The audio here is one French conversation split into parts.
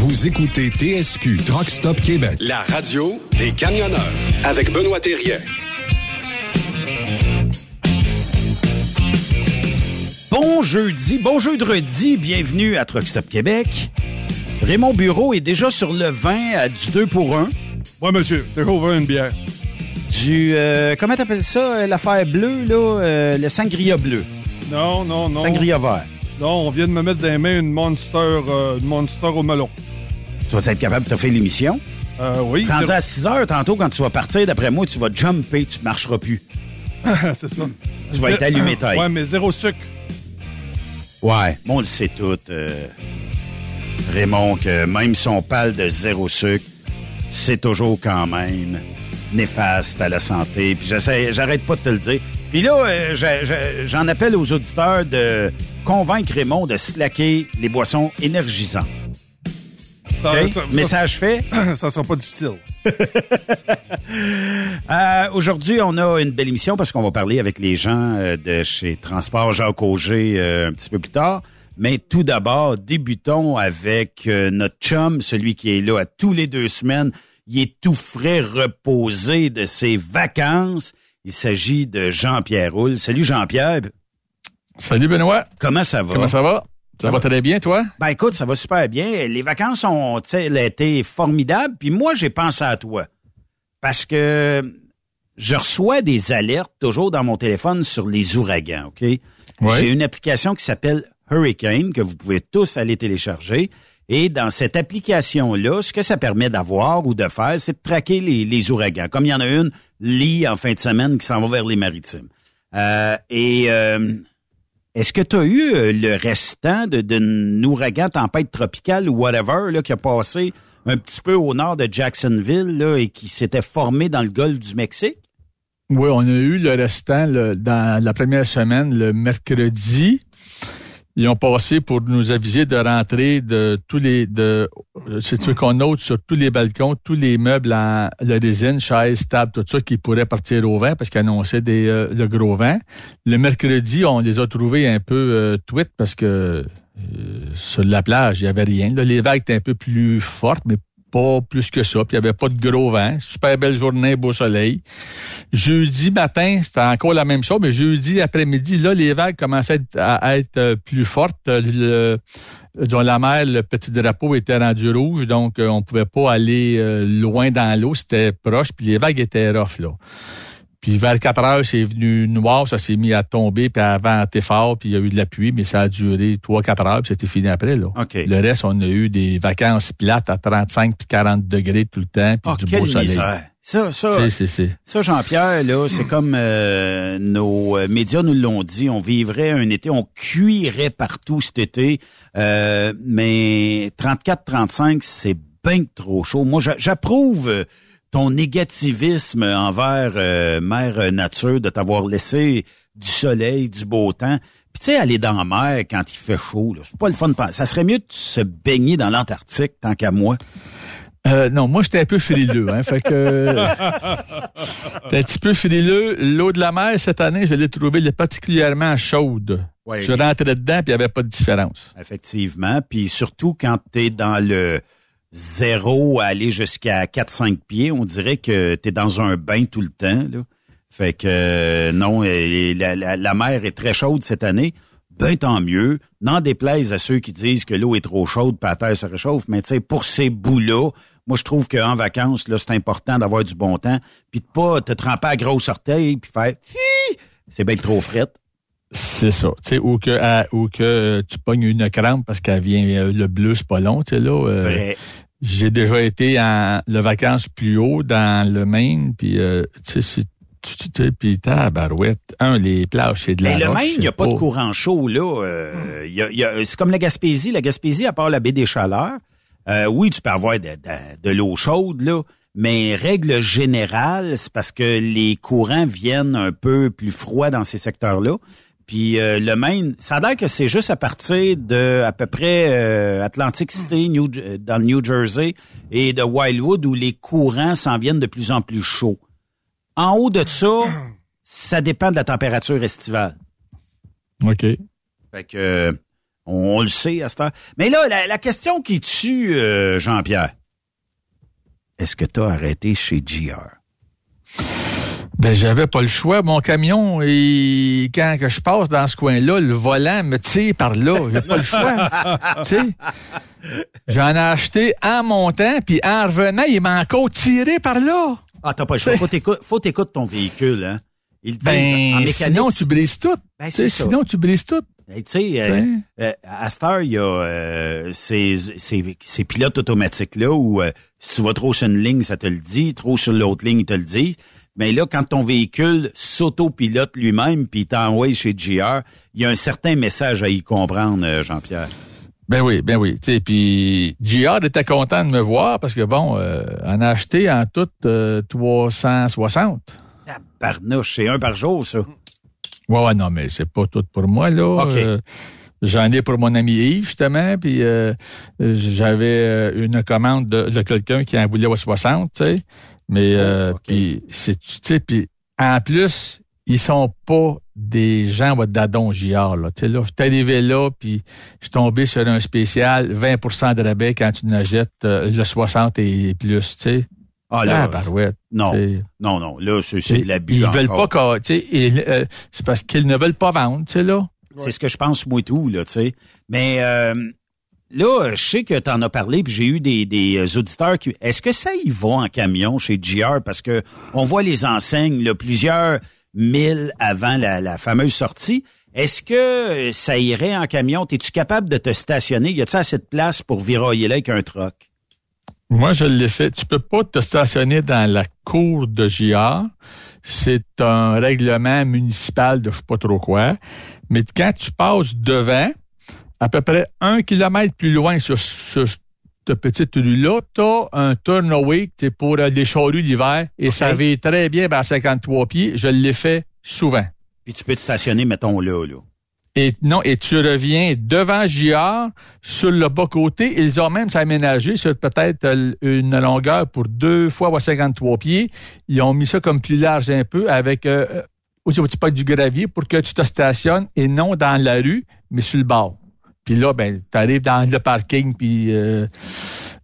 Vous écoutez TSQ Truck Stop Québec, la radio des camionneurs avec Benoît Thérien. Bon jeudi, bon jeudi, bienvenue à Truck Stop Québec. Raymond Bureau est déjà sur le vin à du 2 pour 1. Ouais, monsieur, toujours vin une bière. Du, euh, comment t'appelles ça, euh, l'affaire bleue, là, euh, le sangria bleu. Non, non, non. Sangria vert. Non, on vient de me mettre dans les mains une Monster, euh, une Monster au melon. Tu vas être capable de te faire l'émission? Euh, oui. Rendu à 6 heures tantôt, quand tu vas partir, d'après moi, tu vas jumper, tu marcheras plus. c'est ça. Tu vas être allumé taille. Ouais, mais zéro sucre. Ouais, bon, on le sait tout, euh, Raymond, que même si on parle de zéro sucre, c'est toujours quand même néfaste à la santé. Puis j'essaie, j'arrête pas de te le dire. Puis là, euh, j'en appelle aux auditeurs de convaincre Raymond de slacker les boissons énergisantes. Ça, OK? ça- Message fait. ça, sera pas difficile. Euh, Aujourd'hui, on a une belle émission parce qu'on va parler avec les gens euh, de chez Transport Jacques Auger euh, un petit peu plus tard. Mais tout d'abord, débutons avec euh, notre chum, celui qui est là à tous les deux semaines. Il est tout frais reposé de ses vacances. Il s'agit de Jean-Pierre Roule. Salut Jean-Pierre. Salut Benoît. Comment ça va? Comment ça va? Ça va très bien, toi? Ben écoute, ça va super bien. Les vacances ont été formidables. Puis moi, j'ai pensé à toi. Parce que je reçois des alertes toujours dans mon téléphone sur les ouragans, OK? J'ai une application qui s'appelle Hurricane que vous pouvez tous aller télécharger. Et dans cette application-là, ce que ça permet d'avoir ou de faire, c'est de traquer les, ouragans. Comme il y en a une, Lee, en fin de semaine, qui s'en va vers les maritimes. Euh, et euh, est-ce que tu as eu euh, le restant d'un ouragan, tempête tropicale ou whatever, là, qui a passé un petit peu au nord de Jacksonville et qui s'était formé dans le golfe du Mexique? Oui, on a eu le restant dans la première semaine, le mercredi ils ont passé pour nous aviser de rentrer de tous les de c'est ce qu'on note sur tous les balcons, tous les meubles en la résine, chaises, tables, tout ça qui pourrait partir au vent parce qu'ils annonçaient des, euh, le gros vent. Le mercredi, on les a trouvés un peu euh, tweet parce que euh, sur la plage, il n'y avait rien. les vagues étaient un peu plus fortes, mais pas plus que ça. Puis il n'y avait pas de gros vent. Super belle journée, beau soleil. Jeudi matin, c'était encore la même chose, mais jeudi après-midi, là, les vagues commençaient à être, euh, plus fortes. Le, dans la mer, le petit drapeau était rendu rouge, donc euh, on pouvait pas aller euh, loin dans l'eau. C'était proche, puis les vagues étaient rough, là. Puis vers 4 heures, c'est venu noir, ça s'est mis à tomber, puis à vanter fort, puis il y a eu de la pluie, mais ça a duré 3-4 heures, puis c'était fini après. Là. Le reste, on a eu des vacances plates à 35 puis 40 degrés tout le temps, puis oh, du beau soleil. Ça, ça, ça Jean-Pierre, là, c'est comme euh, nos euh, médias nous l'ont dit, on vivrait un été, on cuirait partout cet été, euh, mais 34-35, c'est bien trop chaud. Moi, j'approuve ton négativisme envers euh, Mère Nature de t'avoir laissé du soleil, du beau temps. Puis tu sais, aller dans la mer quand il fait chaud, c'est pas le fun. Ça serait mieux de se baigner dans l'Antarctique tant qu'à moi. Euh, non, moi j'étais un peu frileux, hein, fait que un petit peu frileux. L'eau de la mer cette année, je l'ai trouvée particulièrement chaude. je suis rentré dedans puis il n'y avait pas de différence. Effectivement, puis surtout quand tu es dans le zéro à aller jusqu'à 4-5 pieds, on dirait que tu es dans un bain tout le temps. Fait que euh, non, la, mer est très chaude cette année. Ben tant mieux. N'en déplaise à ceux qui disent que l'eau est trop chaude, puis la terre se réchauffe. Mais tu sais, pour ces bouts-là, moi je trouve qu'en vacances, là, c'est important d'avoir du bon temps, puis de pas te tremper à grosse orteil, puis faire c'est bien trop fret. C'est ça. Tu sais, ou que, ou que tu pognes une crampe parce qu'elle vient, euh, le bleu, c'est pas long, tu sais, là. Euh, j'ai déjà été en le vacances plus haut dans le Maine, puis euh, tu sais, tu sais, puis barouette. Un, les plages, c'est de la Mais le Maine, il n'y a pas, de courant chaud, là. c'est comme la Gaspésie. La Gaspésie, à part la baie des Chaleurs, oui, tu peux avoir de, de l'eau chaude, là. Mais règle générale, c'est parce que les courants viennent un peu plus froids dans ces secteurs-là. Puis euh, le Maine, ça a l'air que c'est juste à partir de à peu près euh, Atlantic City, New, euh, dans le New Jersey, et de Wildwood où les courants s'en viennent de plus en plus chauds. En haut de ça, ça dépend de la température estivale. OK. Fait que on, le sait à ce temps. Mais là, la, question qui tue, Jean-Pierre, est-ce que tu as arrêté chez GR? Ben, j'avais pas le choix. Mon camion, et quand que je passe dans ce coin-là, le volant me tire par là. J'ai pas le choix. tu sais? J'en ai acheté en montant, puis en revenant, il m'a encore tiré par là. Ah, t'as pas le choix. Faut t'écouter ton véhicule, hein. Il ben, sinon, tu brises tout. Ben, sinon, tu brises tout. Ben, tu sais, euh, euh, à Star, il y a euh, ces, ces, ces, pilotes automatiques-là où si tu vas trop sur une ligne, ça te le dit, trop sur l'autre ligne, il te le dit. Mais là, quand ton véhicule s'autopilote lui-même, puis t'envoie chez GR, il y a un certain message à y comprendre, euh, Jean-Pierre. Ben oui, ben oui. Puis GR était content de me voir parce que bon, euh, on a acheté en tout euh, 360. Tabarnouche, c'est un par jour, ça. Ouais, ouais, non, mais c'est pas tout pour moi, là. Euh, j'en ai pour mon ami Yves, justement, puis j'avais une commande de, de quelqu'un qui en voulait 60, tu sais. Mais oh, euh, puis c'est tu sais puis en plus ils sont pas des gens dadon JR là. Tu sais là, je suis arrivé là puis je suis tombé sur un spécial 20% de rabais quand tu n'achètes euh, le 60 et plus, tu sais. Ah là, non, non, non, là, c'est de l'abus Ils veulent pas, tu sais, euh, c'est parce qu'ils ne veulent pas vendre, tu sais, là. C'est ce que je pense, moi, tout, là, tu sais. Mais euh, là, je sais que tu en as parlé, puis j'ai eu des, des euh, auditeurs qui... Est-ce que ça y va en camion chez GR? Parce que on voit les enseignes, là, plusieurs milles avant la, la fameuse sortie. Est-ce que ça irait en camion? Es-tu capable de te stationner? Y a-t-il assez de place pour viroyer là avec un troc? Moi, je l'ai fait. Tu peux pas te stationner dans la cour de JR. C'est un règlement municipal de je sais pas trop quoi. Mais quand tu passes devant, à peu près un kilomètre plus loin sur, sur cette petite rue-là, tu as un turnaway pour les charrues l'hiver et ça va très bien ben, à 53 pieds. Je l'ai fait souvent. Puis tu peux te stationner, mettons, là, là. Et non, et tu reviens devant JR sur le bas-côté. Ils ont même s'aménagé sur peut-être une longueur pour deux fois 53 pieds. Ils ont mis ça comme plus large un peu avec euh, aussi pas du gravier pour que tu te stationnes et non dans la rue, mais sur le bord. Puis là, ben, tu arrives dans le parking, puis euh,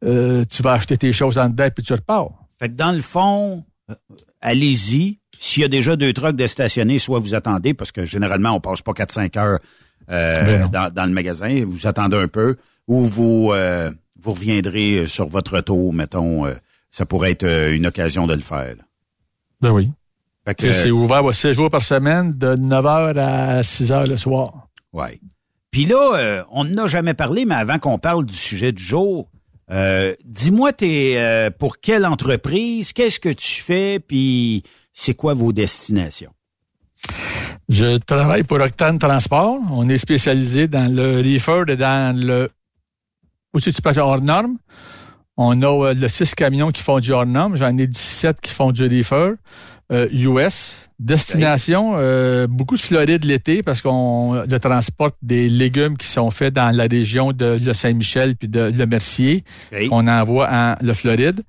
euh, tu vas acheter tes choses en dedans, puis tu repars. Fait que dans le fond, euh, allez-y, s'il y a déjà deux trucks de stationner, soit vous attendez, parce que généralement, on passe pas 4-5 heures euh, ben dans, le magasin, vous attendez un peu, ou vous vous reviendrez sur votre retour, mettons, ça pourrait être une occasion de le faire. Ben oui. c'est ouvert 6 jours par semaine, de 9h à 6h le soir. Oui. Puis là, on n'a jamais parlé, mais avant qu'on parle du sujet du jour, dis-moi, t'es pour quelle entreprise, qu'est-ce que tu fais, puis c'est quoi vos destinations? Je travaille pour Octane Transport. On est spécialisé dans le reefer et dans le aussi tu passes hors norme. On a euh, le 6 camions qui font du hors norme. J'en ai 17 qui font du reefer. US. Euh, Destination, euh, beaucoup de Floride l'été parce qu'on le transporte des légumes qui sont faits dans la région de le Saint-Michel puis de le Mercier. On envoie en le Floride.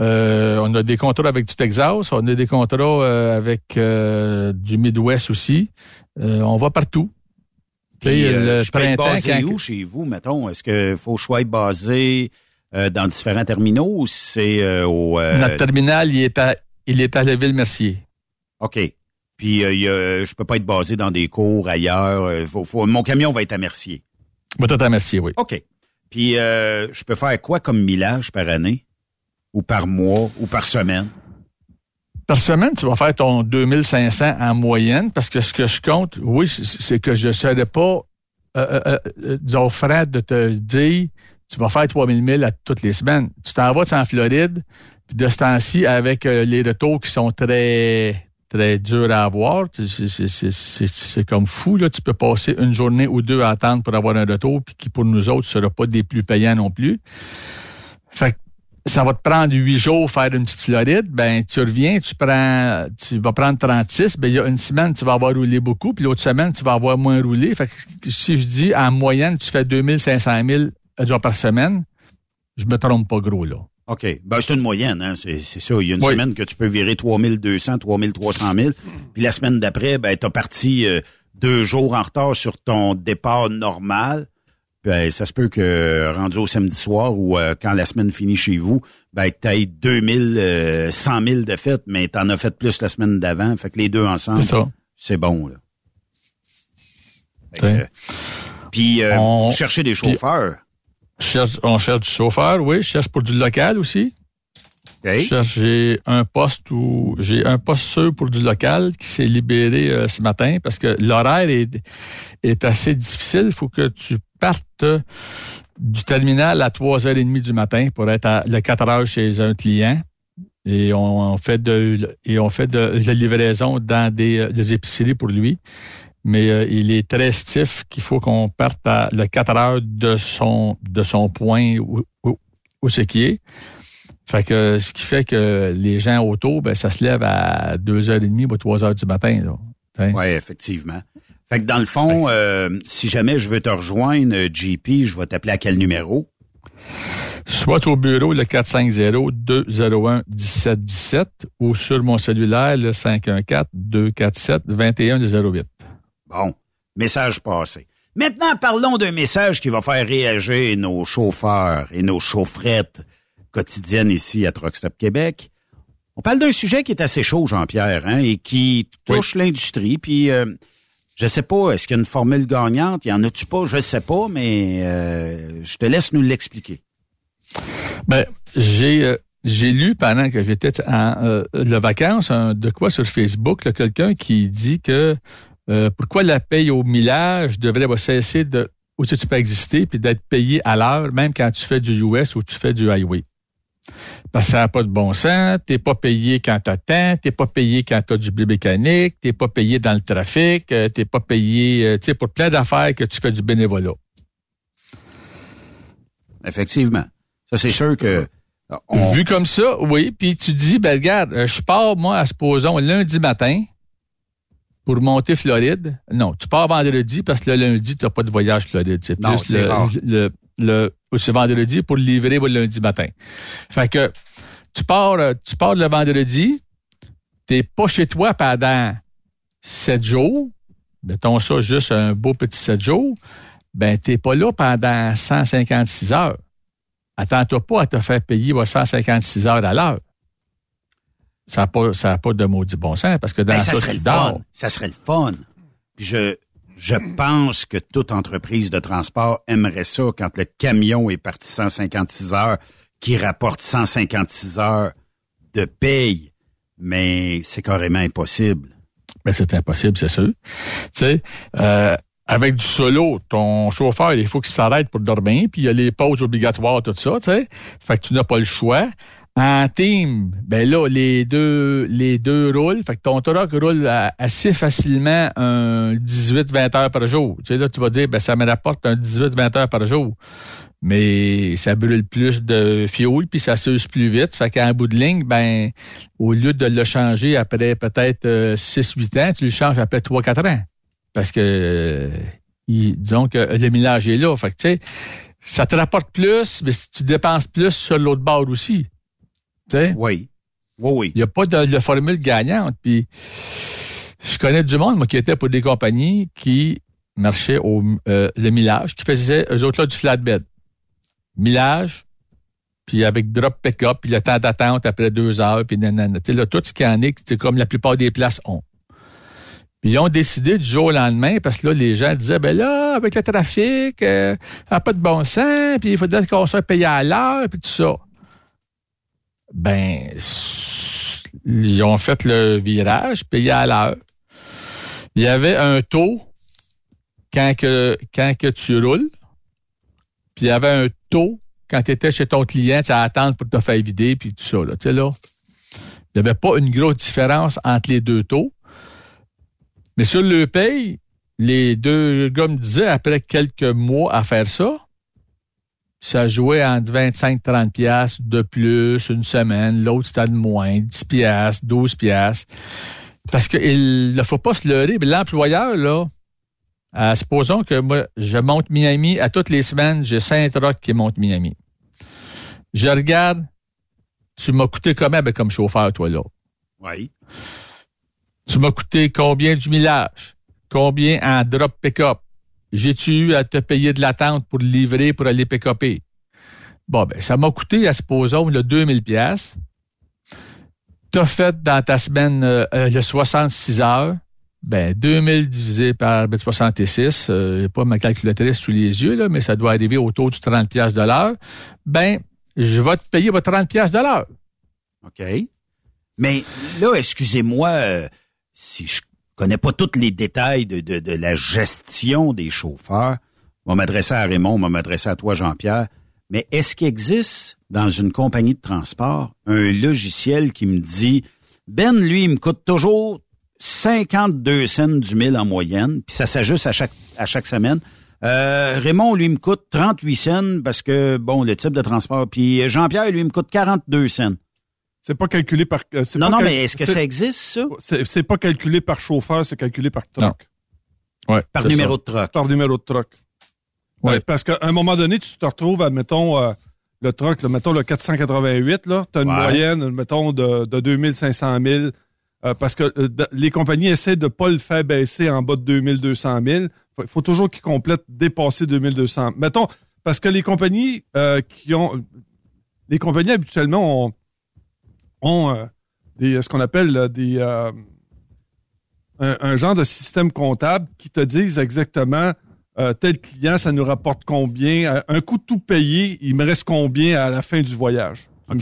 Euh, on a des contrats avec du Texas, on a des contrats euh, avec euh, du Midwest aussi. on va partout. le je printemps, basé où chez vous, mettons? Est-ce qu'il faut choix basé dans différents terminaux ou c'est au... Notre terminal, il est à, il est à la ville Mercier. OK. Puis je peux pas être basé dans des cours ailleurs. mon camion va être à Mercier. Va être à Mercier, oui. OK. Puis je peux faire quoi comme millage par année? ou par mois? Ou par semaine? Par semaine, tu vas faire ton 2500 en moyenne parce que ce que je compte, oui, c'est que je ne serais pas euh, euh, euh de te dire tu vas faire 3000 000 à toutes les semaines. Tu t'en vas en Floride, puis de ce temps-ci, avec euh, les retours qui sont très très durs à avoir, c'est comme fou. Là. Tu peux passer une journée ou deux à attendre pour avoir un retour, puis qui pour nous autres ne sera pas des plus payants non plus. Fait que ça va te prendre huit jours faire une petite Floride, ben tu reviens, tu prends, tu vas prendre 36, ben il y a une semaine tu vas avoir roulé beaucoup, puis l'autre semaine tu vas avoir moins roulé. Fait que si je dis en moyenne tu fais 2500 000 jours par semaine, je me trompe pas gros là. OK. Ben, c'est une moyenne, hein. C'est, ça. Il y a une semaine que tu peux virer 3200, 3300 000. Puis la semaine d'après, ben, t'as parti euh, deux jours en retard sur ton départ normal. Ben, ça se peut que rendu au samedi soir ou euh, quand la semaine finit chez vous, ben, que tu aies 2000, euh, 100 000 de fêtes, mais tu en as fait plus la semaine d'avant. Fait que les deux ensemble, c'est bon. Là. puis, euh, on, chercher des chauffeurs. On cherche du chauffeur, oui. Je cherche pour du local aussi. J'ai un poste où j'ai un poste sûr pour du local qui s'est libéré euh, ce matin parce que l'horaire est, est assez difficile. Il faut que tu partes du terminal à 3h30 du matin pour être à le 4 heures chez un client. Et on, fait de et on fait de la livraison dans des, des épiceries pour lui. Mais euh, il est très stiff qu'il faut qu'on parte à le 4 heures de son de son point où, où, où c'est qui est. Fait que ce qui fait que les gens autour, ben, ça se lève à 2h30 ou 3h du matin. Hein? Oui, effectivement. Fait que dans le fond, euh, si jamais je veux te rejoindre, euh, JP, je vais t'appeler à quel numéro? Soit au bureau le 450-201-1717 ou sur mon cellulaire le 514-247-2108. Bon, message passé. Maintenant, parlons d'un message qui va faire réagir nos chauffeurs et nos chaufferettes quotidienne ici à Truckstop Québec. On parle d'un sujet qui est assez chaud, Jean-Pierre, hein, et qui touche l'industrie. Puis euh, Je sais pas, est-ce qu'il y a une formule gagnante? Il y en a-tu pas? Je sais pas, mais euh, je te laisse nous l'expliquer. Ben, j'ai euh, j'ai lu pendant que j'étais en euh, de vacances de quoi sur Facebook, quelqu'un qui dit que euh, pourquoi la paye au millage devrait cesser de où tu peux exister puis d'être payé à l'heure, même quand tu fais du US ou tu fais du highway? Parce que ça n'a pas de bon sens, t'es pas payé quand t'attends, t'es pas payé quand t'as du blé mécanique, t'es pas payé dans le trafic, euh, t'es pas payé, euh, tu sais, pour plein d'affaires que tu fais du bénévolat. Effectivement. Ça, c'est sûr que... Vu comme ça, oui, puis tu dis, ben regarde, je pars, moi, à supposons, lundi matin, pour monter Floride. Non, tu pars vendredi parce que le lundi, tu n'as pas de voyage Floride. C'est plus le, le, c'est vendredi pour le livrer le lundi matin. Fait que tu pars, tu pars le vendredi, tu n'es pas chez toi pendant sept jours, mettons ça juste un beau petit sept jours, ben tu n'es pas là pendant 156 heures. Attends-toi pas à te faire payer 156 heures à l'heure. Ça n'a pas, ça a pas de maudit bon sens parce que dans ben, ça, serait le Fun. Ça serait le fun. Puis je, je pense que toute entreprise de transport aimerait ça quand le camion est parti 156 heures, qui rapporte 156 heures de paye. Mais c'est carrément impossible. Ben, c'est impossible, c'est sûr. Tu sais, euh, avec du solo, ton chauffeur, il faut qu'il s'arrête pour dormir, puis il y a les pauses obligatoires, tout ça, tu sais. Fait que tu n'as pas le choix. En team, ben là, les deux, les deux roulent. Fait que ton truck roule assez facilement un 18-20 heures par jour. Tu sais, là, tu vas dire, ben, ça me rapporte un 18-20 heures par jour. Mais ça brûle plus de fioul, puis ça s'use plus vite. Fait qu'en bout de ligne, ben, au lieu de le changer après peut-être 6-8 euh, ans, tu le changes après 3-4 ans. Parce que, euh, disons que le mélange est là. Fait que, tu sais, ça te rapporte plus, mais tu dépenses plus sur l'autre bord aussi. Oui. Oui, oui. Il n'y a pas de, formule gagnante. Puis, je connais du monde, moi, qui était pour des compagnies qui marchaient au euh, le millage, qui faisaient, eux autres, là, du flatbed. Millage, puis avec drop pick-up, puis le temps d'attente après deux heures, puis nanana. Tu là, tout ce qui en est, c'est comme la plupart des places ont. Puis ils ont décidé du jour au lendemain, parce que là, les gens disaient, ben là, avec le trafic, euh, ça n'a pas de bon sens, puis il faudrait qu'on soit payé à l'heure, puis tout ça ben, ils ont fait le virage, payé à l'heure. Il y avait un taux quand que, quand que tu roules, puis il y avait un taux quand tu étais chez ton client, tu as attendre pour te faire vider, puis tout ça. Là, tu sais, là. Il n'y avait pas une grosse différence entre les deux taux. Mais sur le paye, les deux gars me disaient, après quelques mois à faire ça, ça jouait entre 25-30 pièces de plus une semaine, l'autre c'était de moins, 10 pièces, 12 pièces. Parce qu'il ne faut pas se leurrer, mais l'employeur, là, euh, supposons que moi, je monte Miami à toutes les semaines, j'ai Saint-Roch qui monte Miami. Je regarde, tu m'as coûté combien ben, comme chauffeur, toi, là? Oui. Tu m'as coûté combien du millage? Combien en drop pick-up? J'ai-tu eu à te payer de l'attente pour le livrer, pour aller pick Bon, ben, ça m'a coûté, à supposons, le 2000 pièces. T'as fait dans ta semaine euh, euh, le 66 heures. Ben, 2000 divisé par 66, ben, euh, pas ma calculatrice sous les yeux, là, mais ça doit arriver autour du 30 pièces de l'heure. Ben, je vais te payer votre 30 pièces de l'heure. OK. Mais là, excusez-moi, si je connais pas tous les détails de, de, la gestion des chauffeurs. On va m'adresser à Raymond, on va m'adresser à toi, Jean-Pierre. Mais est-ce qu'il existe dans une compagnie de transport un logiciel qui me dit Ben, lui, il me coûte toujours 52 cents du mille en moyenne, puis ça s'ajuste à chaque, à chaque semaine. Euh, Raymond, lui, me coûte 38 cents parce que, bon, le type de transport. Puis Jean-Pierre, lui, me coûte 42 cents. C'est pas calculé par. Euh, non, non, mais est-ce que ça existe, ça? C'est pas calculé par chauffeur, c'est calculé par truck. Ouais, par numéro de truck. Par numéro de truck. Ouais. parce qu'à un moment donné, tu te retrouves, admettons, euh, le truck, mettons le 488, là, tu as une moyenne, mettons, de, de 2500 000. Euh, parce que les compagnies essaient de pas le faire baisser en bas de 2200 000. Il faut toujours qu'ils complètent dépasser 2200. Mettons, parce que les compagnies qui ont... Les compagnies, habituellement, ont ont euh, des, ce qu'on appelle euh, des, euh, un, genre de système comptable qui te dise exactement euh, tel client, ça nous rapporte combien, un coup tout payé, il me reste combien à la fin du voyage. OK.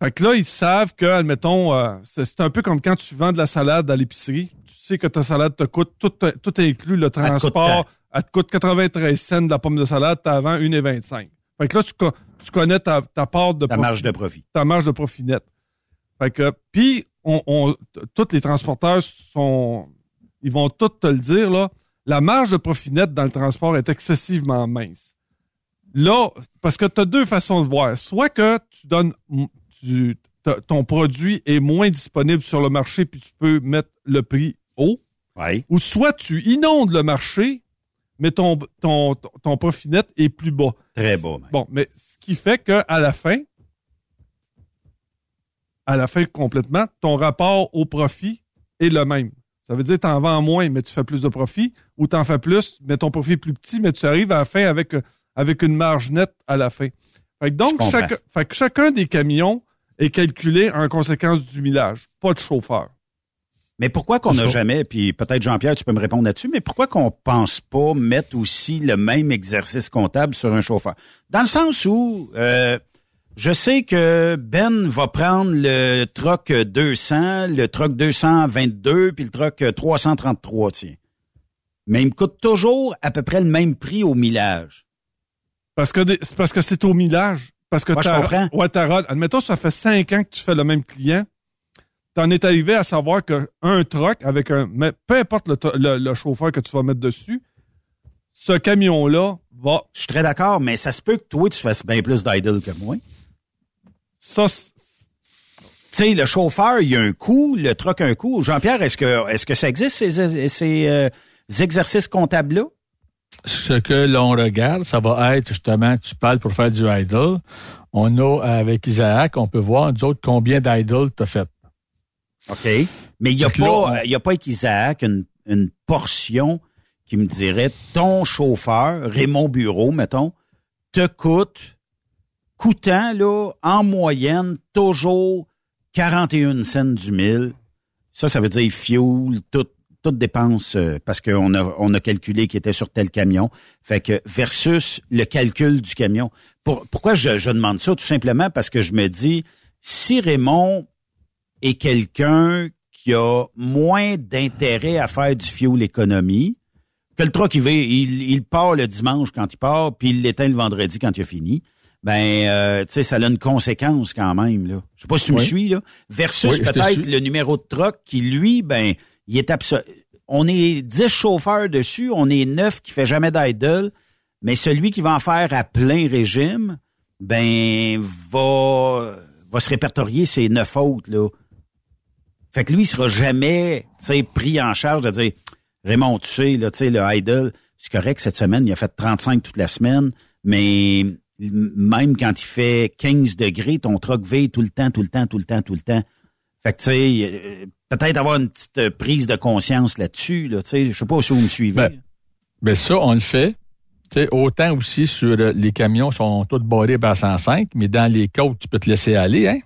Fait que là, ils savent que, admettons, euh, c'est un peu comme quand tu vends de la salade à l'épicerie. Tu sais que ta salade te coûte, tout, tout inclus le transport, elle te coûte 93 cents de la pomme de salade, t'as avant 1,25. Fait que là, tu, tu connais ta, ta part de ta marge de profit. Ta marge de profit net. Fait que, puis, on, on tous les transporteurs sont, ils vont tous te le dire, là, la marge de profit net dans le transport est excessivement mince. Là, parce que tu as deux façons de voir. Soit que tu donnes, tu, ton produit est moins disponible sur le marché puis tu peux mettre le prix haut. Ou soit tu inondes le marché, mais ton, ton, ton profit net est plus bas. Très bas. Bon, mais ce qui fait qu'à la fin, à la fin complètement, ton rapport au profit est le même. Ça veut dire que tu en vends moins, mais tu fais plus de profit, ou tu en fais plus, mais ton profit est plus petit, mais tu arrives à la fin avec, avec une marge nette à la fin. Fait que donc, chaque, fait que chacun des camions est calculé en conséquence du millage, pas de chauffeur. Mais pourquoi qu'on n'a jamais, puis peut-être Jean-Pierre, tu peux me répondre là-dessus, mais pourquoi qu'on pense pas mettre aussi le même exercice comptable sur un chauffeur? Dans le sens où, euh, je sais que Ben va prendre le truck 200, le truck 222, puis le truck 333, tiens. Mais il me coûte toujours à peu près le même prix au millage. Parce que c'est parce que c'est au millage. Parce que Moi, je comprends. Ouais, admettons, ça fait cinq ans que tu fais le même client. T'en es arrivé à savoir qu'un truck avec un, mais peu importe le, chauffeur que tu vas mettre dessus, ce camion-là va. Je suis très d'accord, mais ça se peut que toi, tu fasses bien plus d'idle que moi. Ça, tu sais, le chauffeur, il y a un coût, le truck a un coût. Jean-Pierre, est-ce que, est-ce que ça existe, ces, ces euh, exercices comptables-là? Ce que l'on regarde, ça va être justement, tu parles pour faire du idle. On a, avec Isaac, on peut voir, nous autres, combien d'idle tu as fait. OK. Mais il n'y a, pas, il y a pas avec Isaac une, une portion qui me dirait ton chauffeur, Raymond Bureau, mettons, te coûte, coûtant, là, en moyenne, toujours 41 cents du mille. Ça, ça veut dire fuel, tout, toute dépense, euh, parce qu'on a, on a calculé qu'il était sur tel camion. Fait que versus le calcul du camion. pourquoi je, je demande ça? Tout simplement parce que je me dis, si Raymond est quelqu'un qui a moins d'intérêt à faire du fuel économie, que le truck, il, il, il part le dimanche quand il part, puis il l'éteint le vendredi quand il a fini, ben, euh, tu sais, ça a une conséquence quand même, là. Je sais pas si tu me suis, là. Versus peut-être le numéro de truck qui, lui, ben, il est absolu. On est 10 chauffeurs dessus, on est 9 qui fait jamais d'idle, mais celui qui va en faire à plein régime, ben, va, va se répertorier ses neuf autres, là. Fait que lui, il sera jamais, pris en charge de dire, Raymond, tu sais, là, le idle, c'est correct, cette semaine, il a fait 35 toute la semaine, mais même quand il fait 15 degrés, ton truck veille tout le temps, tout le temps, tout le temps, tout le temps. Fait que, tu sais, euh, peut-être avoir une petite prise de conscience là-dessus, là, tu sais, je sais pas si vous me suivez. Ben, ben ça, on le fait. sais, autant aussi sur les camions sont tous barrés par 105, mais dans les côtes, tu peux te laisser aller, hein?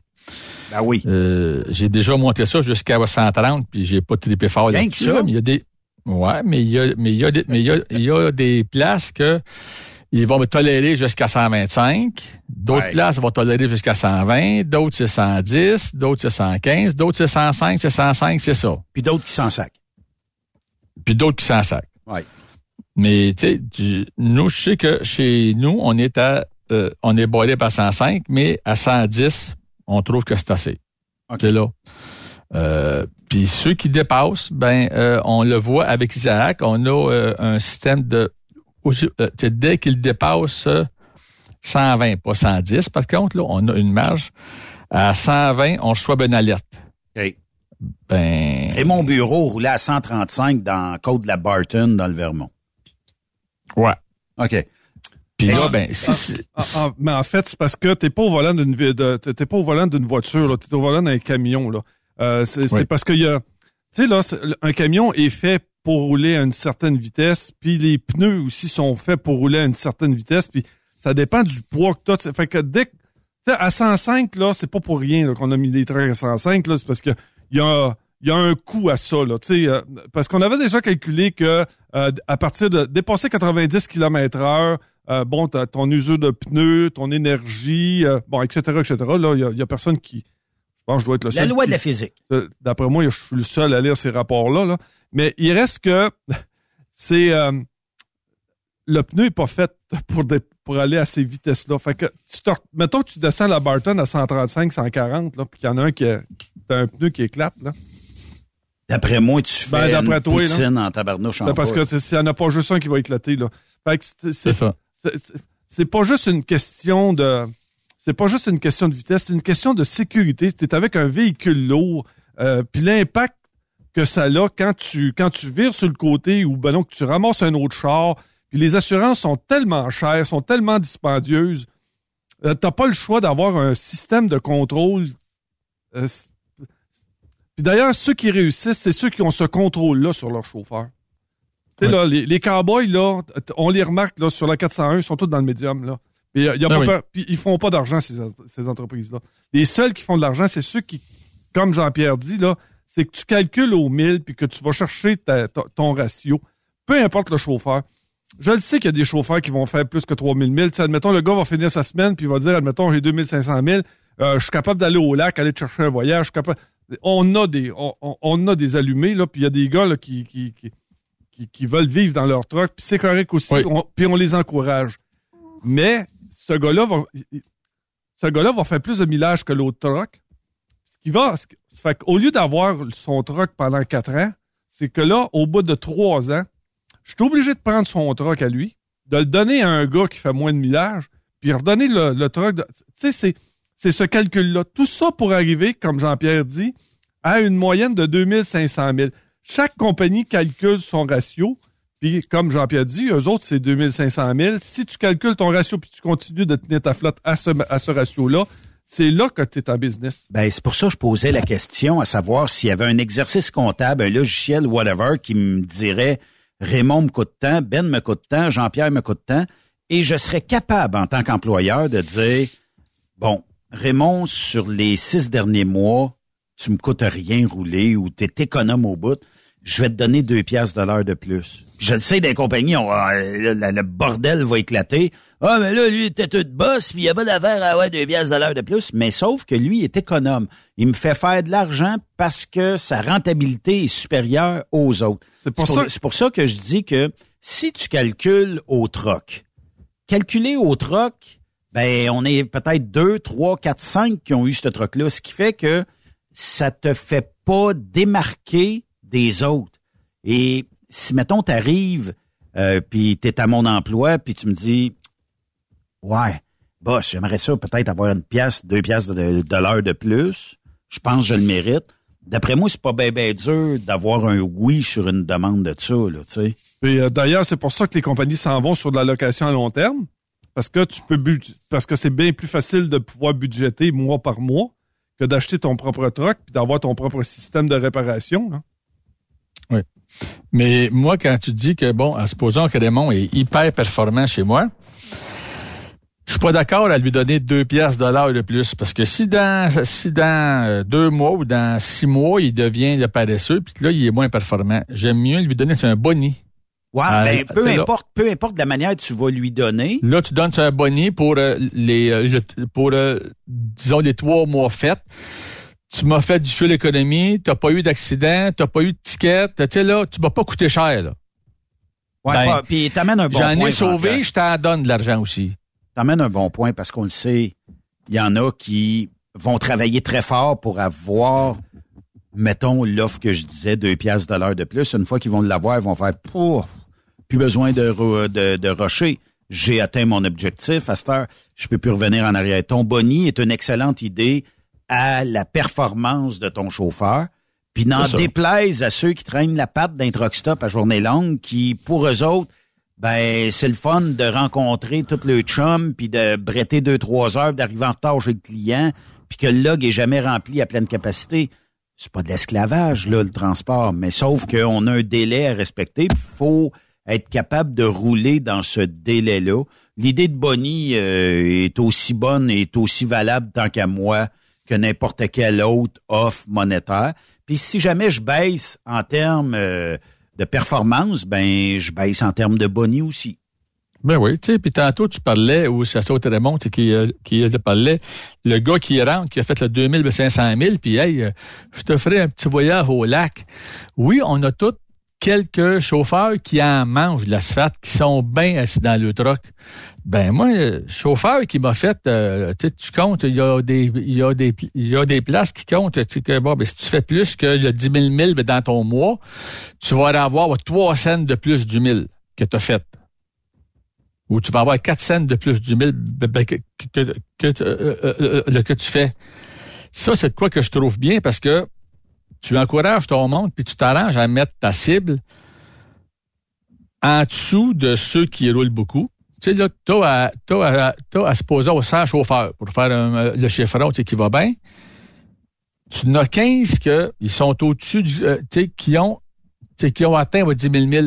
Ben oui. Euh, j'ai déjà monté ça jusqu'à 130, puis j'ai pas trippé fort là-dessus. mais il y a des. Ouais, mais il y a, mais il y a des, mais il y a, il y a des places que ils vont me tolérer jusqu'à 125. D'autres places vont tolérer jusqu'à 120. D'autres, c'est 110. D'autres, c'est 115. D'autres, c'est 105. C'est 105, c'est ça. Puis d'autres qui s'en sacent. Puis d'autres qui s'en sacent. Oui. Mais, tu sais, nous, je sais que chez nous, on est à, euh, on est boilé par 105, mais à 110, on trouve que c'est assez. C'est là. Euh, puis ceux qui dépassent, ben, euh, on le voit avec Isaac, on a un système de euh, dès qu'il dépasse 120, pas 110, par contre, là, on a une marge. À 120, on reçoit une alerte. Ben. Et mon bureau roulait à 135 dans Côte de la Barton, dans le Vermont. Ouais. OK. Puis là, ben, ah, ah, mais en fait, c'est parce que t'es pas au volant d'une t'es pas au volant d'une voiture, t'es au volant d'un camion, là. Euh, c'est parce qu'il y a, tu sais, là, un camion est fait pour rouler à une certaine vitesse, puis les pneus aussi sont faits pour rouler à une certaine vitesse, puis ça dépend du poids que tu as. Fait que dès que, à 105, là, c'est pas pour rien qu'on a mis des trains à 105, là, c'est parce que il y a, il y a un coût à ça, là, euh, parce qu'on avait déjà calculé que euh, à partir de dépasser 90 km heure, euh, bon, ton usure de pneus, ton énergie, bon, etc., etc. Là, il y, a, personne qui, je pense, je dois être le seul. La loi de la physique. D'après moi, je suis le seul à lire ces rapports-là. Là. Mais il reste que c'est le pneu est pas fait pour pour aller à ces vitesses-là. Fait que tu mettons que tu descends la Barton à 135, 140, là, puis qu'il y en a un qui a, un pneu qui éclate, là. D'après moi, tu ben, fais une toi, poutine en tabarnouche en ben, Parce que s'il n'y en a pas juste un qui va éclater, là. Fait que c'est ça. C'est pas juste une question de... C'est pas juste une question de vitesse, c'est une question de sécurité. Tu es avec un véhicule lourd, euh, puis l'impact que ça a quand tu quand tu vires sur le côté ou ben que tu ramasses un autre char, puis les assurances sont tellement chères, sont tellement dispendieuses. Euh, t'as pas le choix d'avoir un système de contrôle euh, puis d'ailleurs, ceux qui réussissent, c'est ceux qui ont ce contrôle-là sur leur chauffeur. Tu sais, là, les, les cowboys, là, on les remarque là, sur la 401, ils sont tous dans le médium. Là. Y a, ben pas ils font pas d'argent, ces, ces entreprises-là. Les seuls qui font de l'argent, c'est ceux qui, comme Jean-Pierre dit, là, c'est que tu calcules au 1000 puis que tu vas chercher ton ratio. Peu importe le chauffeur. Je le sais qu'il y a des chauffeurs qui vont faire plus que 3000 000. T'sais, admettons, le gars va finir sa semaine puis il va dire, admettons, j'ai 2500 000. Euh, je suis capable d'aller au lac, aller chercher un voyage. Je suis capable on a des, on, a des allumés, là, puis il y a des gars qui, qui, qui, veulent vivre dans leur truck, puis c'est correct aussi, puis on les encourage. Mais ce gars-là va, ce gars-là va faire plus de millage que l'autre truck. Ce qui va, fait qu'au lieu d'avoir son truck pendant quatre ans, c'est que là, au bout de trois ans, je suis obligé de prendre son truck à lui, de le donner à un gars qui fait moins de millage, puis redonner le, le truck. Tu sais, c'est c'est ce calcul-là. Tout ça pour arriver, comme Jean-Pierre dit, à une moyenne de 2500 000. Chaque compagnie calcule son ratio. Puis, comme Jean-Pierre dit, eux autres, c'est 2500 000. Si tu calcules ton ratio puis tu continues de tenir ta flotte à ce, à ce ratio-là, c'est là que tu es en business. Ben, c'est pour ça que je posais la question à savoir s'il y avait un exercice comptable, un logiciel, whatever, qui me dirait Raymond me coûte tant, Ben me coûte tant, Jean-Pierre me coûte tant, et je serais capable, en tant qu'employeur, de dire, bon, Raymond, sur les six derniers mois, tu me coûtes rien rouler ou tu es économe au bout, je vais te donner deux piastres de l'heure de plus. Je le sais, des compagnies, on, euh, le, bordel va éclater. Ah, mais là, lui, il était tout boss, puis il n'y a pas d'affaire à avoir deux piastres de l'heure de plus. Mais sauf que lui est économe. Il me fait faire de l'argent parce que sa rentabilité est supérieure aux autres. C'est pour, ça... pour ça que je dis que si tu calcules au troc, calculer au troc, ben on est peut-être deux, trois, quatre, cinq qui ont eu ce truc-là, ce qui fait que ça te fait pas démarquer des autres. Et si, mettons, t'arrives, euh, puis t'es à mon emploi, puis tu me dis, ouais, boss, j'aimerais ça peut-être avoir une pièce, deux pièces de, l'heure de plus. Je pense que je le mérite. D'après moi, c'est pas bien ben dur d'avoir un oui sur une demande de ça, là, tu sais. Euh, d'ailleurs, c'est pour ça que les compagnies s'en vont sur de la location à long terme parce que tu peux parce que c'est bien plus facile de pouvoir budgéter mois par mois que d'acheter ton propre truck puis d'avoir ton propre système de réparation. Oui. Mais moi, quand tu dis que, bon, supposons que Raymond est hyper performant chez moi, je suis pas d'accord à lui donner deux pièces de l'heure de plus. Parce que si dans, si dans euh, deux mois ou dans six mois, il devient le paresseux, puis là, il est moins performant, j'aime mieux lui donner un boni. Ouais, ben, peu importe, peu importe la manière que tu vas lui donner. Là, tu donnes un bonnet pour euh, les, euh, pour euh, disons les trois mois faits. Tu m'as fait du fuel économie, t'as pas eu d'accident, t'as pas eu de ticket, tu sais là, tu m'as pas coûté cher là. Ouais, ben, puis t'amènes un bon point. J'en ai sauvé, je t'en donne de l'argent aussi. T'amènes un bon point parce qu'on le sait, il y en a qui vont travailler très fort pour avoir mettons l'offre que je disais, deux piastres de l'heure de plus, une fois qu'ils vont l'avoir, ils vont faire pouf, plus besoin de, de, de rocher. J'ai atteint mon objectif à cette heure. Je peux plus revenir en arrière. Ton boni est une excellente idée à la performance de ton chauffeur. Puis n'en déplaise à ceux qui traînent la patte d'un truck stop à journée longue, qui, pour eux autres, ben c'est le fun de rencontrer tout le chum, puis de bretter deux, trois heures, d'arriver en retard chez le client, puis que le log est jamais rempli à pleine capacité. C'est pas de l'esclavage, là, le transport, mais sauf qu'on a un délai à respecter, il faut être capable de rouler dans ce délai-là. L'idée de Bonnie euh, est aussi bonne et est aussi valable tant qu'à moi que n'importe quelle autre offre monétaire. Puis si jamais je baisse en termes euh, de performance, ben je baisse en termes de bonnie aussi. Ben oui, tu sais, puis tantôt tu parlais, ou ça Raymond qui, euh, qui parlait, le gars qui rentre, qui a fait le 2500 000, puis hey, je te ferai un petit voyage au lac. Oui, on a tous quelques chauffeurs qui en mangent de l'asphalte, qui sont bien assis dans le truck. Ben moi, chauffeur qui m'a fait, euh, tu comptes, il y a des, y y a des places qui comptent. Que bon, ben, si tu fais plus que le 10 000 000 dans ton mois, tu vas avoir trois cents de plus du 1000 que tu as fait. Ou tu vas avoir quatre cents de plus du 1000 ben, ben, que, que, que, euh, euh, que tu fais. Ça, c'est quoi que je trouve bien parce que tu encourages ton monde puis tu t'arranges à mettre ta cible en dessous de ceux qui roulent beaucoup tu sais, là, tu as, as, à se poser au 100 chauffeurs pour faire le chiffron tu sais, qui va bien. Tu en as 15 qui sont au-dessus, du, euh, tu sais, qui ont, atteint 10 000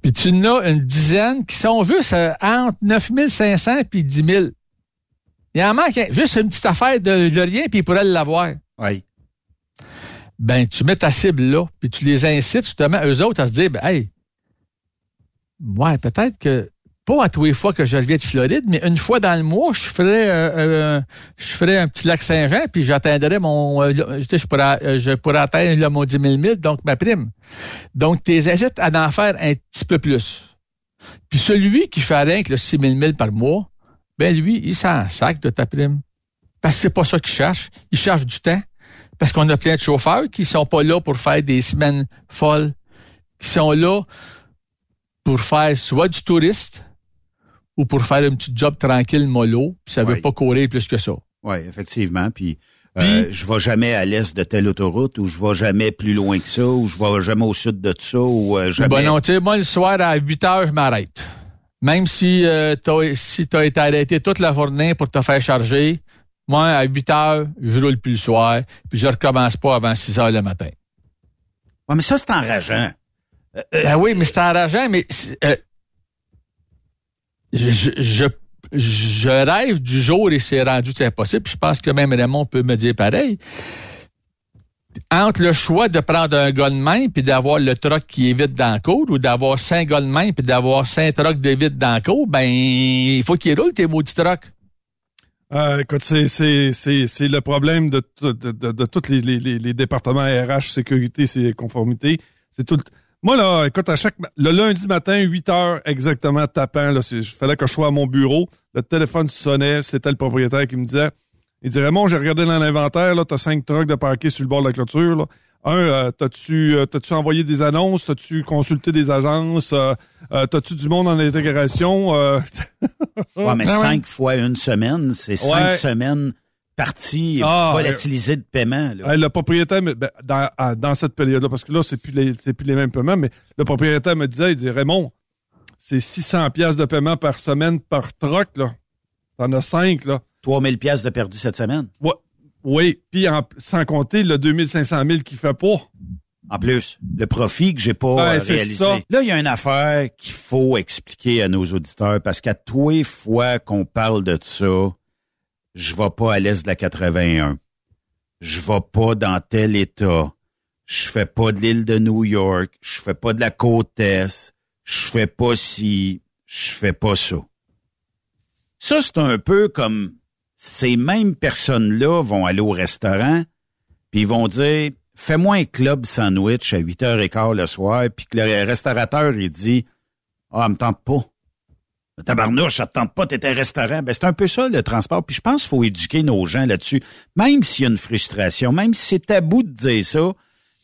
Puis tu en as une dizaine qui sont juste euh, entre 9 500 et 10 000. Il en manque juste une petite affaire de, de rien, puis ils pourraient l'avoir. Oui. Ben, tu mets ta cible là, puis tu les incites justement, eux autres, à se dire, ben, hey, Ouais, peut-être que pas à tous les fois que je reviens de Floride, mais une fois dans le mois, je ferais, euh, euh, je ferais un petit lac Saint-Jean, puis j'atteindrais mon, euh, je, pourrais, je pourrais atteindre mon 10 000 donc ma prime. Donc, tes incites à en faire un petit peu plus. Puis celui qui fait rien que le 6 000 par mois, ben lui, il s'en sac de ta prime. Parce que c'est pas ça qu'il cherche. Il cherche du temps. Parce qu'on a plein de chauffeurs qui sont pas là pour faire des semaines folles, qui sont là pour faire soit du touriste ou pour faire un petit job tranquille, mollo, puis ça veut pas courir plus que ça. Oui, effectivement. Puis, euh, je vais jamais à l'est de telle autoroute, ou je vais jamais plus loin que ça, ou je vais jamais au sud de ça, ou euh, jamais... Ben non, tu sais, moi, le soir, à 8 heures, je m'arrête. Même si euh, t'as si tu as été arrêté toute la journée pour te faire charger, moi, à 8 heures, je roule plus le soir, puis je recommence pas avant 6 heures le matin. Ouais, mais ça, c'est enrageant. Euh, ben oui, mais c'est enrageant, mais euh, je, je, je, rêve du jour et c'est rendu impossible. Je pense que même Raymond peut me dire pareil. Entre le choix de prendre un gars de main puis d'avoir le truck qui est vide dans le cours ou d'avoir cinq gars de main puis d'avoir cinq trucks de vide dans le cours, ben il faut qu'il roule tes maudits trucks. Euh, écoute, c'est, le problème de, de, de, de tous les, les, les, départements RH, sécurité, c'est conformité. C'est tout, moi, là, écoute, à chaque. Le lundi matin, 8 heures exactement tapant, là, il fallait que je sois à mon bureau. Le téléphone sonnait, c'était le propriétaire qui me disait. Il dirait Raymond, j'ai regardé dans l'inventaire, là, t'as cinq trucks de parquet sur le bord de la clôture, là. Un, euh, t'as-tu euh, t'as-tu envoyé des annonces? T'as-tu consulté des agences? Euh, euh t'as-tu du monde en intégration? Euh... ouais, mais cinq fois une semaine, c'est cinq semaines partie ah, volatilisée de paiement. Là. le propriétaire, ben, dans, dans cette période-là, parce que là, c'est plus les, c'est plus les mêmes paiements, mais le propriétaire me disait, il dit Raymond, c'est 600 pièces de paiement par semaine par truck, là. T'en as 5, là. 3000 pièces de perdu cette semaine? Ouais, oui, puis sans compter le 2500 000 qu'il fait pas. En plus, le profit que j'ai pas euh, réalisé. Là, il y a une affaire qu'il faut expliquer à nos auditeurs parce qu'à tous les fois qu'on parle de ça, je vais pas à l'est de la 81. Je vais pas dans tel état. Je fais pas de l'île de New York. Je fais pas de la côte est. Je fais pas ci. Je fais pas ça. Ça, c'est un peu comme ces mêmes personnes-là vont aller au restaurant, puis ils vont dire Fais-moi un club sandwich à 8h15 le soir, puis que le restaurateur, il dit Ah, me tente pas. Tabarnouche, ça te tente pas, t'es un restaurant. Ben, c'est un peu ça, le transport. Puis je pense qu'il faut éduquer nos gens là-dessus. Même s'il y a une frustration, même si c'est tabou de dire ça,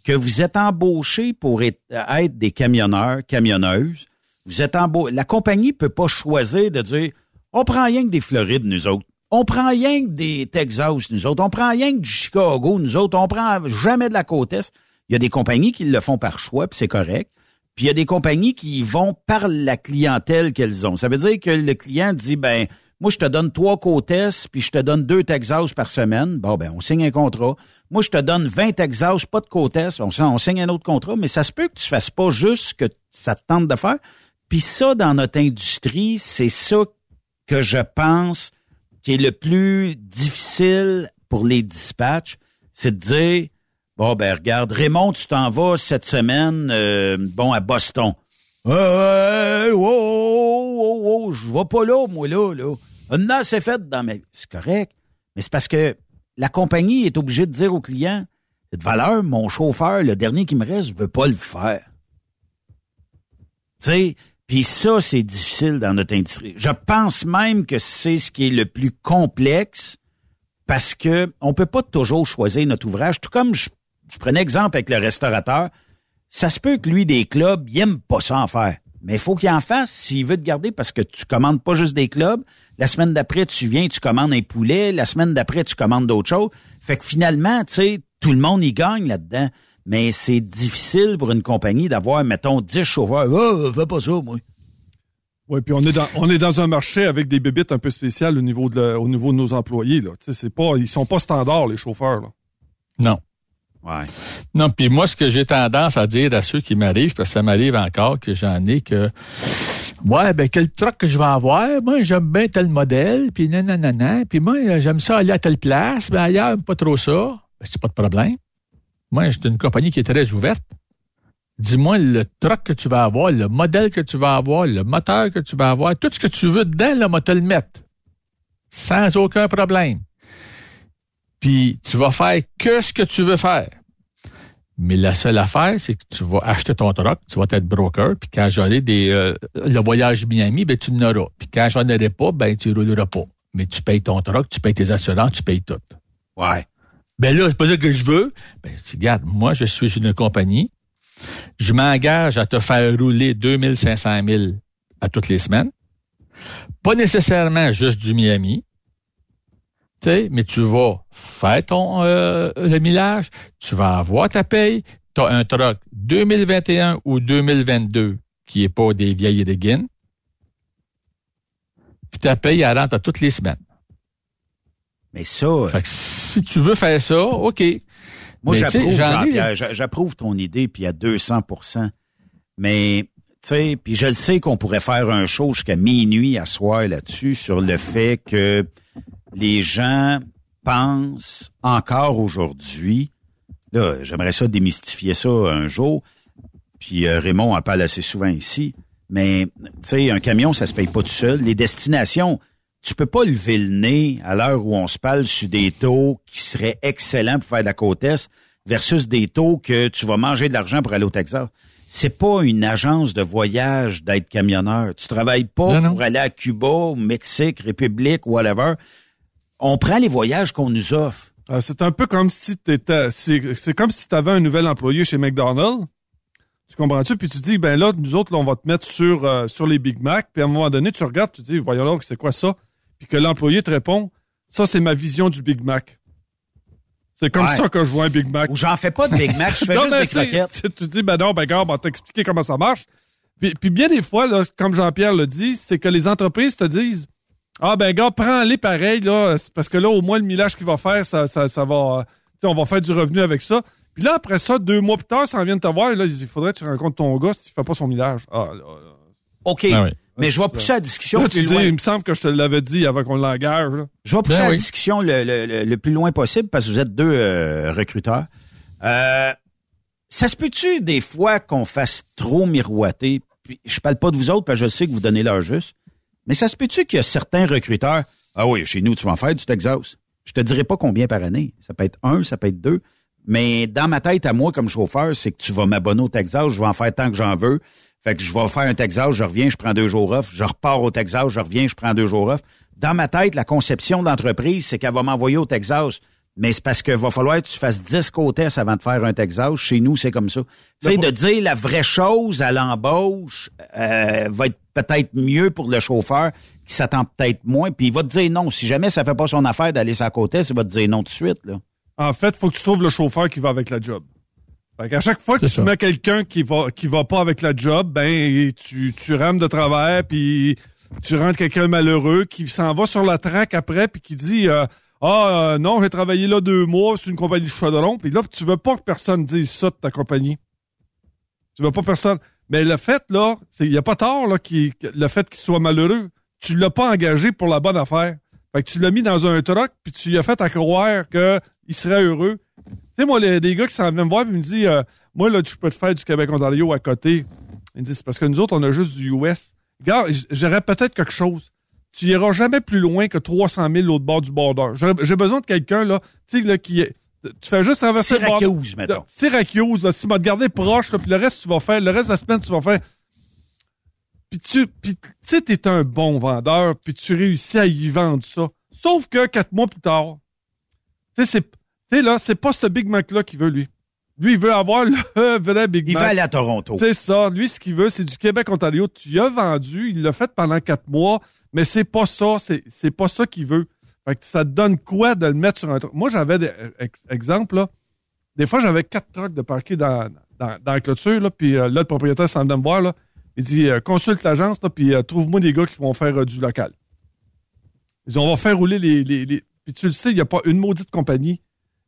que vous êtes embauché pour être, des camionneurs, camionneuses. Vous êtes embauché. La compagnie peut pas choisir de dire, on prend rien que des Florides, nous autres. On prend rien que des Texas, nous autres. On prend rien que du Chicago, nous autres. On prend jamais de la côte Est. Il y a des compagnies qui le font par choix, puis c'est correct. Puis il y a des compagnies qui vont par la clientèle qu'elles ont. Ça veut dire que le client dit, ben, moi, je te donne trois côtes puis je te donne deux Texas par semaine. Bon, ben, on signe un contrat. Moi, je te donne 20 Texas, pas de côtes on, on, signe un autre contrat, mais ça se peut que tu fasses pas juste ce que ça te tente de faire. Puis ça, dans notre industrie, c'est ça que je pense qui est le plus difficile pour les dispatchs, c'est de dire, bon, ben regarde, Raymond, tu t'en vas cette semaine, euh, bon, à Boston. Euh, oh, oh, oh, je vais pas là, moi, là, là. Non, c'est fait dans mes... C'est correct, mais c'est parce que la compagnie est obligée de dire au client, cette valeur, mon chauffeur, le dernier qui me reste, je veux pas le faire. Tu sais, puis ça, c'est difficile dans notre industrie. Je pense même que c'est ce qui est le plus complexe parce que on peut pas toujours choisir notre ouvrage. Tout comme je, prenais exemple avec le restaurateur, ça se peut que lui, des clubs, il aime pas ça en faire. Mais il faut qu'il en fasse s'il veut te garder parce que tu commandes pas juste des clubs. La semaine d'après, tu viens, tu commandes un poulet. La semaine d'après, tu commandes d'autres choses. Fait que finalement, tu sais, tout le monde y gagne là-dedans. Mais c'est difficile pour une compagnie d'avoir, mettons, 10 chauffeurs. Oh, fais pas ça, moi. Oui, puis on est dans on est dans un marché avec des bébites un peu spéciales au niveau de au niveau de nos employés là. Tu sais, c'est pas ils sont pas standards les chauffeurs là. Non. Ouais. Non, puis moi ce que j'ai tendance à dire à ceux qui m'arrivent parce que ça m'arrive encore que j'en ai que ouais, ben quel truck que je vais avoir? Moi, j'aime bien tel modèle, puis nanana, puis moi j'aime ça aller à telle place, mais ailleurs pas trop ça. Ben, c'est pas de problème. Moi, j'ai une compagnie qui est très ouverte. Dis-moi le truck que tu vas avoir, le modèle que tu vas avoir, le moteur que tu vas avoir, tout ce que tu veux dedans, là, moi le mettre. Sans aucun problème. Puis tu vas faire que ce que tu veux faire. Mais la seule affaire, c'est que tu vas acheter ton truck, tu vas être broker, puis quand j'aurai des euh, le voyage Miami, ben tu l'auras. Puis quand j'en aurai pas, ben tu rouleras pas. Mais tu payes ton truck, tu payes tes assurances, tu payes tout. Ouais. Ben là, c'est pas ça que je veux. Ben, regarde, moi, je suis une compagnie. Je m'engage à te faire rouler 2500 000 à toutes les semaines. Pas nécessairement juste du Miami. sais, mais tu vas faire ton euh, le millage, tu vas avoir ta paye, tu as un truck 2021 ou 2022 qui est pas des vieilles Guin. Puis ta paye, elle rentre à toutes les semaines. Mais ça. Fait que si tu veux faire ça, OK. Moi, j'approuve ton idée, puis à 200% Mais, tu sais, puis je le sais qu'on pourrait faire un show jusqu'à minuit à soir là-dessus, sur le fait que les gens pensent encore aujourd'hui, là, j'aimerais ça démystifier ça un jour, puis euh, Raymond en parle assez souvent ici, mais, tu sais, un camion, ça se paye pas tout seul. Les destinations, tu peux pas lever le nez à l'heure où on se parle sur des taux qui seraient excellents pour faire de la côte est versus des taux que tu vas manger de l'argent pour aller au Texas. C'est pas une agence de voyage d'être camionneur. Tu travailles pas pour aller à Cuba, au Mexique, République, whatever. On prend les voyages qu'on nous offre. Euh, c'est un peu comme si t'étais, c'est comme si tu avais un nouvel employé chez McDonald's. Tu comprends-tu? Puis tu dis, ben là, nous autres, on va te mettre sur, euh, sur les Big Mac. Puis à un moment donné, tu regardes, tu dis, voyons là, c'est quoi ça? Puis que l'employé te répond, ça, c'est ma vision du Big Mac. C'est comme ça que je vois un Big Mac. Ou j'en fais pas de Big Mac, je fais juste des croquettes. Tu dis, ben non, ben gars, on va t'expliquer comment ça marche. Puis, puis bien des fois, là, comme Jean-Pierre le dit, c'est que les entreprises te disent, ah ben gars, prends-les pareil, là, parce que là, au moins, le millage qu'il va faire, ça, ça, ça va, on va faire du revenu avec ça. Puis là, après ça, deux mois plus tard, ça vient de te voir, là, il faudrait que tu rencontres ton gars s'il fait pas son millage. Ah, là, là. OK. Ah mais je vais pousser la discussion plus loin. il me semble que je te l'avais dit avant qu'on l'engage. Je vais pousser ben la discussion le, plus loin possible parce que vous êtes deux euh, recruteurs. Euh, ça se peut-tu des fois qu'on fasse trop miroiter? Puis, je parle pas de vous autres parce que je sais que vous donnez l'heure juste. Mais ça se peut-tu qu'il y a certains recruteurs, ah oui, chez nous, tu vas en faire du Texas. Je te dirai pas combien par année. Ça peut être un, ça peut être deux. Mais dans ma tête, à moi, comme chauffeur, c'est que tu vas m'abonner au Texas, je vais en faire tant que j'en veux. Fait que je vais faire un Texas, je reviens, je prends deux jours off, je repars au Texas, je reviens, je prends deux jours off. Dans ma tête, la conception d'entreprise, c'est qu'elle va m'envoyer au Texas. Mais c'est parce qu'il va falloir que tu fasses 10 côtés avant de faire un Texas. Chez nous, c'est comme ça. Tu sais, de dire la vraie chose à l'embauche euh, va être peut-être mieux pour le chauffeur qui s'attend peut-être moins. Puis il va te dire non. Si jamais ça fait pas son affaire d'aller sa côté, il va te dire non tout de suite. Là. En fait, faut que tu trouves le chauffeur qui va avec la job. Fait qu'à chaque fois que tu mets quelqu'un qui va qui va pas avec la job, ben tu, tu rames de travers puis tu rentres quelqu'un malheureux qui s'en va sur la traque après puis qui dit euh, ah euh, non j'ai travaillé là deux mois sur une compagnie de chaudron puis là tu veux pas que personne dise ça de ta compagnie. Tu veux pas personne. Mais le fait là, c'est il y a pas tort là qui le fait qu'il soit malheureux, tu l'as pas engagé pour la bonne affaire. Fait que tu l'as mis dans un truck, puis tu lui as fait à croire qu'il serait heureux. Tu sais, moi, les, des gars qui s'en viennent me voir, ils me disent, euh, moi, là, tu peux te faire du Québec-Ontario à côté. Ils me disent, c'est parce que nous autres, on a juste du US. Regarde, j'aurais peut-être quelque chose. Tu iras jamais plus loin que 300 000 l'autre bord du border. J'ai besoin de quelqu'un, là, tu sais, là, qui est, tu fais juste traverser Syracuse, le bord. mettons. Syracuse, là, si te garder proche, là, puis le reste, tu vas faire, le reste de la semaine, tu vas faire. Puis tu, puis tu sais, t'es un bon vendeur, puis tu réussis à y vendre ça. Sauf que quatre mois plus tard, tu sais, c'est, tu sais, là, c'est pas ce Big Mac-là qu'il veut, lui. Lui, il veut avoir le vrai Big Il Mac. va aller à Toronto. C'est ça. Lui, ce qu'il veut, c'est du Québec-Ontario. Tu y as vendu, il l'a fait pendant quatre mois, mais c'est pas ça. C'est, c'est pas ça qu'il veut. Fait que ça te donne quoi de le mettre sur un truc? Moi, j'avais des ex- exemples, là. Des fois, j'avais quatre trucks de parquer dans, dans, dans la clôture, là, puis euh, là, le propriétaire s'en vient me voir, là. Il dit, euh, consulte l'agence, là, puis euh, trouve-moi des gars qui vont faire euh, du local. Ils disent, on va faire rouler les, les, les- Puis tu le sais, il n'y a pas une maudite compagnie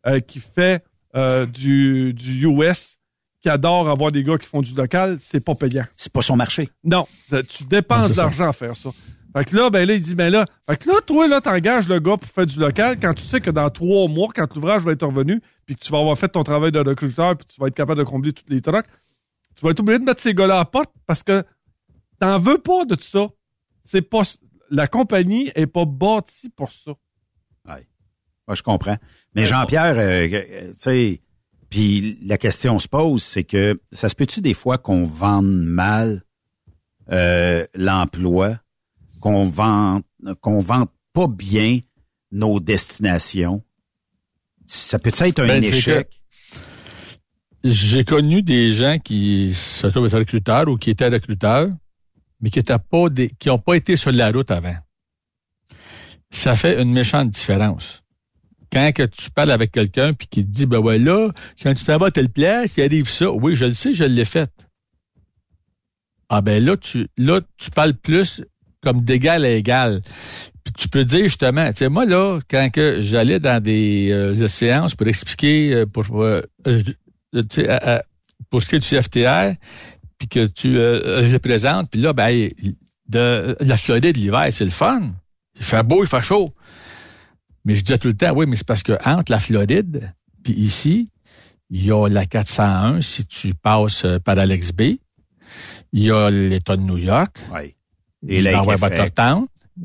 euh, qui fait euh, du, du US qui adore avoir des gars qui font du local. C'est pas payant. C'est pas son marché. Non, euh, tu dépenses de l'argent à faire ça. Fait que là, ben là, il dit, ben là, fait que là, toi, là, t'engages le gars pour faire du local quand tu sais que dans trois mois, quand l'ouvrage va être revenu, puis que tu vas avoir fait ton travail de recruteur, puis tu vas être capable de combler toutes les trucks, tu vas être obligé de mettre ces gars-là à la porte parce que t'en veux pas de tout ça. C'est pas, la compagnie est pas bâtie pour ça. Moi, je comprends. Mais Jean-Pierre, euh, euh, tu sais, puis la question se pose, c'est que ça se peut-tu des fois qu'on vende mal euh, l'emploi, qu'on vende, qu'on vende pas bien nos destinations? Ça peut être un Ben, échec? J'ai connu des gens qui se trouvent être recruteurs ou qui étaient recruteurs, mais qui étaient pas des, qui n'ont pas été sur la route avant. Ça fait une méchante différence. Quand que tu parles avec quelqu'un puis qui te dit ben ouais là, quand tu t'en vas à telle place, il arrive ça. Oui, je le sais, je l'ai fait. Ah ben là, tu là, tu parles plus comme d'égal à égal. Puis tu peux dire justement, tu sais, moi là, quand que j'allais dans des euh, séances pour expliquer euh, pour euh, pour ce qui est du CFTR, puis que tu le présentes, puis là, ben, de la Floride l'hiver, c'est le fun. Il fait beau, il fait chaud. Mais je disais tout le temps, oui, mais c'est parce que entre la Floride puis ici, il y a la 401 si tu passes euh, par Alex B. Il y a l'État de New York. Oui. Et il va avoir.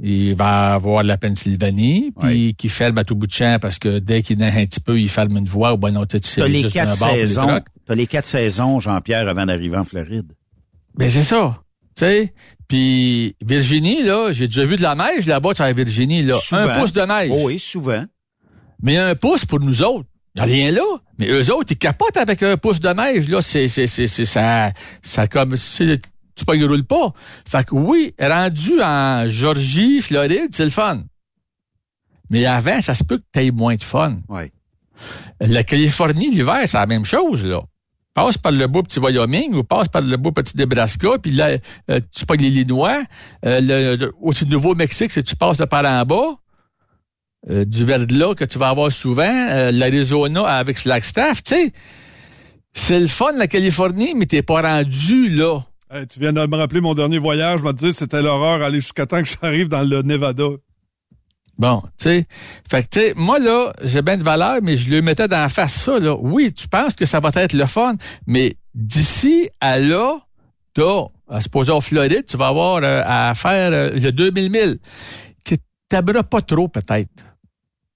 Il va avoir la Pennsylvanie, puis qui ferme à tout bout de champ parce que dès qu'il neige un petit peu, il ferme une voie ou ben non, tu c'est les quatre saisons. T'as les quatre saisons, Jean-Pierre, avant d'arriver en Floride. Ben c'est ça. Tu sais, puis Virginie là, j'ai déjà vu de la neige là-bas sur la Virginie là, Souvent. un pouce de neige. Oh oui, souvent. Mais un pouce pour nous autres, y a rien là. Mais eux autres, ils capotent avec un pouce de neige là, c'est c'est c'est c'est ça ça comme tu pas roule pas. Fait que oui, rendu en Georgie, Floride, c'est le fun. Mais avant, ça se peut que tu aies moins de fun. Oui. La Californie, l'hiver, c'est la même chose, là. Passe par le beau petit Wyoming ou passe par le beau petit Nebraska, puis là, euh, tu pognes l'Illinois. Euh, le, le- au Nouveau-Mexique, c'est tu passes de par en bas. Euh, du verglas que tu vas avoir souvent, euh, l'Arizona avec Flagstaff, tu sais. C'est le fun, la Californie, mais t'es pas rendu là. Tu viens de me rappeler mon dernier voyage. Je me disais c'était l'horreur aller jusqu'à temps que j'arrive dans le Nevada. Bon, tu sais. Fait que, tu sais, moi, là, j'ai bien de valeur, mais je lui mettais dans la face ça, là. Oui, tu penses que ça va être le fun, mais d'ici à là, t'as, à se poser en Floride, tu vas avoir euh, à faire euh, le 2000 000. Tu t'aimeras pas trop, peut-être.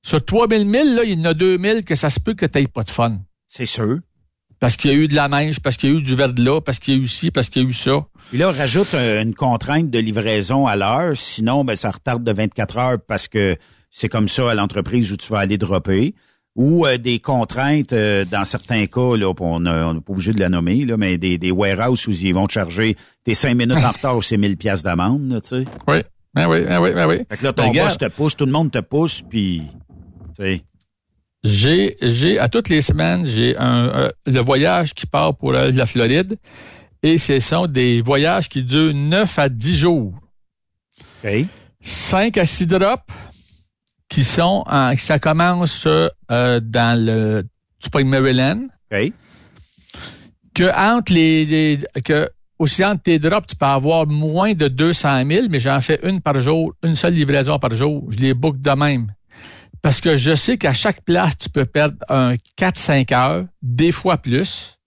Sur 3000 000, là, il y en a 2000 que ça se peut que tu pas de fun. C'est sûr. Parce qu'il y a eu de la neige, parce qu'il y a eu du verglas, parce qu'il y a eu ci, parce qu'il y a eu ça. Puis là, on rajoute une contrainte de livraison à l'heure. Sinon, ben, ça retarde de 24 heures parce que c'est comme ça à l'entreprise où tu vas aller dropper. Ou euh, des contraintes, euh, dans certains cas, là, on n'est on pas obligé de la nommer, là, mais des, des warehouses où ils vont te charger tes cinq minutes en retard, c'est 1000 pièces d'amende, là, tu sais. Oui, ben oui, ben oui, ben oui. Fait que là, ton Ben, boss te pousse, tout le monde te pousse, puis, tu sais. J'ai, j'ai, à toutes les semaines, j'ai un, le voyage qui part pour euh, la Floride et ce sont des voyages qui durent 9 à 10 jours. OK. 5 à 6 drops qui sont en, ça commence euh, dans le, tu pognes Maryland, OK. que entre les, les- que aussi entre tes drops, tu peux avoir moins de 200 000, mais j'en fais une par jour, une seule livraison par jour. Je les book de même. Parce que je sais qu'à chaque place, tu peux perdre un 4-5 heures, des fois plus.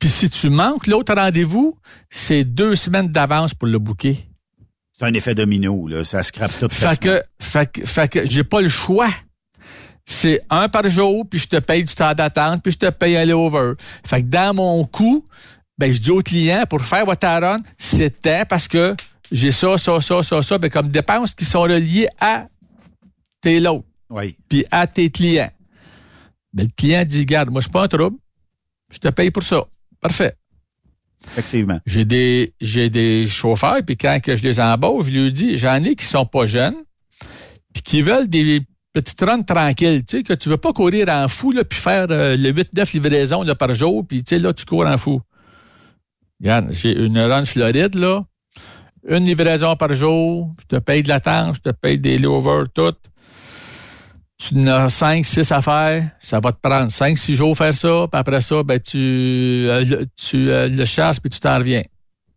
Puis si tu manques l'autre rendez-vous, c'est deux semaines d'avance pour le booker. C'est un effet domino, là. Ça scrape tout. Fait que, fait que, fait que j'ai pas le choix. C'est un par jour, puis je te paye du temps d'attente, puis je te paye un over. Fait que dans mon coût, ben, je dis au client, pour faire votre run, c'était parce que j'ai ça, ça, ça, ça, ça, ben, comme dépenses qui sont reliées à tes lots. Oui. Puis à tes clients. Le client dit, garde, moi, je suis pas un trouble. Je te paye pour ça. Parfait. Effectivement. J'ai des, j'ai des chauffeurs, puis quand que je les embauche, je lui dis, j'en ai qui sont pas jeunes, puis qui veulent des petites runs tranquilles, tu sais, que tu veux pas courir en fou, là, puis faire euh, le 8-9 livraisons là, par jour, puis tu sais, là, tu cours en fou. Regarde, j'ai une run Floride, là, une livraison par jour, je te paye de l'attente, je te paye des layovers, tout tu en as 5, 6 à faire, ça va te prendre 5, 6 jours faire ça, puis après ça, ben, tu, euh, tu euh, le charges, puis tu t'en reviens.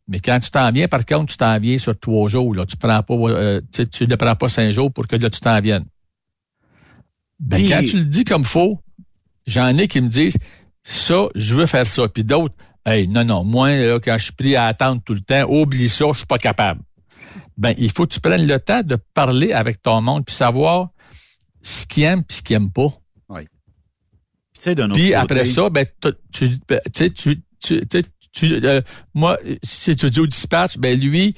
Mais quand tu t'en viens, par contre, tu t'en viens sur trois jours. Là. Tu prends pas, euh, tu ne prends pas cinq jours pour que là, tu t'en viennes. Ben, quand tu le dis comme faut, j'en ai qui me disent ça, je veux faire ça. Puis d'autres, hey, non, non, moi, là, quand je suis pris à attendre tout le temps, oublie ça, je suis pas capable. Ben, il faut que tu prennes le temps de parler avec ton monde puis savoir ce qu'ils aiment puis ce qu'ils n'aiment pas. Oui. Puis, après ça, ben, tu, ben, tu, tu, tu, tu euh, moi, si tu dis au dispatch, ben lui,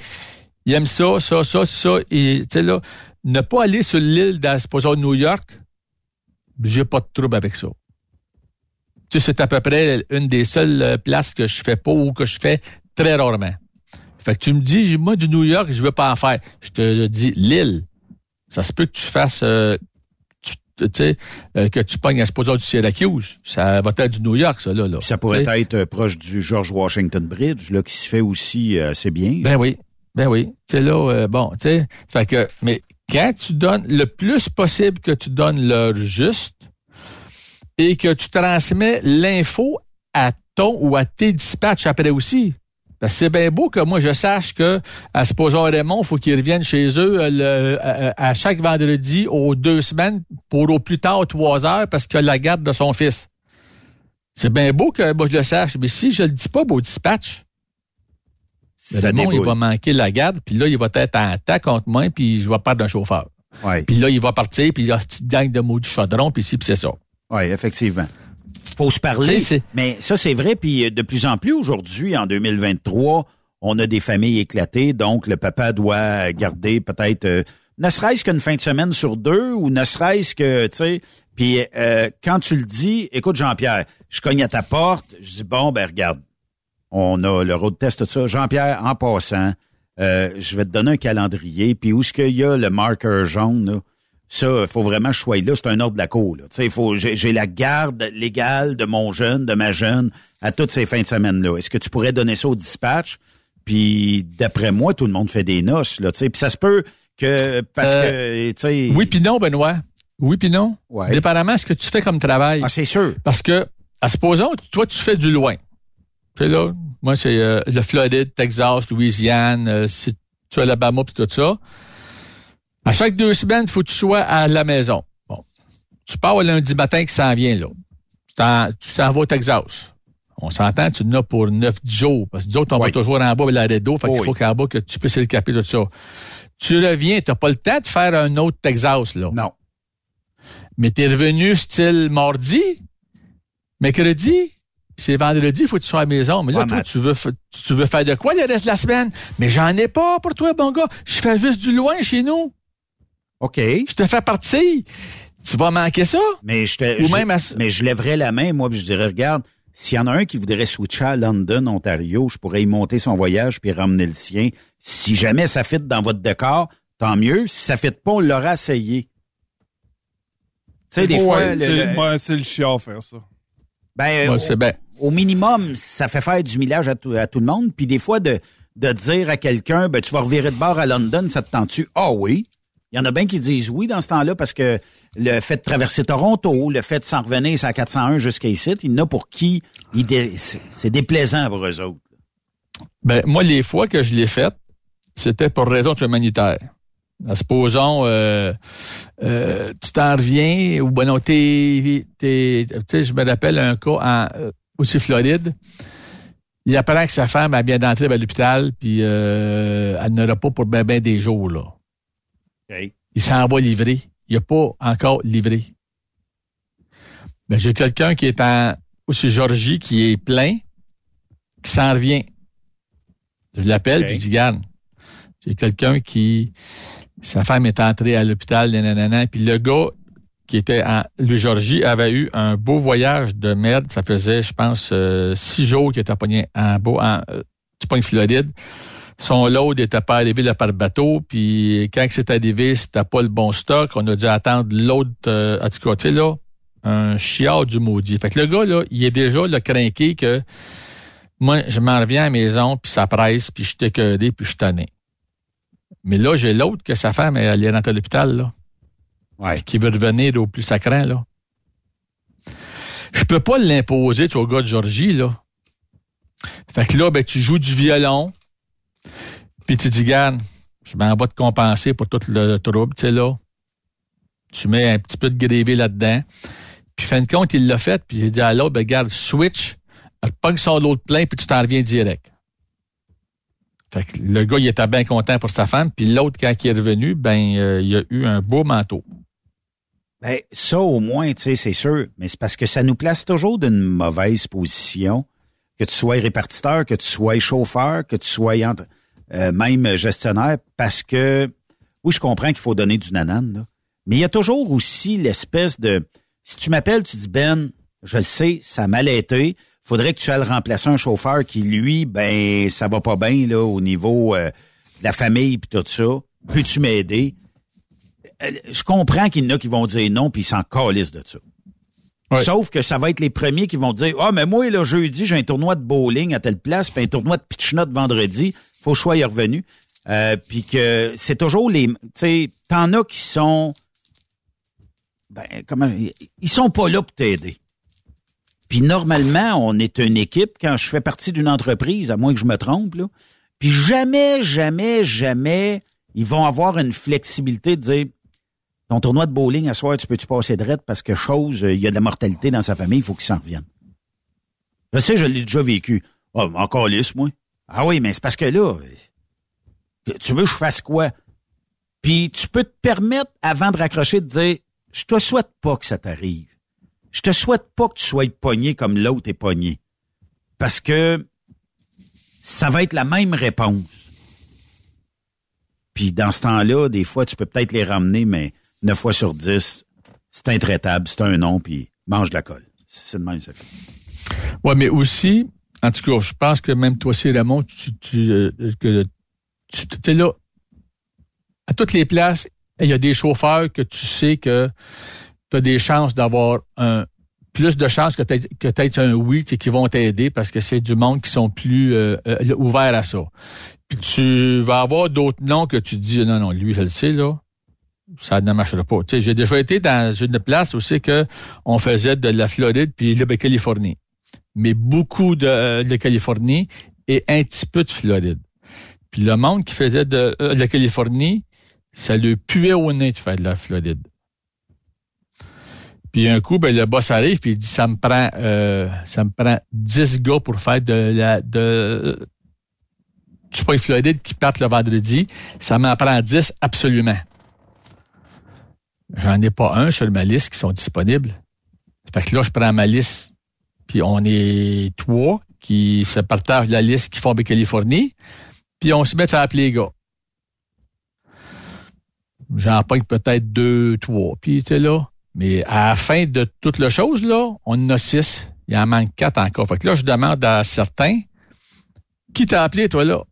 il aime ça, ça, ça, ça. Et, tu sais, là, ne pas aller sur l'île de New York, j'ai pas de trouble avec ça. Tu sais, c'est à peu près une des seules euh, places que je fais pas ou que je fais très rarement. Fait que tu me dis, moi, du New York, je veux pas en faire. Je te dis, l'île. Ça se peut que tu fasses euh, tu sais, euh, que tu pognes à ce du Syracuse. Ça va être du New York, ça, là. ça pourrait être euh, proche du George Washington Bridge, là, qui se fait aussi euh, assez bien. Ben oui. Ben oui. Tu sais, là, bon, tu sais, fait que, mais quand tu donnes le plus possible que tu donnes l'heure juste et que tu transmets l'info à ton ou à tes dispatchs après aussi. Parce que c'est bien beau que moi je sache que à supposons Raymond, il faut qu'il revienne chez eux euh, à, chaque vendredi aux deux semaines pour au plus tard trois heures parce qu'il a la garde de son fils. C'est bien beau que moi je le sache, mais si je le dis pas au dispatch, Raymond, il va manquer la garde, puis là, il va être en attaque contre moi, puis je vais perdre un chauffeur. Puis là, il va partir, puis il y a une petite gang de mots du chaudron, puis si, puis c'est ça. Oui, effectivement faut se parler. mais ça, c'est vrai. Puis euh, de plus en plus aujourd'hui, en 2023, on a des familles éclatées. Donc, le papa doit garder peut-être, euh, ne serait-ce qu'une fin de semaine sur deux ou ne serait-ce que, tu sais. Puis euh, quand tu le dis, écoute Jean-Pierre, je cogne à ta porte, je dis bon ben regarde, on a le road test tout ça. Jean-Pierre, en passant, je vais te donner un calendrier. Puis où est-ce qu'il y a le marqueur jaune là? Ça, il faut vraiment que je sois là. C'est un ordre de la cour. J'ai la garde légale de mon jeune, de ma jeune, à toutes ces fins de semaine-là. Est-ce que tu pourrais donner ça au dispatch? Puis d'après moi, tout le monde fait des noces. Là, puis ça se peut que parce euh, que Oui puis non, Benoît. Oui puis non. Ouais. Dépendamment ce que tu fais comme travail. Ah, c'est sûr. Parce que, à supposons, toi, tu fais du loin. Puis là, moi, c'est euh, le Floride, Texas, Louisiane, euh, si tu Alabama puis tout ça. À chaque deux semaines, il faut que tu sois à la maison. Bon. Tu pars lundi matin qui s'en vient, là. Tu t'en vas au Texas. On s'entend, tu en as pour 9-10 jours. Parce que nous autres, on va toujours en bas avec la d'eau. Fait qu'il faut qu'en bas, que tu puisses caper tout ça. Tu reviens, tu n'as pas le temps de faire un autre Texas, là. Non. Mais tu es revenu style mardi, mercredi, c'est vendredi, il faut que tu sois à la maison. Mais là, toi, tu veux, tu veux faire de quoi le reste de la semaine? Mais j'en ai pas pour toi, bon gars. Je fais juste du loin chez nous. OK. Je te fais partir. Tu vas manquer ça? Mais je te, Ou même mais je lèverais la main, moi, puis je dirais, regarde, s'il y en a un qui voudrait switcher à London, Ontario, je pourrais y monter son voyage puis ramener le sien. Si jamais ça fit dans votre décor, tant mieux. Si ça fit pas, on l'aura essayé. Tu sais, des fois... Moi, c'est le chiant faire ça. Ben, au, au, minimum, ça fait faire du millage à tout, à tout le monde. Puis des fois, de, de dire à quelqu'un, ben, tu vas revirer de bord à London, ça te tente-tu? Ah oui. Il y en a bien qui disent oui dans ce temps-là parce que le fait de traverser Toronto, le fait de s'en revenir à 401 jusqu'à ici, il y en a pour qui c'est déplaisant pour eux autres. Ben, moi, les fois que je l'ai fait, c'était pour raison humanitaire. Supposons, euh, euh, tu t'en reviens, ou ben non, t'es, je me rappelle un cas en, euh, aussi Floride. Il apprend que sa femme a bien d'entrer à l'hôpital, puis elle n'aura pas pour bien ben des jours, là. Il s'en va livrer. Il n'a pas encore livré. Ben, j'ai quelqu'un qui est en aussi Georgie qui est plein, qui s'en revient. Je l'appelle, puis je dis, garde, j'ai quelqu'un qui, sa femme est entrée à l'hôpital, nanana, puis le gars qui était en le Georgie avait eu un beau voyage de merde. Ça faisait, je pense, euh, six jours qu'il était pogné en beau, en, euh, du Floride. Son load n'était pas arrivé là par bateau, puis quand c'est arrivé, c'était pas le bon stock. On a dû attendre l'autre, euh, en tout cas, tu sais, là, un chiard du maudit. Fait que le gars, là, il est déjà le craqué que moi, je m'en reviens à la maison, puis ça presse, puis je suis écœuré, puis je suis tanné. Mais là, j'ai l'autre que sa femme, elle est rentrée à l'hôpital, là. Ouais. Qui veut revenir au plus sacré, là. Je peux pas l'imposer, tu au gars de Georgie, là. Fait que là, ben, tu joues du violon, puis tu dis, garde, je m'en vais te compenser pour tout le trouble, tu sais, là. Tu mets un petit peu de grévé là-dedans. Puis, fin de compte, il l'a fait, puis j'ai dit à ben, garde, switch, pogne son l'autre plein, puis tu t'en reviens direct. Fait que le gars, il était bien content pour sa femme, puis l'autre, quand il est revenu, ben, euh, il a eu un beau manteau. Ben, ça, au moins, tu sais, c'est sûr. Mais c'est parce que ça nous place toujours d'une mauvaise position. Que tu sois répartiteur, que tu sois chauffeur, que tu sois euh, même gestionnaire, parce que, oui, je comprends qu'il faut donner du nanan, là. Mais il y a toujours aussi l'espèce de, si tu m'appelles, tu dis, Ben, je le sais, ça m'a été, faudrait que tu ailles remplacer un chauffeur qui, lui, ben, ça va pas bien là au niveau euh, de la famille puis tout ça. Peux-tu m'aider? Euh, je comprends qu'il y en a qui vont dire non puis ils s'en calissent de ça. Sauf que ça va être les premiers qui vont dire Ah, mais moi, là, jeudi, j'ai un tournoi de bowling à telle place, puis un tournoi de pitch vendredi, je sois revenu. Euh, puis que c'est toujours les. Tu sais, t'en as qui sont. Ben, comment. Ils sont pas là pour t'aider. Puis normalement, on est une équipe quand je fais partie d'une entreprise, à moins que je me trompe, là. Puis jamais, jamais, jamais, ils vont avoir une flexibilité de dire ton tournoi de bowling à soir, tu peux-tu passer de parce que chose, il y a de la mortalité dans sa famille, il faut qu'il s'en revienne. Je sais, je l'ai déjà vécu. Oh, encore lisse, moi. Ah oui, mais c'est parce que là, tu veux que je fasse quoi? Puis tu peux te permettre, avant de raccrocher, de dire Je te souhaite pas que ça t'arrive je te souhaite pas que tu sois pogné comme l'autre est pogné. Parce que ça va être la même réponse. Puis dans ce temps-là, des fois, tu peux peut-être les ramener, mais 9 fois sur 10, c'est intraitable, c'est un nom, puis mange de la colle. C'est de même, ça fait. Ouais, mais aussi, en tout cas, je pense que même toi aussi, Ramon, tu, tu, euh, tu es là, à toutes les places, il y a des chauffeurs que tu sais que tu as des chances d'avoir un plus de chances que peut-être un oui qui vont t'aider parce que c'est du monde qui sont plus euh, euh, ouverts à ça. Puis tu vas avoir d'autres noms que tu dis non, non, lui, je le sais, là. Ça ne marchera pas. Tu sais, j'ai déjà été dans une place aussi que on faisait de la Floride puis la Californie. Mais beaucoup de, Californie et un petit peu de Floride. Puis le monde qui faisait de, euh, la Californie, ça lui puait au nez de faire de la Floride. Puis un coup, ben, le boss arrive puis il dit ça me prend euh, ça me prend 10 gars pour faire de la de du point Floride qui partent le vendredi. Ça m'en prend 10 absolument. J'en ai pas un sur ma liste qui sont disponibles. Fait que là, je prends ma liste, puis on est trois qui se partagent la liste qui font de Californie, puis on se met à appeler les gars. J'en pogne peut-être deux, trois. Puis, tu là, mais à la fin de toute la chose, là, on en a six. Il en manque quatre encore. Fait que là, je demande à certains, qui t'a appelé, toi, là?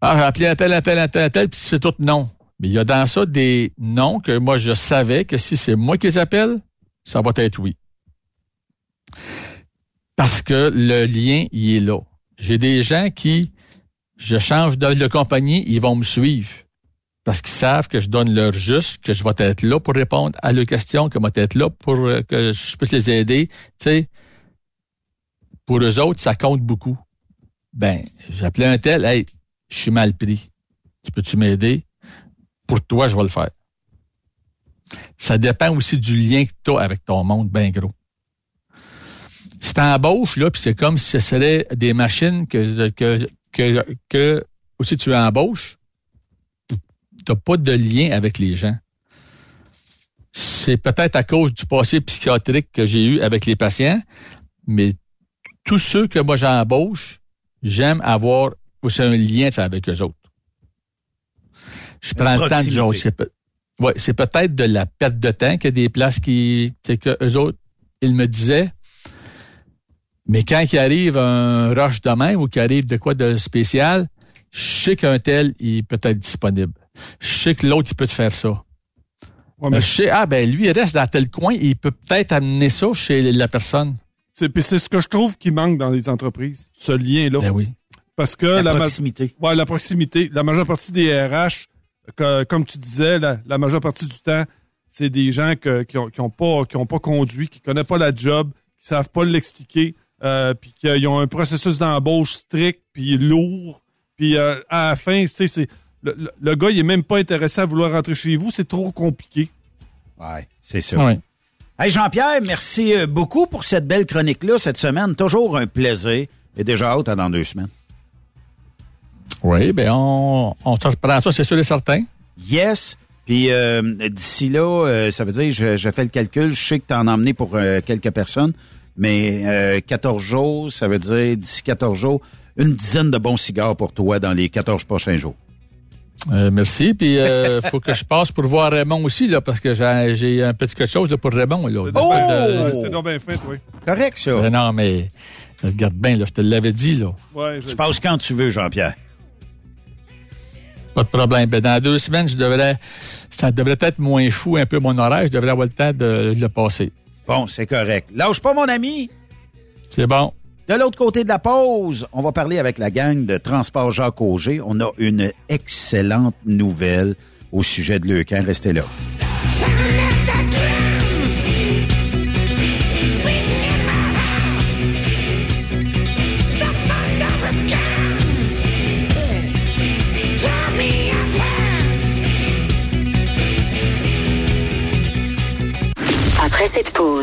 Ah, j'ai appelé un tel, un tel, un tel, tel, puis c'est tout non. Mais il y a dans ça des noms que moi, je savais que si c'est moi qui les appelle, ça va être oui. Parce que le lien, il est là. J'ai des gens qui, je change de compagnie, ils vont me suivre parce qu'ils savent que je donne leur juste, que je vais être là pour répondre à leurs questions, que je vais être là pour euh, que je puisse les aider. Tu sais, pour eux autres, ça compte beaucoup. Ben, j'appelais un tel, hey, je suis mal pris. Tu peux-tu m'aider? Pour toi, je vais le faire. Ça dépend aussi du lien que tu as avec ton monde, ben gros. Si embauches, là, puis c'est comme si ce serait des machines que, que, que, que aussi tu embauches, n'as pas de lien avec les gens. C'est peut-être à cause du passé psychiatrique que j'ai eu avec les patients, mais tous ceux que moi j'embauche, j'aime avoir aussi un lien avec eux autres. Je prends le temps de genre, c'est ouais, c'est peut-être de la perte de temps que des places qui, que eux autres, ils me disaient, mais quand il arrive un rush de même ou qu'il arrive de quoi de spécial, je sais qu'un tel, il peut être disponible. Je sais que l'autre, il peut te faire ça. mais... Je sais, ah ben lui, il reste dans tel coin, il peut peut-être amener ça chez la personne. C'est, c'est ce que je trouve qui manque dans les entreprises, ce lien-là. Ben oui. Parce que la, proximité. Ouais, la proximité. La majeure partie des RH, comme tu disais, la, majeure partie du temps, c'est des gens qui, ont, pas qui ont pas conduit, qui connaissent pas la job, qui savent pas l'expliquer, euh, puis qui ont un processus d'embauche strict puis lourd, puis euh, à la fin, tu c'est le, gars, il est même pas intéressé à vouloir rentrer chez vous, c'est trop compliqué. Ouais, c'est ça. Hey Jean-Pierre, merci euh, beaucoup pour cette belle chronique-là cette semaine. Toujours un plaisir. Et déjà hâte à dans deux semaines. Oui, ben on, on te reprend ça, c'est sûr et certain. Yes. Puis euh, d'ici là, euh, ça veut dire, je, je, fais le calcul, je sais que tu en as emmené pour quelques personnes, mais 14 jours, ça veut dire d'ici 14 jours, une dizaine de bons cigares pour toi dans les 14 prochains jours. Euh, merci. Puis, il euh, faut que je passe pour voir Raymond aussi, là, parce que j'ai un petit quelque chose pour Raymond. Là. Oh! C'est donc bien fait, oui. Correct, ça. Euh, non, mais regarde bien, là, je te l'avais dit. là. Ouais, je... Tu passes quand tu veux, Jean-Pierre. Pas de problème. Ben, dans deux semaines, je devrais, ça devrait être moins fou un peu mon horaire. Je devrais avoir le temps de le passer. Bon, c'est correct. Lâche pas, mon ami. C'est bon. De l'autre côté de la pause, on va parler avec la gang de Transport Jacques Auger. On a une excellente nouvelle au sujet de Leucan. Restez là.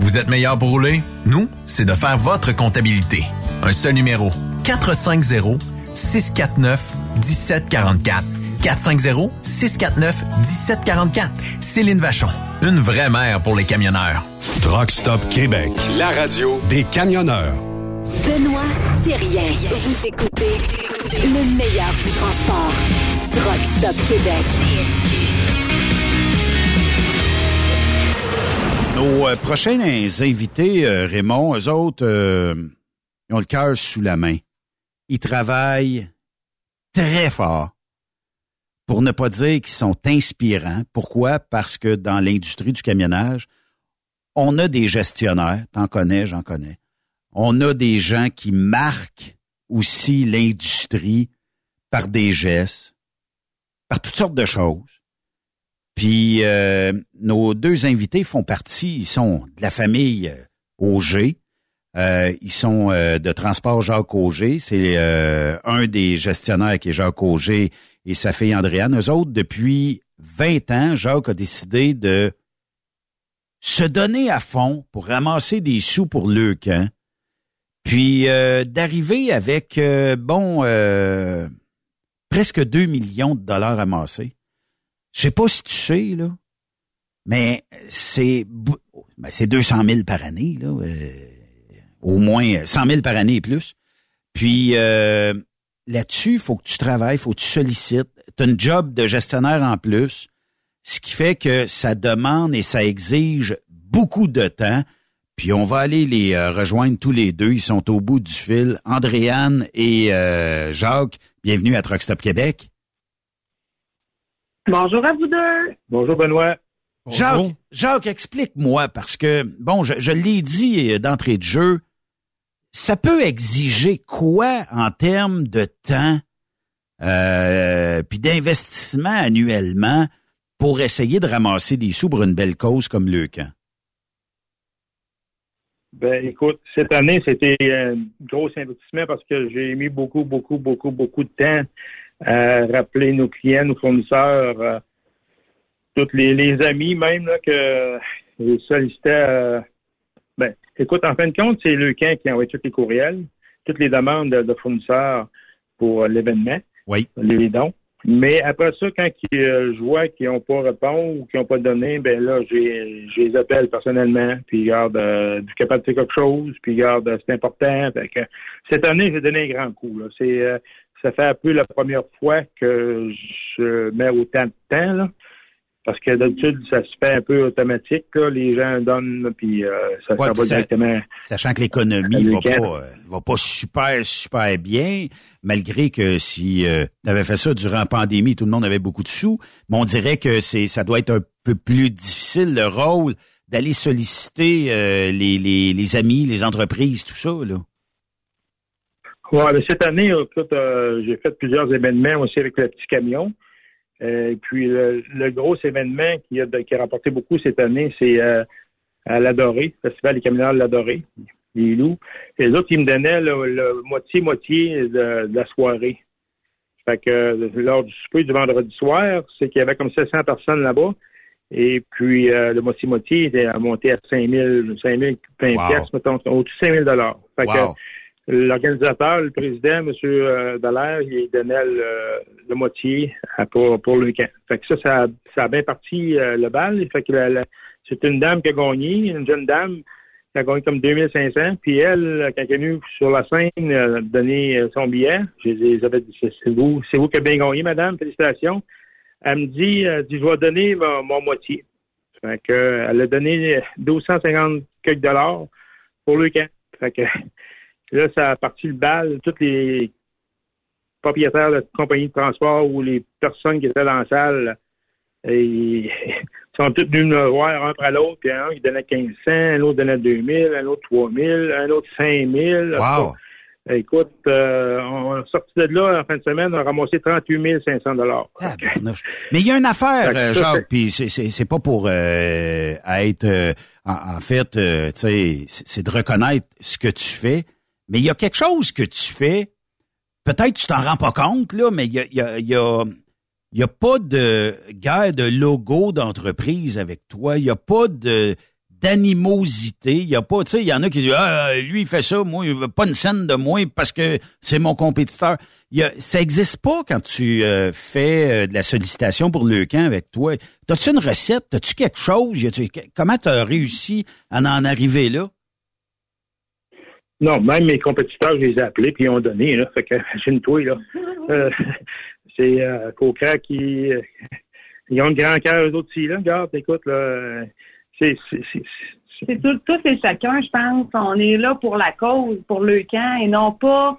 Vous êtes meilleur pour rouler? Nous, c'est de faire votre comptabilité. Un seul numéro. 450 649 1744 450-649-1744. Céline Vachon, une vraie mère pour les camionneurs. Truck Stop Québec, la radio des camionneurs. Benoît Thérien. Vous écoutez le meilleur du transport. Truck Stop Québec. Nos euh, prochains invités, euh, Raymond, eux autres, euh, ils ont le cœur sous la main. Ils travaillent très fort. Pour ne pas dire qu'ils sont inspirants. Pourquoi? Parce que dans l'industrie du camionnage, on a des gestionnaires, t'en connais, j'en connais. On a des gens qui marquent aussi l'industrie par des gestes, par toutes sortes de choses. Puis euh, nos deux invités font partie, ils sont de la famille euh, Auger. Euh, ils sont de Transport Jacques Auger. C'est un des gestionnaires qui est Jacques Auger et sa fille Andréane. Eux autres, depuis 20 ans, Jacques a décidé de se donner à fond pour ramasser des sous pour le camp, puis d'arriver avec, bon, presque 2 millions de dollars amassés. Je sais pas si tu sais, là, mais c'est ben c'est 200 000 par année, là, euh, au moins 100 000 par année et plus. Puis euh, là-dessus, faut que tu travailles, il faut que tu sollicites. Tu as un job de gestionnaire en plus, ce qui fait que ça demande et ça exige beaucoup de temps. Puis on va aller les euh, rejoindre tous les deux. Ils sont au bout du fil. Andréane et Jacques, bienvenue à Truckstop Québec. Bonjour à vous deux. Bonjour Benoît. Jacques, Jacques explique-moi, parce que, bon, je, l'ai dit d'entrée de jeu, ça peut exiger quoi en termes de temps euh, puis d'investissement annuellement pour essayer de ramasser des sous pour une belle cause comme le camp? Ben, écoute, cette année, c'était un gros investissement parce que j'ai mis beaucoup, beaucoup, beaucoup, beaucoup de temps à rappeler nos clients, nos fournisseurs, euh, tous les, amis même là, que je sollicitais. Euh, ben, écoute, en fin de compte, c'est le camp qui a envoyé tous les courriels, toutes les demandes de, fournisseurs pour l'événement, oui. les dons. Mais après ça, quand euh, je vois qu'ils n'ont pas répondu ou qu'ils n'ont pas donné, ben là, j'ai, je les appelle personnellement, puis garde euh, du capable de faire quelque chose, puis garde c'est important. Fait que, cette année, j'ai donné un grand coup. Là. C'est ça fait un peu la première fois que je mets autant de temps, là. Parce que d'habitude, ça se fait un peu automatique, là. Les gens donnent, puis euh, ça, va directement. Sachant que l'économie va pas, euh, va pas super, super bien, malgré que si euh, tu avais fait ça durant la pandémie, tout le monde avait beaucoup de sous. Mais on dirait que c'est, ça doit être un peu plus difficile, le rôle d'aller solliciter les, les, les amis, les entreprises, tout ça, là. Ouais, cette année, écoute, euh, j'ai fait plusieurs événements aussi avec le petit camion. Euh, puis le, gros événement qui a, qui a rapporté beaucoup cette année, c'est euh, à l'Adoré, Festival des camionneurs de l'Adoré, les loups. Et les autres, ils me donnaient le moitié-moitié de, la soirée. Fait que lors du souper du vendredi soir, c'est qu'il y avait comme 700 personnes là-bas. Et puis, le moitié-moitié était monté à 5 000, 5 000 pièces, mettons, au-dessus de 5 000 Fait que L'organisateur, le président, M. Euh, Dallaire, il donnait le, moitié pour, pour le week-end. Fait que ça, ça, ça a bien parti euh, le bal. Fait que c'est une dame qui a gagné, une jeune dame qui a gagné comme 2500. Puis elle, quand elle est venue sur la scène, elle a donné son billet. Avais dit, c'est vous, c'est vous qui avez bien gagné, madame. Félicitations. Elle me dit, dit je vais donner mon, moitié. Fait que, elle a donné 1250 quelques dollars pour le week-end. Fait que Là, ça a parti le bal. Tous les propriétaires de compagnies de transport ou les personnes qui étaient dans la salle, ils sont tous venus me voir un après l'autre. Puis un, il donnait 1500, un autre donnait 2000, un autre 3000, un autre 5000. Wow! Écoute, euh, on est sorti de là en fin de semaine, on a ramassé 38 500 dollars. Ah, Mais il y a une affaire, euh, Jacques, puis c'est pas pour euh, être... en, en, fait, tu sais, c'est de reconnaître ce que tu fais, mais il y a quelque chose que tu fais, peut-être tu t'en rends pas compte, là, mais il y a, y, a, y, a, pas de guerre de logo d'entreprise avec toi. Il n'y a pas de d'animosité. Il y a pas, tu sais, il y en a qui disent ah lui il fait ça, moi il veut pas une scène de moi parce que c'est mon compétiteur. Y a, ça existe pas quand tu euh, fais euh, de la sollicitation pour le camp avec toi. T'as-tu une recette, t'as-tu quelque chose? Comment t'as réussi à en arriver là? Non, même mes compétiteurs, je les ai appelés puis ils ont donné là. Fait que une toi là. Euh, c'est euh, qui ils ont un grand cœur eux autres aussi là. Regarde, écoute là c'est tout, tout et chacun, je pense. On est là pour la cause, pour le camp, et non pas.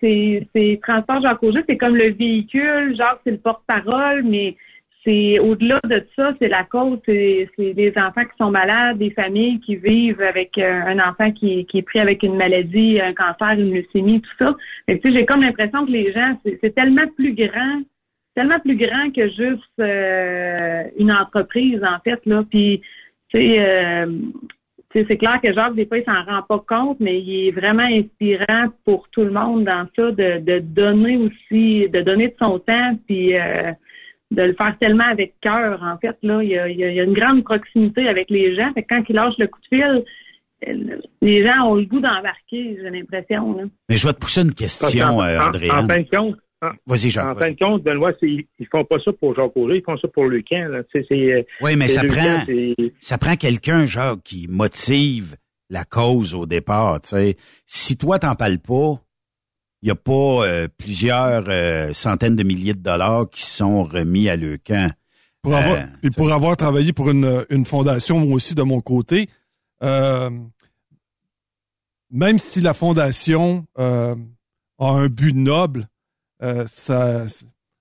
C'est Transport Jacques Auger, c'est comme le véhicule, genre c'est le porte-parole, mais c'est au-delà de ça, c'est la cause, c'est des enfants qui sont malades, des familles qui vivent avec euh, un enfant qui, qui est pris avec une maladie, un cancer, une leucémie, tout ça. Mais tu sais, j'ai comme l'impression que les gens, c'est tellement plus grand, tellement plus grand que juste euh, une entreprise en fait là. Puis euh, c'est clair que Jacques, des fois, il s'en rend pas compte, mais il est vraiment inspirant pour tout le monde dans ça, de, donner aussi, de donner de son temps, puis euh, de le faire tellement avec cœur, en fait. Là, il y, a, une grande proximité avec les gens. Fait quand il lâche le coup de fil, les gens ont le goût d'embarquer, j'ai l'impression. Mais je vais te pousser une question, euh, André. En, fin de compte, Vas-y, En fin de compte, Benoît, ils, ils font pas ça pour Jacques Auger, ils font ça pour le camp. oui, mais ça prend, ça prend quelqu'un, Jacques, qui motive la cause au départ. sais. Si toi, t'en parles pas, il n'y a pas euh, plusieurs euh, centaines de milliers de dollars qui sont remis à le camp. Pour avoir, euh, pour avoir travaillé pour une, une fondation, moi aussi, de mon côté, même si la fondation a un but noble, euh, ça,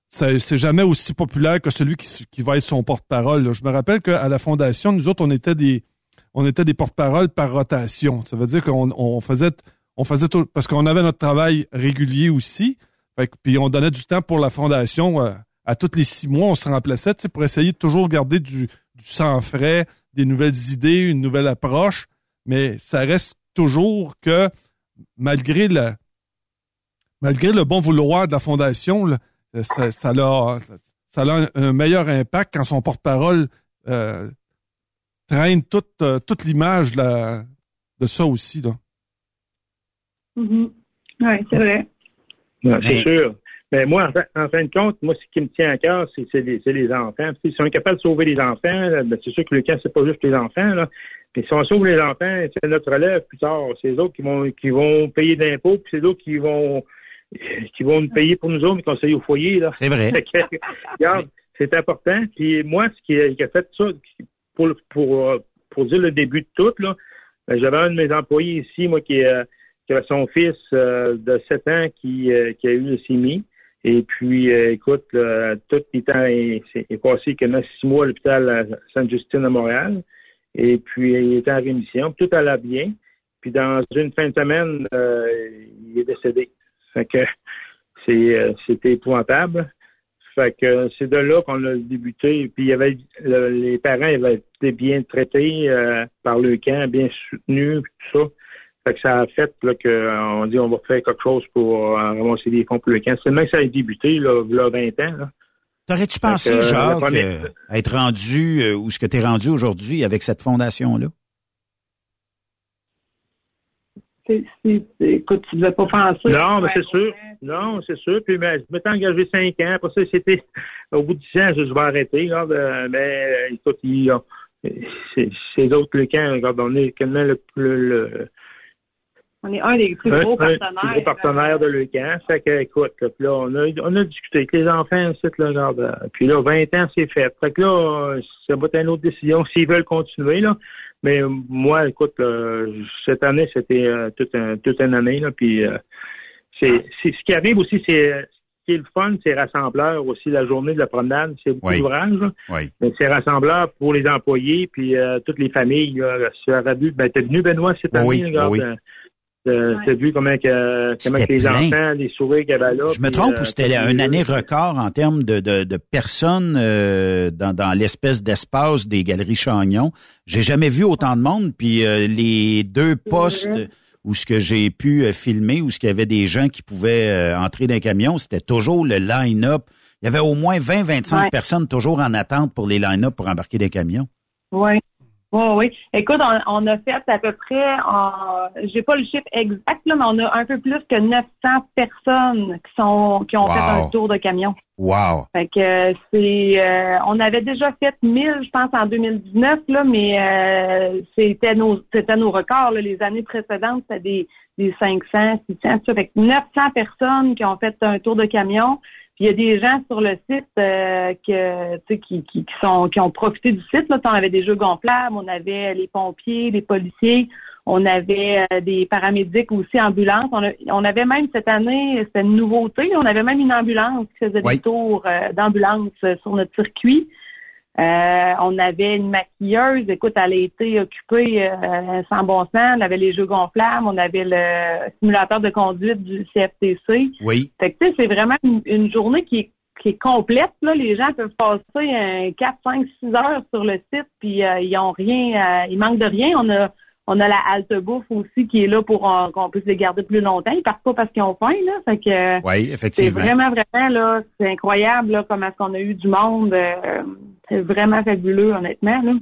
c'est jamais aussi populaire que celui qui, qui va être son porte-parole. Je me rappelle qu'à la fondation, nous autres, on était des, on était des porte-parole par rotation. Ça veut dire qu'on on faisait, on faisait tout, parce qu'on avait notre travail régulier aussi. puis on donnait du temps pour la fondation. Euh, à tous les six mois, on se remplaçait pour essayer de toujours garder du, sang frais, des nouvelles idées, une nouvelle approche. Mais ça reste toujours que, malgré la, malgré le bon vouloir de la fondation, ça, a, un meilleur impact quand son porte-parole euh, traîne toute, euh, toute l'image de ça aussi. Mm-hmm. Oui, c'est vrai. c'est sûr. Mais moi, en fin, de compte, moi, ce qui me tient à cœur, c'est les, les, enfants. Si on est capable de sauver les enfants, ben, c'est sûr que le cas, c'est pas juste les enfants. Là. Mais si on sauve les enfants, c'est notre relève plus tard. C'est eux autres qui vont qui vont payer d'impôts, puis c'est eux qui vont qui vont nous payer pour nous autres, mais conseiller au foyer. Là. C'est vrai. c'est important. Puis moi, ce qui a, fait ça, pour, pour, pour dire le début de tout, là, ben, j'avais un de mes employés ici, moi, qui, euh, qui avait son fils euh, de 7 ans qui, euh, qui a eu le CIMI. Et puis, écoute, tout le temps est, est passé quasiment six mois à l'hôpital Sainte-Justine à Montréal. Et puis, il était en rémission. Tout allait bien. Puis, dans une fin de semaine, il est décédé. Euh, c'était épouvantable. Fait que c'est de là qu'on a débuté. Puis il y avait les parents avaient été bien traités euh, par le camp, bien soutenus, tout ça. Fait que ça a fait qu'on dit on va faire quelque chose pour euh, ramasser des fonds pour le camp. C'est même que ça a débuté là, il y a 20 ans. Là. T'aurais-tu pensé, Jacques, être rendu où ce que tu es rendu aujourd'hui avec cette fondation-là? écoute, tu ne devais pas faire ça. Non, mais c'est sûr. Non, c'est sûr. Puis, ben, je m'étais engagé cinq ans. Après ça, c'était, au bout de dix ans, je, vais arrêter, là, mais, écoute, c'est d'autres le camp, regarde, on est quasiment le, le, on est un des plus gros partenaires. Un, plus gros partenaires de l'UQAM. Fait que, écoute, là, on a, on a discuté avec les enfants, là, regarde, euh, puis là, 20 ans, c'est fait. Fait que là, ça va être une autre décision s'ils veulent continuer, là. Mais moi, écoute, euh, cette année, c'était euh, toute, un, toute une année. Là, puis euh, c'est, c'est ce qui arrive aussi, c'est ce qui est le fun, c'est rassembleur aussi la journée de la promenade. C'est beaucoup d'ouvrage. Oui. Mais c'est rassembleur pour les employés puis toutes les familles. Là, sur ben, t'es venu Benoît cette année, oui, regarde, Euh, T'as vu comment, que, comment que les enfants, les souris qu'il y avait là. Je me trompe ou c'était une année record en termes de, de, de personnes euh, dans, dans l'espèce d'espace des galeries Chagnon? J'ai jamais vu autant de monde. Puis euh, les deux postes où ce que j'ai pu euh, filmer, où ce qu'il y avait des gens qui pouvaient entrer dans un camion, c'était toujours le line-up. Il y avait au moins 20-25 personnes toujours en attente pour les line-up pour embarquer des camions. Oui. Oui, oui. Écoute, on, a fait à peu près, j'ai pas le chiffre exact, là, mais on a un peu plus que 900 personnes qui sont qui ont fait un tour de camion. Wow. Fait que c'est, euh, on avait déjà fait 1000, je pense, en 2019, là, mais euh, c'était nos, c'était nos records. Les années précédentes, c'était des, des 500, 600, ça. Fait que 900 personnes qui ont fait un tour de camion il y a des gens sur le site euh, que, qui, qui, qui, sont, qui ont profité du site. Là. On avait des jeux gonflables, on avait les pompiers, les policiers, on avait euh, des paramédics aussi, ambulances. On, on, avait même cette année, c'était une nouveauté, on avait même une ambulance qui faisait des tours euh, d'ambulance sur notre circuit. Euh, on avait une maquilleuse, écoute, elle a été occupée euh, sans bon sens. On avait les jeux gonflables, on avait le simulateur de conduite du CFTC. Oui. Fait que c'est vraiment une, journée qui est, qui est complète. Là. Les gens peuvent passer 4, 5, 6 heures sur le site, puis euh, ils ont rien, il manque de rien. On a on a la halte bouffe aussi qui est là pour qu'on puisse les garder plus longtemps. Ils partent pas parce qu'ils ont faim, là. Fait que oui, effectivement. C'est vraiment, vraiment, là, c'est incroyable là, comment est-ce qu'on a eu du monde. C'est vraiment fabuleux, honnêtement. Là.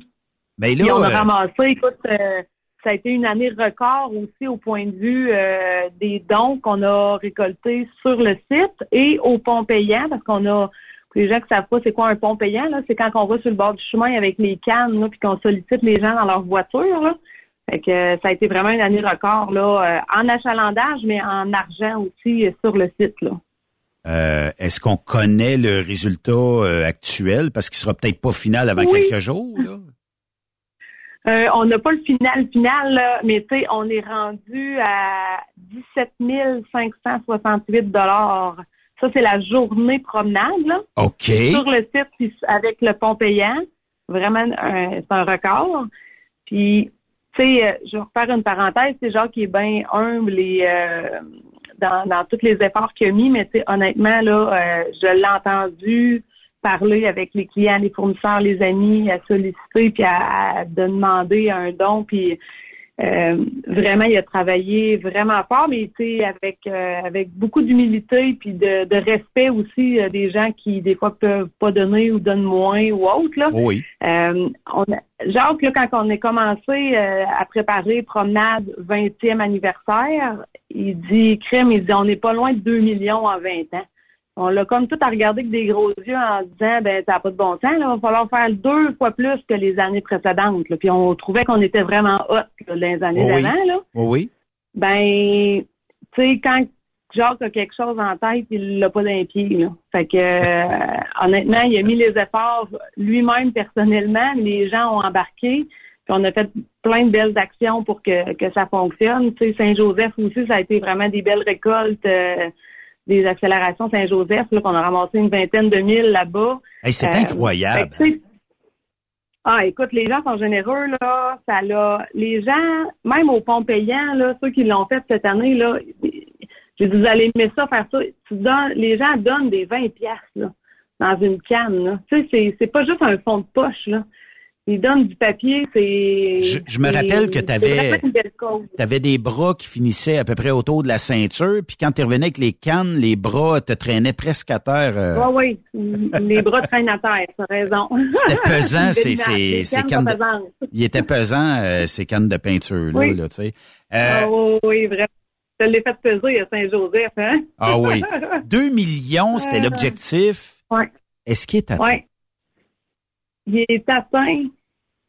Mais ben là, on a euh, ramassé, écoute, euh, ça a été une année record aussi au point de vue euh, des dons qu'on a récoltés sur le site et au pont payant, parce qu'on a les gens qui savent pas c'est quoi un pont payant, là, c'est quand on va sur le bord du chemin avec les cannes, là, puis qu'on sollicite les gens dans leur voiture. Là. Fait que ça a été vraiment une année record là, en achalandage, mais en argent aussi sur le site. Là. Euh, est-ce qu'on connaît le résultat euh, actuel? Parce qu'il sera peut-être pas final avant quelques jours. Euh, on n'a pas le final final, mais tu sais, on est rendu à 17 568 Ça, c'est la journée promenade. OK. Sur le site avec le pont payant. Vraiment, c'est un record. Puis, tu sais, je vais refaire une parenthèse. C'est genre qui est bien humble et dans, dans tous les efforts qu'il a mis, mais honnêtement, là, euh, je l'ai entendu parler avec les clients, les fournisseurs, les amis, à solliciter, puis à, demander un don, puis euh, vraiment, il a travaillé vraiment fort, mais avec euh, avec beaucoup d'humilité puis de, respect aussi des gens qui des fois peuvent pas donner ou donnent moins ou autre là. Oui. on Jacques, là, quand on a commencé à préparer promenade 20e anniversaire, il dit crème, il dit on n'est pas loin de 2 millions en 20 ans. On l'a comme tout à regarder avec des gros yeux en disant ben ça n'a pas de bon sens, là, il va falloir faire deux fois plus que les années précédentes. Puis on trouvait qu'on était vraiment hot là, les années oui. d'avant. Là. Oui. Ben, tu sais, quand Jacques a quelque chose en tête, il l'a pas d'un pied. Là. Fait que euh, honnêtement, il a mis les efforts lui-même personnellement, les gens ont embarqué on a fait plein de belles actions pour que, que ça fonctionne. Tu sais, Saint-Joseph aussi, ça a été vraiment des belles récoltes, euh, des accélérations Saint-Joseph, qu'on a ramassé une vingtaine de mille là-bas. c'est euh, incroyable. ah, écoute, les gens sont généreux, là. Ça l'a. Les gens, même au pont payant, là, ceux qui l'ont fait cette année, là, je vous allez aimer ça, faire ça. Tu donnes, les gens donnent des 20 piastres, là, dans une canne, là. Tu sais, c'est, c'est pas juste un fond de poche, là il donne du papier, c'est... Je, me rappelle que tu avais, avais des bras qui finissaient à peu près autour de la ceinture, puis quand tu revenais avec les cannes, les bras te traînaient presque à terre. Euh. Oui, oui, les bras traînent à terre, t'as raison. C'était pesant, ces, ces, ces cannes de... Il était pesant, euh, ces cannes de peinture-là, oui. là, tu sais. Euh... Oh, oui, vraiment. Je l'ai fait peser à Saint-Joseph, hein? Ah oui. 2 millions, c'était l'objectif. Oui. Est-ce qu'il est atteint? Oui. Il est atteint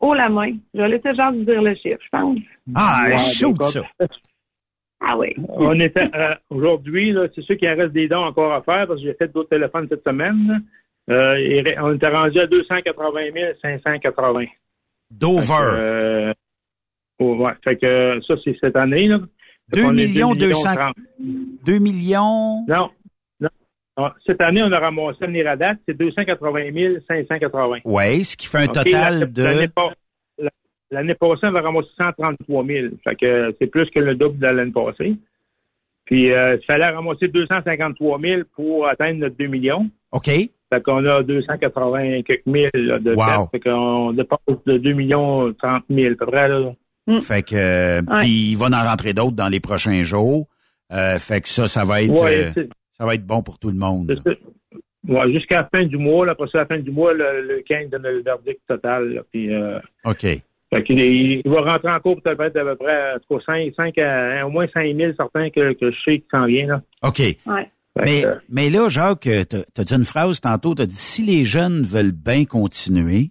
haut la main. Je vais laisser Jacques vous dire le chiffre, je pense. Ah, ouais, chaud ça. Ah oui. On était euh, aujourd'hui, c'est sûr qu'il en reste des dons encore à faire parce que j'ai fait d'autres téléphones cette semaine. Euh, on était rendu à 280 580. Dover. Euh, ouais, fait que ça, c'est cette année. Là. 2 millions 200. 2 millions. Non, cette année, on a ramassé le NIRADAT, c'est 280 580. Oui, ce qui fait un total de... L'année passée, on a ramassé 133 000. Fait que c'est plus que le double de l'année passée. Puis, euh, il fallait ramasser 253 000 pour atteindre notre 2 millions. OK. Fait qu'on a 280 quelques mille de wow. Fait qu'on dépasse de 2 millions 30 000 à peu près. Là. Mm. Fait que, euh, puis il va en rentrer d'autres dans les prochains jours. Euh, fait que ça, ça va être... Ouais, ça va être bon pour tout le monde. Ouais, jusqu'à la fin du mois, là, après ça, la fin du mois, le, le 15 donne le verdict total. puis, euh, OK. Fait il va rentrer en cours peut-être à peu près cas, 5, 5 à, au moins 5 000 certains que, que je sais qui s'en vient. Là. OK. Ouais. Mais, que, euh, mais là, Jacques, tu as dit une phrase tantôt, tu as dit si les jeunes veulent bien continuer,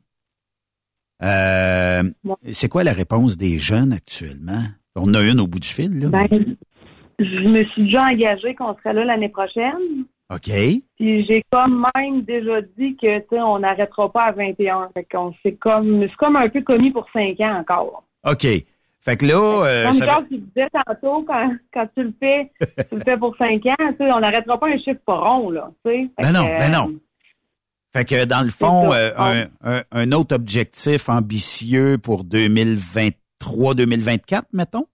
euh, c'est quoi la réponse des jeunes actuellement? On a une au bout du fil, là. Ben, je me suis déjà engagée qu'on serait là l'année prochaine. OK. Puis j'ai comme même déjà dit que tu on n'arrêtera pas à 21. Fait qu'on c'est comme c'est comme un peu commis pour 5 ans encore. OK. Fait que là, euh, Comme ça Jacques qui disait tantôt, quand, quand tu le fais, tu le fais pour 5 ans, tu sais, on n'arrêtera pas un chiffre pas rond, là. Tu Ben non, ben non. Fait que dans le fond, euh, un, un- un autre objectif ambitieux pour 2023-2024, mettons?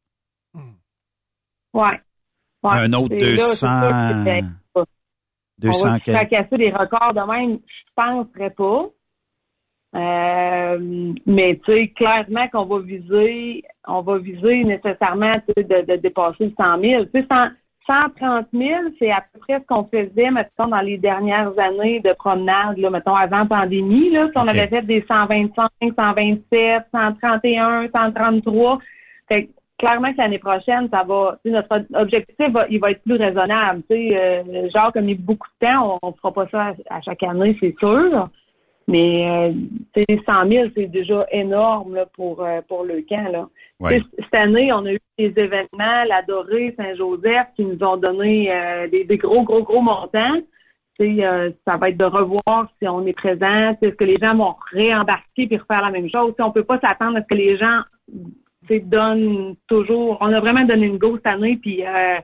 Ouais. Ouais. Un autre C'est là, c'est 200, ça, c'est- On 200 va casser des records de même, je penserais pas. Euh, mais tu sais, clairement qu'on va viser, on va viser nécessairement de, de dépasser le 100 000. Tu sais, 100 130 000, c'est à peu près ce qu'on faisait, mettons, dans les dernières années de promenade, là, mettons, avant pandémie, là, si on avait fait des 125, 127, 131, 133. Fait clairement que l'année prochaine, ça va, notre objectif, va, il va être plus raisonnable. Euh, genre, comme il y a beaucoup de temps, on, ne fera pas ça à, à chaque année, c'est sûr. Mais, euh, tu sais, 100 000, c'est déjà énorme, là, pour, euh, pour le camp, là. Ouais. Cette année, on a eu des événements, la Dorée, Saint-Joseph, qui nous ont donné euh, des, des gros, gros, gros montants. Euh, ça va être de revoir si on est présent, est-ce que les gens vont réembarquer puis refaire la même chose. On peut pas s'attendre à ce que les gens donnent toujours. On a vraiment donné une go cette année, puis euh,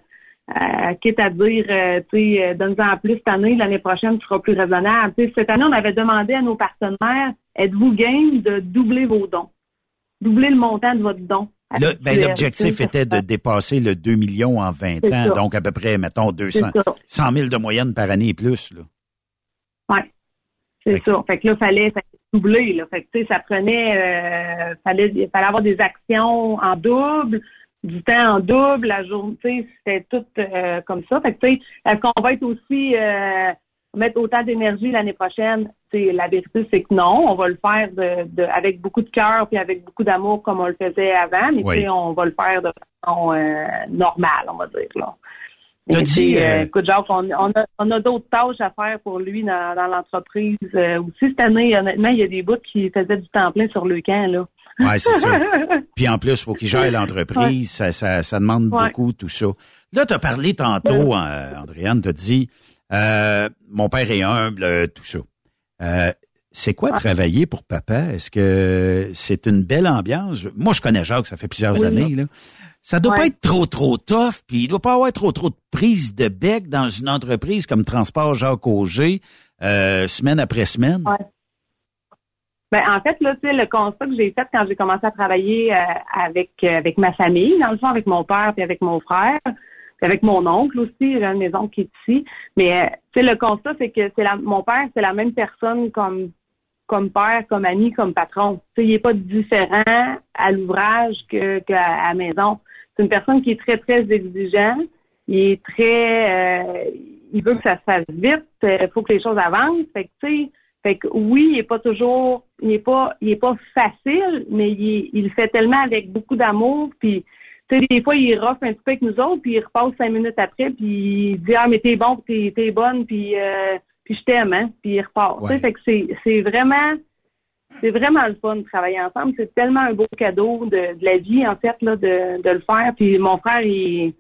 euh, quitte à dire, euh, tu sais, donne-en plus cette année, l'année prochaine, tu seras plus raisonnable. Cette année, on avait demandé à nos partenaires, êtes-vous game de doubler vos dons? Doubler le montant de votre don. Ben, l'objectif était de dépasser le 2 millions en 20 C'est ans, ça. donc à peu près, mettons, 200, C'est ça. 100 000 de moyenne par année et plus. Là. Ouais. C'est ça. Fait que là, fallait, doubler. Là. Fait que, tu sais, ça prenait, euh, fallait, il fallait avoir des actions en double, du temps en double, la journée, c'était tout euh, comme ça. Fait que, tu sais, est-ce qu'on va être aussi, euh, mettre autant d'énergie l'année prochaine? Tu sais, la vérité, c'est que non. On va le faire de, de, avec beaucoup de cœur puis avec beaucoup d'amour comme on le faisait avant, mais Oui. tu sais, on va le faire de façon euh, normale, on va dire, là. Tu sais, euh, euh, écoute, Jacques, on, on a, on a d'autres tâches à faire pour lui dans, dans l'entreprise. Euh, aussi, cette année, honnêtement, il y a des bouts qui faisaient du temps plein sur le camp, là. Ouais, c'est ça. Puis en plus, il faut qu'il gère l'entreprise. Ça, ça, ça demande Ouais. beaucoup, tout ça. Là, tu as parlé tantôt, euh, Andréane, tu as dit, euh, mon père est humble, tout ça. Euh, c'est quoi travailler pour papa? Est-ce que c'est une belle ambiance? Moi, je connais Jacques, ça fait plusieurs Oui. années. Là. Ça doit Ouais. pas être trop, trop tough, puis il doit pas avoir trop, trop de prise de bec dans une entreprise comme Transport Jacques Auger, euh, semaine après semaine. Ouais. Ben, en fait, là, tu sais, le constat que j'ai fait quand j'ai commencé à travailler euh, avec euh, avec ma famille, dans le fond, avec mon père puis avec mon frère, puis avec mon oncle aussi, j'ai un de mes oncles qui est ici. Mais, euh, tu sais, le constat, c'est que c'est la, mon père, c'est la même personne comme comme père, comme ami, comme patron. Tu sais, il est pas différent à l'ouvrage que qu'à à la maison. C'est une personne qui est très, très exigeant. Il est très... euh, il veut que ça se fasse vite. Il faut que les choses avancent. Fait que, tu sais, fait que oui, il est pas toujours, il est pas, il est pas facile, mais il, il le fait tellement avec beaucoup d'amour. Puis, tu sais, des fois, il rough un petit peu avec nous autres, puis il repasse cinq minutes après, puis il dit ah mais t'es bon, t'es, t'es bonne, puis euh, puis je t'aime, hein, puis il repart. Tu sais, Ouais. fait que c'est, c'est vraiment, c'est vraiment le fun de travailler ensemble. C'est tellement un beau cadeau de, de la vie en fait là, de, de le faire. Puis mon frère, il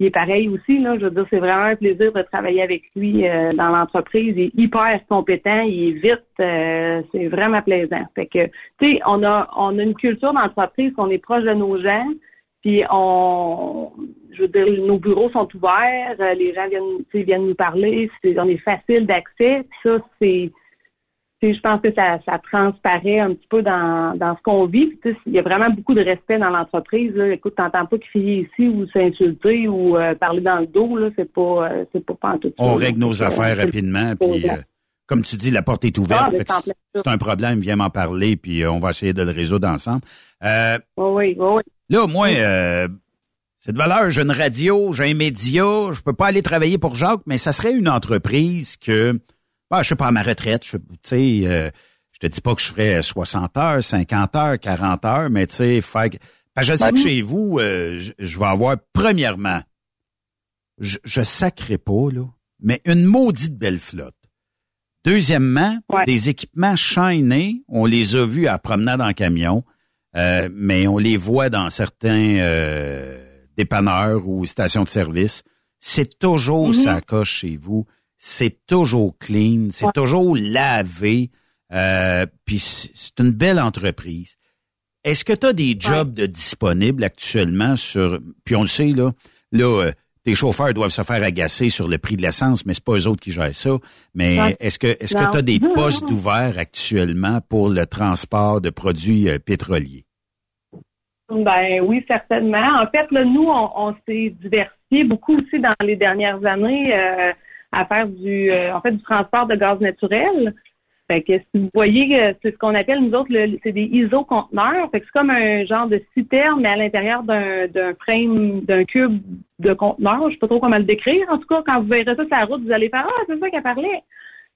il est pareil aussi. Là. Je veux dire, c'est vraiment un plaisir de travailler avec lui euh, dans l'entreprise. Il est hyper compétent, il est vite, euh, c'est vraiment plaisant. Fait que, tu sais, on a, on a une culture d'entreprise qu'on est proche de nos gens. Puis on, je veux dire, nos bureaux sont ouverts, euh, les gens viennent, viennent nous parler, on est facile d'accès. Ça, c'est, je pense que ça, ça transparaît un petit peu dans, dans ce qu'on vit. Puis, il y a vraiment beaucoup de respect dans l'entreprise. Écoute, t'entends pas crier ici ou s'insulter ou euh, parler dans le dos. Là, c'est pas, euh, c'est pas pantoute ça, On là. règle nos affaires rapidement, puis euh, comme tu dis, la porte est ouverte. Ah, c'est en un problème, viens m'en parler, puis on va essayer de le résoudre ensemble. Oui, oui, oui. Là, moi, euh, c'est de valeur, j'ai une radio, j'ai un média, je peux pas aller travailler pour Jacques, mais ça serait une entreprise que, bah, je sais pas, à ma retraite, je, sais, euh, je te dis pas que je ferais 60 heures, 50 heures, 40 heures, mais tu sais, faire... je sais que chez vous, euh, je, vais avoir, premièrement, je, je sacrerai pas, là, mais une maudite belle flotte. Deuxièmement, des équipements chaînés, on les a vus à promenade en camion, euh, mais on les voit dans certains euh, dépanneurs ou stations de service. C'est toujours mm ça coche chez vous. C'est toujours clean, c'est toujours lavé. Euh, puis c'est une belle entreprise. Est-ce que tu as des jobs de disponibles actuellement sur puis on le sait là, là tes chauffeurs doivent se faire agacer sur le prix de l'essence, mais c'est pas eux autres qui gèrent ça. Mais est-ce que est-ce que tu as des postes ouverts actuellement pour le transport de produits euh, pétroliers? Ben oui, certainement. En fait, là, nous, on, s'est diversifié beaucoup aussi dans les dernières années euh, à faire du euh, en fait du transport de gaz naturel. Fait que si vous voyez, euh, c'est ce qu'on appelle nous autres, c'est des iso-conteneurs. Fait que c'est comme un genre de citerne, mais à l'intérieur d'un, frame, d'un cube de conteneur. Je sais pas trop comment le décrire. En tout cas, quand vous verrez ça sur la route, vous allez faire Ah, c'est ça qu'elle parlait.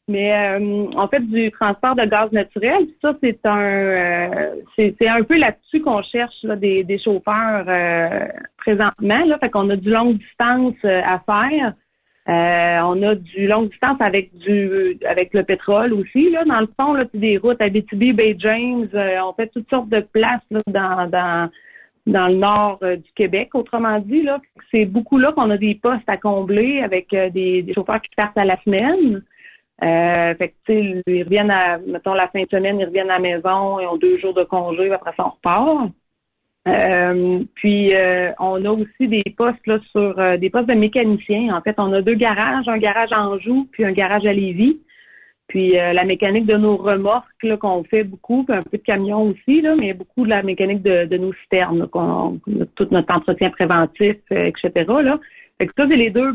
Mais euh, en fait, du transport de gaz naturel, ça, c'est un euh, c'est, un peu là-dessus qu'on cherche des, chauffeurs présentement. Là. Fait qu'on a du longue distance à faire. Euh, on a du longue distance avec du avec le pétrole aussi. Là, dans le fond, là, des routes BTB, Bay James. Euh, on fait toutes sortes de places là, dans, dans, dans le nord euh, du Québec, autrement dit. Là, c'est beaucoup là qu'on a des postes à combler avec des, des, chauffeurs qui partent à la semaine. fait que, ils reviennent à, mettons, la fin de semaine, ils reviennent à la maison, ils ont deux jours de congé, après ça, on repart. Euh, puis euh, on a aussi des postes là sur euh, des postes de mécaniciens. En fait, on a deux garages, un garage à Anjou puis un garage à Lévis. Puis la mécanique de nos remorques là, qu'on fait beaucoup, puis un peu de camions aussi, là, mais beaucoup de la mécanique de, nos citernes, qu'on, tout notre entretien préventif, etc. Là. Fait que ça, c'est les deux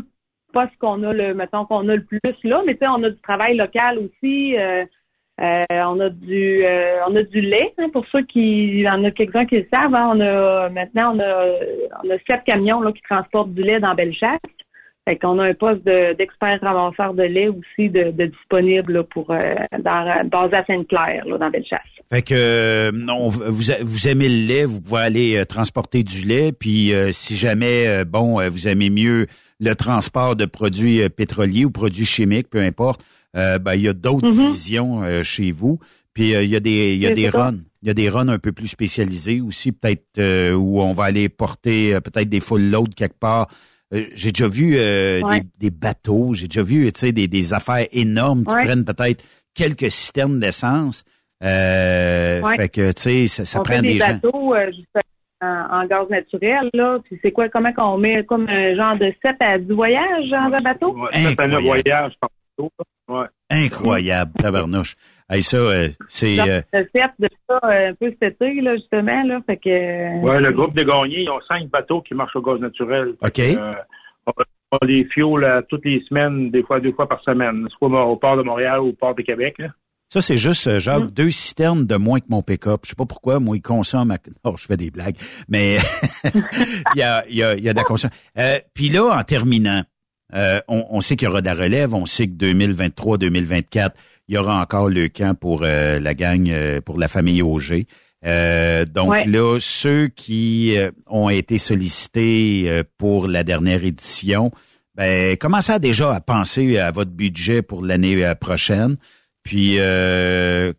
postes qu'on a le, mettons qu'on a le plus là, mais on a du travail local aussi. Euh, on a du euh, on a du lait hein, pour ceux qui en a quelques-uns qui le savent. Hein. on a maintenant on a on a sept camions là, qui transportent du lait dans Bellechasse. Fait qu'on a un poste d'expert ramasseur de lait aussi de, disponible pour euh, dans à Sainte-Claire là, dans Bellechasse. Fait que non, vous, vous aimez le lait, vous pouvez aller transporter du lait, puis si jamais bon vous aimez mieux le transport de produits pétroliers ou produits chimiques, peu importe, euh, ben, il y a d'autres mm-hmm. divisions euh, chez vous. Puis euh, il y a des il y a des runs. Il y a des runs un peu plus spécialisés aussi, peut-être où on va aller porter peut-être des full load quelque part. j'ai déjà vu des, bateaux, j'ai déjà vu des, des affaires énormes qui prennent peut-être quelques systèmes d'essence. Fait que tu sais, ça, ça prend des, bateaux, en, gaz naturel, là. Puis c'est quoi, comment qu'on met comme un genre de 7 à 10 voyages dans un bateau? Ouais, 7 à 9 voyages par bateau. Incroyable, tabarnouche. Hey, ça, euh, c'est... Euh... de ça euh, un peu cet été, là, justement, là, fait que... Euh, ouais, le groupe des gagnés, ils ont cinq bateaux qui marchent au gaz naturel. OK. on les fuel toutes les semaines, des fois deux fois par semaine, soit au port de Montréal ou au port de Québec, là. Ça, c'est juste, genre, mm. deux citernes de moins que mon pick-up. Je sais pas pourquoi, moi, il consomme... Oh, je fais des blagues, mais il, y a, il, y a, il y a de la consommation. Puis là, en terminant, euh, on, sait qu'il y aura de la relève. On sait que 2023-2024, il y aura encore le camp pour euh, la gang, euh, pour la famille Auger. donc là, ceux qui ont été sollicités pour la dernière édition, ben, commencez déjà à penser à votre budget pour l'année prochaine. Puis,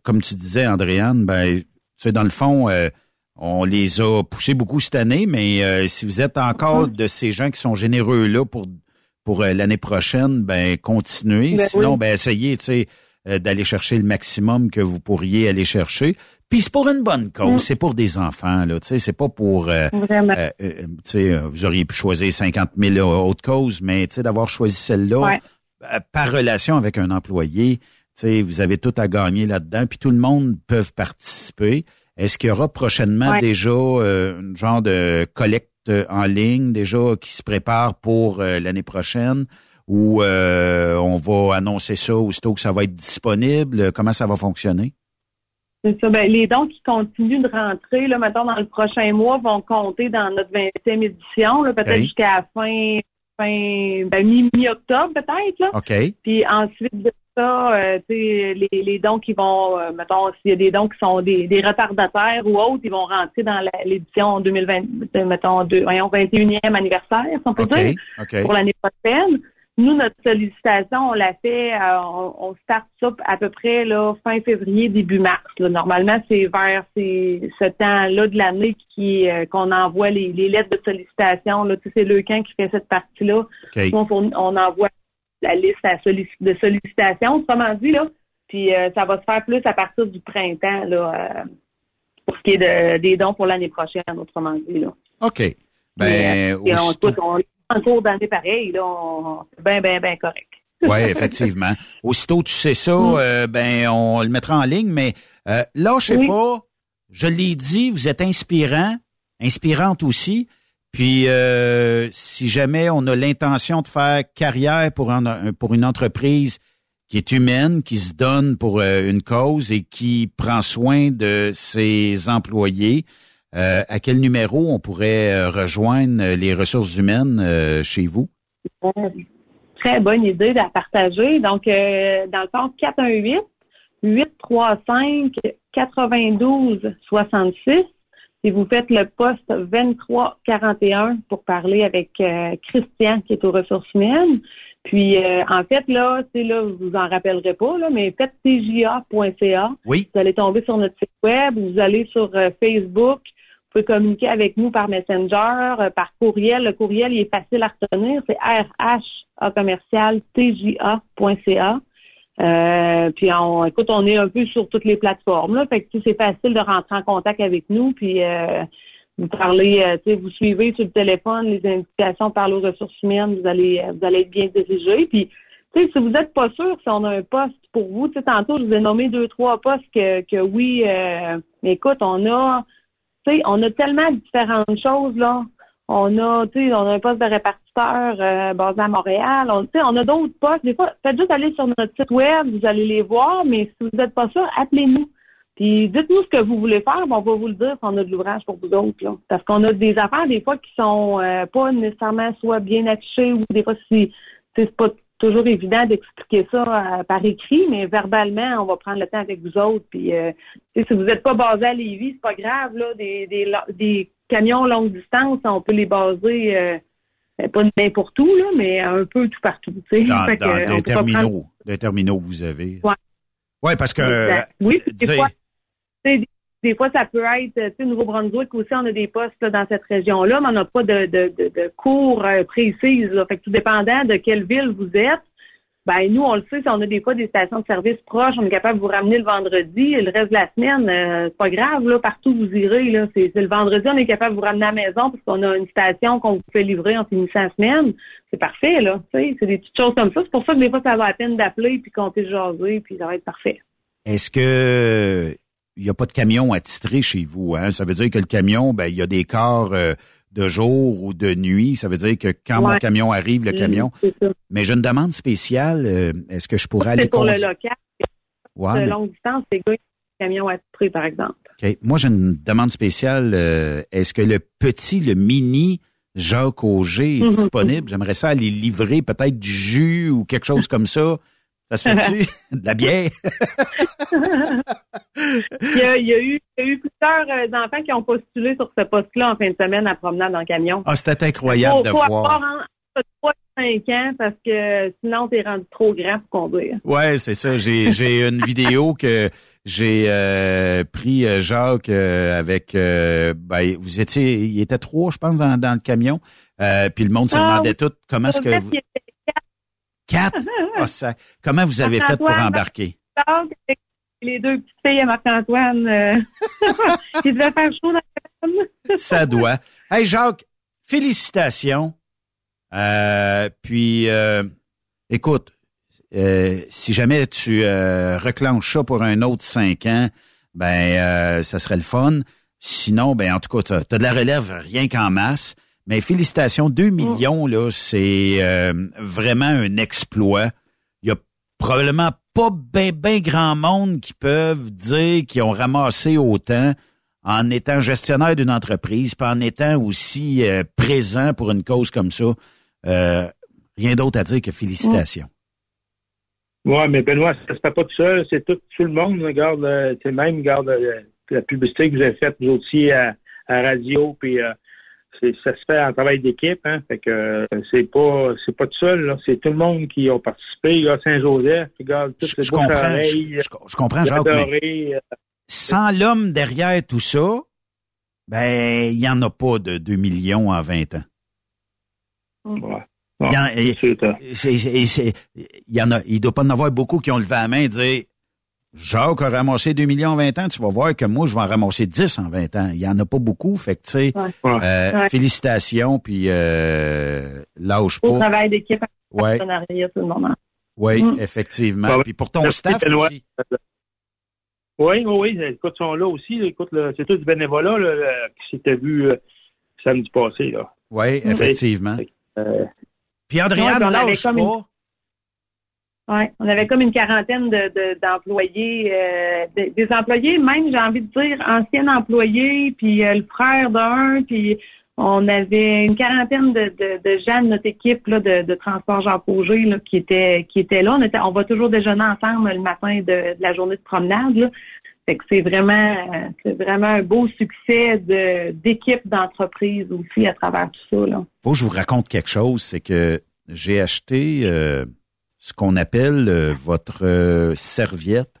comme tu disais, Andréane, ben, tu dans le fond, on les a poussés beaucoup cette année, mais si vous êtes encore de ces gens qui sont généreux là pour pour euh, l'année prochaine, ben continuez. Ben Sinon, ben essayez, tu sais, euh, d'aller chercher le maximum que vous pourriez aller chercher. Puis c'est pour une bonne cause, mm. c'est pour des enfants là, tu sais, c'est pas pour, euh, euh tu sais, vous auriez pu choisir 50 000 autres causes, mais tu sais, d'avoir choisi celle-là par relation avec un employé, tu sais, vous avez tout à gagner là-dedans, puis tout le monde peut participer. Est-ce qu'il y aura prochainement déjà un genre de collecte euh, en ligne déjà qui se prépare pour euh, l'année prochaine ou euh, on va annoncer ça aussitôt que ça va être disponible? Comment ça va fonctionner? C'est ça. Ben, les dons qui continuent de rentrer, là, maintenant dans le prochain mois, vont compter dans notre 20e édition, peut-être jusqu'à fin, fin ben, mi-octobre, peut-être. OK. Puis ensuite de ça, euh, les, les dons qui vont, euh, mettons, s'il y a des dons qui sont des, des retardataires ou autres, ils vont rentrer dans l'édition 2020, mettons, deux, voyons, 21e anniversaire, si on peut dire, pour l'année prochaine. Nous, notre sollicitation, on l'a fait, euh, on, on, start ça à peu près là, fin février, début mars. Normalement, c'est vers ce temps-là de l'année qui euh, qu'on envoie les, lettres de sollicitation. Là. Tu sais, c'est le camp qui fait cette partie-là. On, envoie la liste de sollicitations, autrement dit, là. Puis euh, ça va se faire plus à partir du printemps, là, pour ce qui est de, des dons pour l'année prochaine, autrement dit. Là. OK. Ben, en cours d'année pareil, là, c'est bien, bien, bien correct. oui, effectivement. Aussitôt tu sais ça, mm. euh, ben on le mettra en ligne, mais euh, là, je sais pas, je l'ai dit, vous êtes inspirant, inspirante aussi. Puis euh, si jamais on a l'intention de faire carrière pour, une entreprise qui est humaine, qui se donne pour une cause et qui prend soin de ses employés, euh, à quel numéro on pourrait euh, rejoindre les ressources humaines euh, chez vous? Très bonne idée à partager. Donc, dans le fond, 418 835 92 66 et vous faites le poste 2341 pour parler avec Christian qui est aux ressources humaines. Puis en fait là, c'est là, vous vous en rappellerez pas là, mais faites tja.ca. Oui. Vous allez tomber sur notre site web, vous allez sur Facebook, pouvez communiquer avec nous par Messenger, euh, par courriel. Le courriel, il est facile à retenir. C'est rha commercial tja.ca. Euh, puis on, écoute, on est un peu sur toutes les plateformes. Là, fait que c'est facile de rentrer en contact avec nous. Puis euh, vous parlez, euh, vous suivez sur le téléphone les indications par les ressources humaines, vous allez, vous allez être bien dirigé. Puis si vous n'êtes pas sûr si on a un poste pour vous, tu sais, tantôt je vous ai nommé deux, trois postes que, que oui, mais écoute, on a on a tellement différentes choses, là. On a, tu on a un poste de répartiteur euh, basé à Montréal. On, on a d'autres postes. Des fois, faites juste aller sur notre site web, vous allez les voir, mais si vous n'êtes pas sûr, appelez-nous. Puis dites-nous ce que vous voulez faire, on va vous le dire si on a de l'ouvrage pour vous autres. Là. Parce qu'on a des affaires, des fois, qui sont euh, pas nécessairement soit bien affichées ou des fois, si c'est pas toujours évident d'expliquer ça euh, par écrit, mais verbalement, on va prendre le temps avec vous autres. Puis, euh, si vous n'êtes pas basé à Lévis, c'est pas grave. Là, des, des, des, camions longue distance, on peut les baser euh, pas n'importe où, là, mais un peu tout partout. Dans, des, terminaux, des terminaux, vous avez. Oui, ouais, parce que. oui, des fois, des fois, ça peut être, tu sais, Nouveau-Brunswick aussi, on a des postes dans cette région-là, mais on n'a pas de, de, de, cours euh, précises. Fait que tout dépendant de quelle ville vous êtes, ben nous, on le sait, si on a des fois des stations de service proches, on est capable de vous ramener le vendredi, le reste de la semaine, euh, c'est pas grave, là, partout où vous irez, là, c'est, le vendredi, on est capable de vous ramener à la maison parce qu'on a une station qu'on vous fait livrer en finissant la semaine. C'est parfait, là, c'est des petites choses comme ça. C'est pour ça que des fois, ça va à peine d'appeler puis compter jaser, puis ça va être parfait. Est-ce que il n'y a pas de camion attitré chez vous. Hein? Ça veut dire que le camion, ben, il y a des corps euh, de jour ou de nuit. Ça veut dire que quand mon camion arrive, le mm, camion. mais j'ai une demande spéciale. Euh, est-ce que je pourrais aller pour le local. de longue distance, c'est un camion attitré, par exemple. Moi, j'ai une demande spéciale. Euh, est-ce que le petit, le mini Jacques Auger est mm-hmm. disponible? J'aimerais ça aller livrer peut-être du jus ou quelque chose comme ça ça se fait-tu? de la bière? il, y a, il, y a, eu, il y a eu plusieurs euh, enfants qui ont postulé sur ce poste-là en fin de semaine à promenade dans le camion. Ah, c'était incroyable de voir. Avoir 3-5 ans parce que sinon, t'es rendu trop grand pour conduire. Ouais, c'est ça. J'ai, j'ai une vidéo que j'ai euh, pris euh, Jacques avec ben, vous étiez il était trois, je pense, dans, dans le camion. puis le monde se ah demandait tout comment est-ce que vous. Quatre? Ah, ça... Comment vous avez fait pour embarquer? Les deux petites filles à Marc-Antoine, euh... il devait faire chaud dans la Ça doit. Hey Jacques, félicitations. Euh, puis, euh, écoute, euh, si jamais tu reclenches ça pour un autre cinq ans, ben, ça serait le fun. Sinon, ben, en tout cas, tu as, de la relève rien qu'en masse. Mais félicitations, 2 mm. millions, là, c'est euh, vraiment un exploit. Il y a probablement pas bien ben grand monde qui peuvent dire qu'ils ont ramassé autant en étant gestionnaire d'une entreprise, puis en étant aussi euh, présent pour une cause comme ça. Euh, rien d'autre à dire que félicitations. Ouais, mais Benoît, ça se fait pas tout seul. C'est tout, tout le monde. Regarde, c'est même, regarde la publicité que vous avez faite, vous aussi, à, à radio, puis euh, ça se fait en travail d'équipe, hein. Fait que euh, c'est pas c'est pas tout seul. C'est tout le monde qui a participé. Il y a Saint-Joseph, regarde, tout Je, je comprends, je, je- je comprends, Jacques, mais euh, sans l'homme derrière tout ça, ben, il n'y en a pas de 2 millions en 20 ans. Il y en- c'est- il y en a, il doit pas en avoir beaucoup qui ont levé la main et dire Jacques a ramassé 2 millions en 20 ans, tu vas voir que moi, je vais en ramasser 10 en 20 ans. Il y en a pas beaucoup, fait que, tu sais, Ouais. euh, Ouais. félicitations, puis euh, lâche Au pas. travail d'équipe, en Ouais. partenariat, tout le monde. Oui, Mm. effectivement. Puis pour ton staff aussi. Oui, oui, oui. Écoute, ils sont là aussi. là. Écoute, c'est tout du bénévolat là, là, qui s'était vu euh, samedi passé. Là. Oui, effectivement. Euh, Puis avait lâche pas. Ouais, on avait comme une quarantaine de, de- d'employés, euh, de- des employés, même j'ai envie de dire anciens employés, puis euh, le frère d'un, puis on avait une quarantaine de, de, gens de notre équipe là, de, transport Jean Pogé là, qui étaient qui étaient là. On, était, on va toujours déjeuner ensemble le matin de, de la journée de promenade. Là. Fait que c'est vraiment euh, c'est vraiment un beau succès de d'équipe d'entreprise aussi à travers tout ça. Là. Faut que je vous raconte quelque chose, c'est que j'ai acheté euh, ce qu'on appelle euh, votre euh, serviette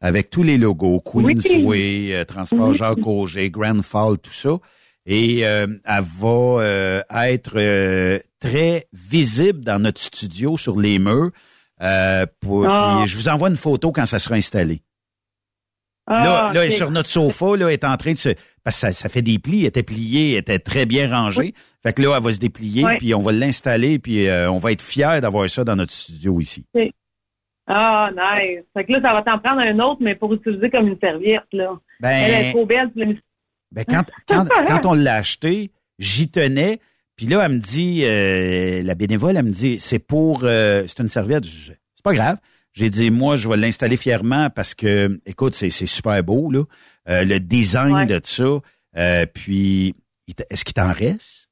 avec tous les logos, Queensway, euh, Transport Oui. Jacques Auger, Grand Fall, tout ça. Et elle va être très visible dans notre studio sur les murs. Pour, Ah. je vous envoie une photo quand ça sera installé. Ah, là, là, elle est sur notre sofa, là, elle est en train de se. Parce que ça, ça fait des plis, elle était pliée, elle était très bien rangée. Fait que là, elle va se déplier, Oui. puis on va l'installer, puis euh, on va être fiers d'avoir ça dans notre studio ici. Ah, nice. Fait que là, ça va t'en prendre un autre, mais pour utiliser comme une serviette, là. Ben- Elle est trop belle. Ben, quand, quand, quand on l'a acheté, j'y tenais. Puis là, elle me dit, euh, la bénévole, elle me dit, c'est pour, euh, c'est une serviette. C'est pas grave. J'ai dit, moi, je vais l'installer fièrement parce que, écoute, c'est c'est super beau, là. Euh, le design Ouais. de ça. Euh, puis, est-ce qu'il t'en reste?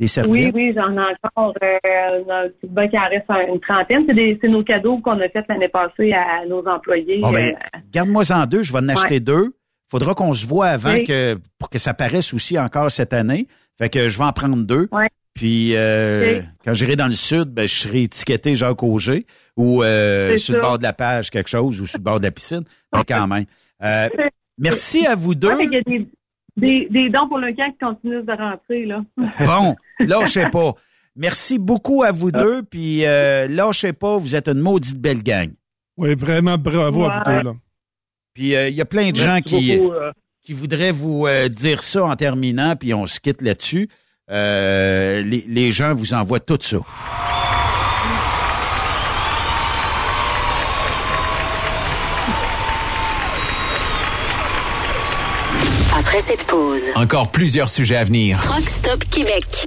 Des Oui, serviettes? oui, j'en ai encore euh, un qui en reste une trentaine. C'est des- c'est nos cadeaux qu'on a fait l'année passée à nos employés. Bon, ben, Euh, garde-moi en deux, je vais en acheter Ouais. deux. Faudra qu'on se voit avant Oui. que pour que ça paraisse aussi encore cette année. Fait que je vais en prendre deux. Puis euh, quand j'irai dans le sud, ben, je serai étiqueté Jacques Auger ou euh, sur le bord de la page quelque chose ou sur le bord de la piscine. Mais quand même. Euh, merci à vous deux. ouais, fait qu'il y a des, des, des dons pour le camp qui continuent de rentrer, là. Bon, lâchez pas. Merci beaucoup à vous deux. Puis euh, lâchez pas, vous êtes une maudite belle gang. Oui, vraiment bravo à vous deux. Là. Puis euh, il y a plein de gens qui, beaucoup, euh. qui voudraient vous euh, dire ça en terminant, puis on se quitte là-dessus. Euh, les, les gens vous envoient tout ça. Après cette pause, Encore plusieurs sujets à venir. Truck Stop Québec.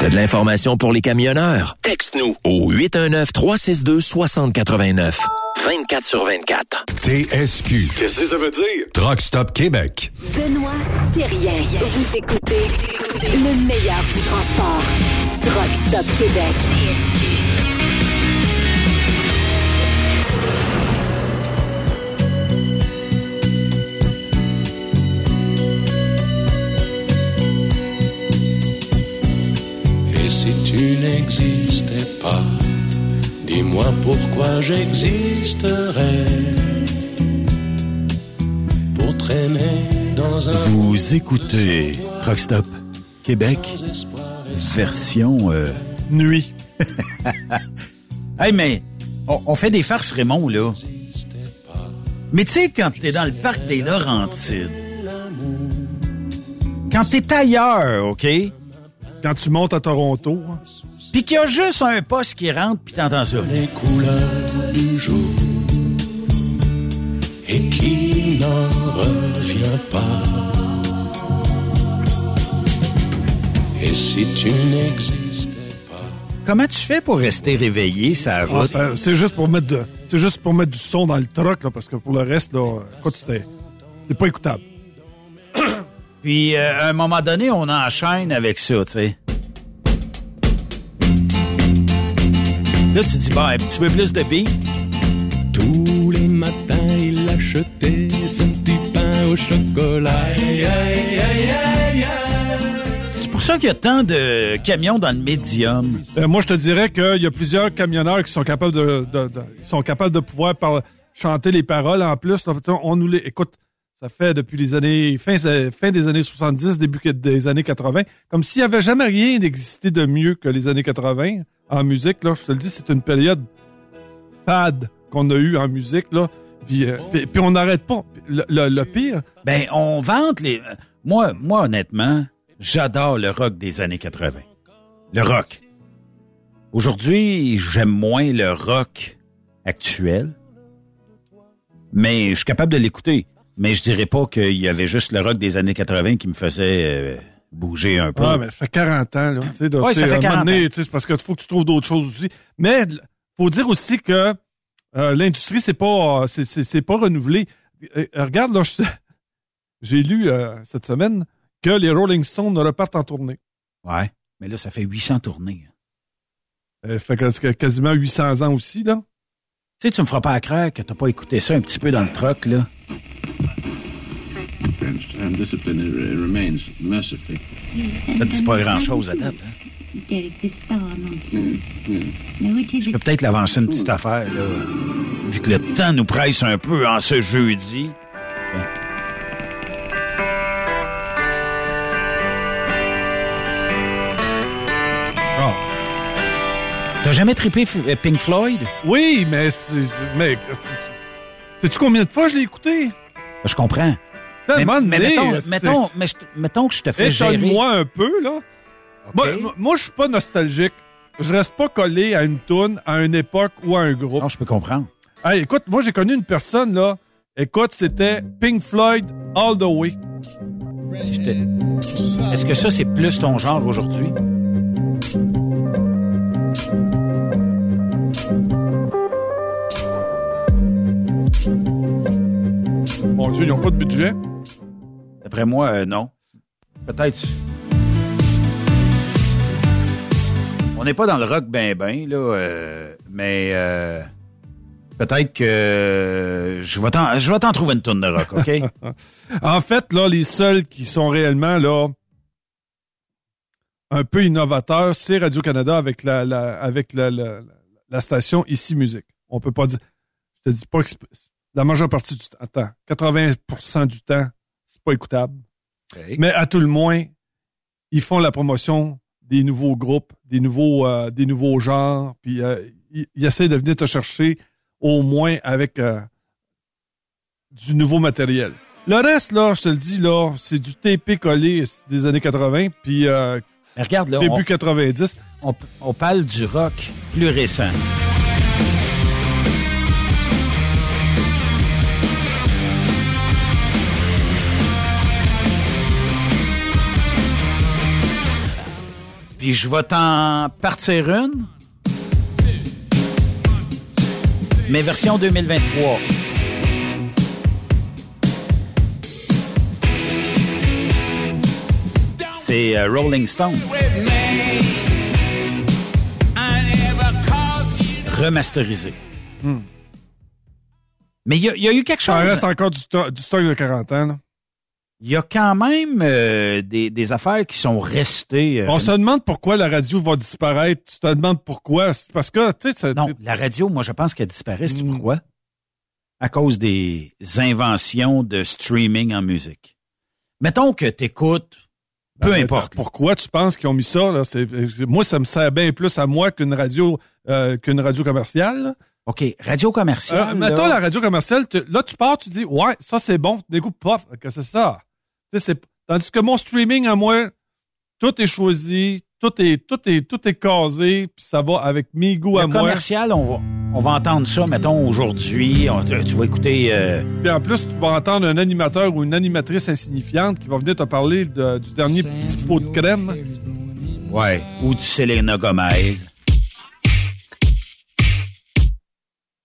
T'as de l'information pour les camionneurs? Texte-nous au 819-362-6089. 24 sur 24. TSQ. Qu'est-ce que ça veut dire? Truck Stop Québec. Benoît Thérien. Vous écoutez le meilleur du transport. Truck Stop Québec. Et n'existais pas, dis-moi pourquoi j'existerais. Pour traîner dans un. Vous écoutez Rockstop Québec, version euh, nuit. hey, mais on, on fait des farces, Raymond, là. Mais tu sais, quand t'es dans le parc des Laurentides, quand t'es ailleurs, OK? Quand tu montes à Toronto. hein. Puis qu'il y a juste un poste qui rentre, puis t'entends ça. Les couleurs du jour et qui n'en revient pas. Et si tu n'existais Comment tu fais pour rester réveillé, ça Ah, route? c'est juste pour mettre de, c'est juste pour mettre du son dans le truck là, parce que pour le reste là, écoute, c'était, c'est pas écoutable. Puis, euh, à un moment donné, on enchaîne avec ça, tu sais. Là, tu dis, bon, un petit peu plus de beat. Tous les matins, il achetait son petit pain au chocolat. Aïe, aïe, aïe, aïe, C'est pour ça qu'il y a tant de camions dans le médium. Euh, moi, je te dirais qu'il y a plusieurs camionneurs qui sont capables de, de- de- ils sont capables de pouvoir par- chanter les paroles en plus. On nous les, écoute, ça fait depuis les années fin, fin des années 70, début des années 80, comme s'il y avait jamais rien d'existé de mieux que les années 80 en musique. Là, je te le dis, c'est une période fade qu'on a eu en musique là. Puis, euh, puis, puis on n'arrête pas. Le, le- le pire, Ben, on vante les... Moi, moi honnêtement, j'adore le rock des années 80. Le rock. Aujourd'hui, j'aime moins le rock actuel, mais je suis capable de l'écouter. Mais je dirais pas qu'il y avait juste le rock des années 80 qui me faisait euh, bouger un peu. Ah, mais ça fait 40 ans, là. Tu sais, Ouais, ça c'est, fait à un 40 moment donné, ans. tu sais, C'est parce qu'il faut que tu trouves d'autres choses aussi. Mais faut dire aussi que euh, l'industrie, c'est pas, euh, c'est, c'est, c'est pas renouvelé. Euh, euh, regarde, là, je sais- j'ai lu euh, cette semaine que les Rolling Stones repartent en tournée. Ouais. Mais là, ça fait 800 tournées. Euh, fait que quasiment 800 ans aussi, là. Tu sais, tu me feras pas croire que t'as pas écouté ça un petit peu dans le truck, là. Ça te dit pas grand-chose à date, hein? Derek, this star nonsense. No, it Je peux peut-être l'avancer une petite affaire, là. Vu que le temps nous presse un peu en ce jeudi. Ah. T'as jamais trippé F- euh, Pink Floyd? Oui, mais mais sais-tu combien de fois je l'ai écouté? Je comprends. Mais, mais mettons, mettons, mais je- mettons que je te fais gérer. Étonne-moi un peu, là. Moi, moi- moi, je suis pas nostalgique. Je reste pas collé à une toune, à une époque ou à un groupe. Non, je peux comprendre. Hey, écoute, moi, j'ai connu une personne, là. Écoute, c'était Pink Floyd All the Way. Si je te- Est-ce que ça, c'est plus ton genre aujourd'hui? Mon Dieu, ils ont pas de budget. D'après moi, euh, non. Peut-être. On n'est pas dans le rock ben ben, là, euh, mais euh, peut-être que je vais t'en, je vais t'en trouver une tonne de rock, OK? en fait, là, les seuls qui sont réellement là un peu innovateurs, c'est Radio-Canada avec la, la avec la, la, la, station Ici Musique. On peut pas dire. Je te dis pas que la majeure partie du temps, 80% du temps, c'est pas écoutable. Mais à tout le moins, ils font la promotion des nouveaux groupes, des nouveaux, euh, des nouveaux genres, puis euh, ils, essaient de venir te chercher au moins avec euh, du nouveau matériel. Le reste, là, je te le dis, là, c'est du TP collé des années 80, puis regarde, là, début 90. On, on parle du rock plus récent. Puis je vais t'en partir une. Mais version 2023. C'est euh, Rolling Stone. Remasterisé. Hmm. Mais il y, a eu quelque chose. Ça reste encore du, du stock de 40 ans. Là il y a quand même euh, des, des, affaires qui sont restées. Euh, On se demande pourquoi la radio va disparaître. Tu te demandes pourquoi? Parce que, tu sais... Non, la radio, moi, je pense qu'elle disparaît. C'est hmm. pourquoi? À cause des inventions de streaming en musique. Mettons que tu écoutes, peu ben, importe. Pourquoi tu penses qu'ils ont mis ça? Là? moi, ça me sert bien plus à moi qu'une radio euh, qu'une radio commerciale. OK, radio commerciale. mettons la radio commerciale, là, tu pars, tu dis, ouais, ça, c'est bon. Découpe pas, que c'est ça. Tandis que mon streaming à moi, tout est choisi, tout est tout est tout est casé, puis ça va avec mes goûts à moi. commercial, on va on va entendre ça mettons aujourd'hui, tu vas écouter euh... Puis en plus, tu vas entendre un animateur ou une animatrice insignifiante qui va venir te parler du dernier petit pot de crème. Ouais, ou du Selena Gomez.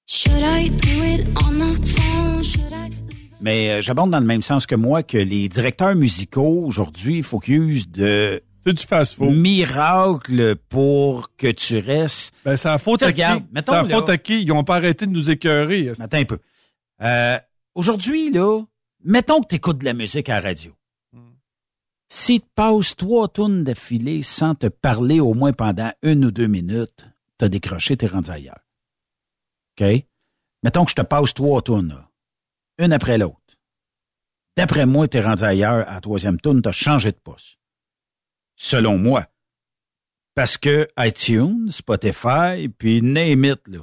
Should I do it on the mais euh, j'abonde dans le même sens que moi que les directeurs musicaux aujourd'hui focus de c'est du fast-food. Miracle pour que tu restes. Ben, c'est la faute à qui? C'est la faute à qui? Ils n'ont pas arrêté de nous écœurer. Attends un peu. Euh, aujourd'hui, là, mettons que tu écoutes de la musique à la radio. Hmm. Si tu passes trois tonnes d'affilée sans te parler au moins pendant une ou deux minutes, t'as décroché, t'es rendu ailleurs. OK? Mettons que je te passe trois tonnes, là une après l'autre. D'après moi, t'es rendu ailleurs à la troisième tourne, t'as changé de poste. Selon moi. Parce que iTunes, Spotify, puis name it, là,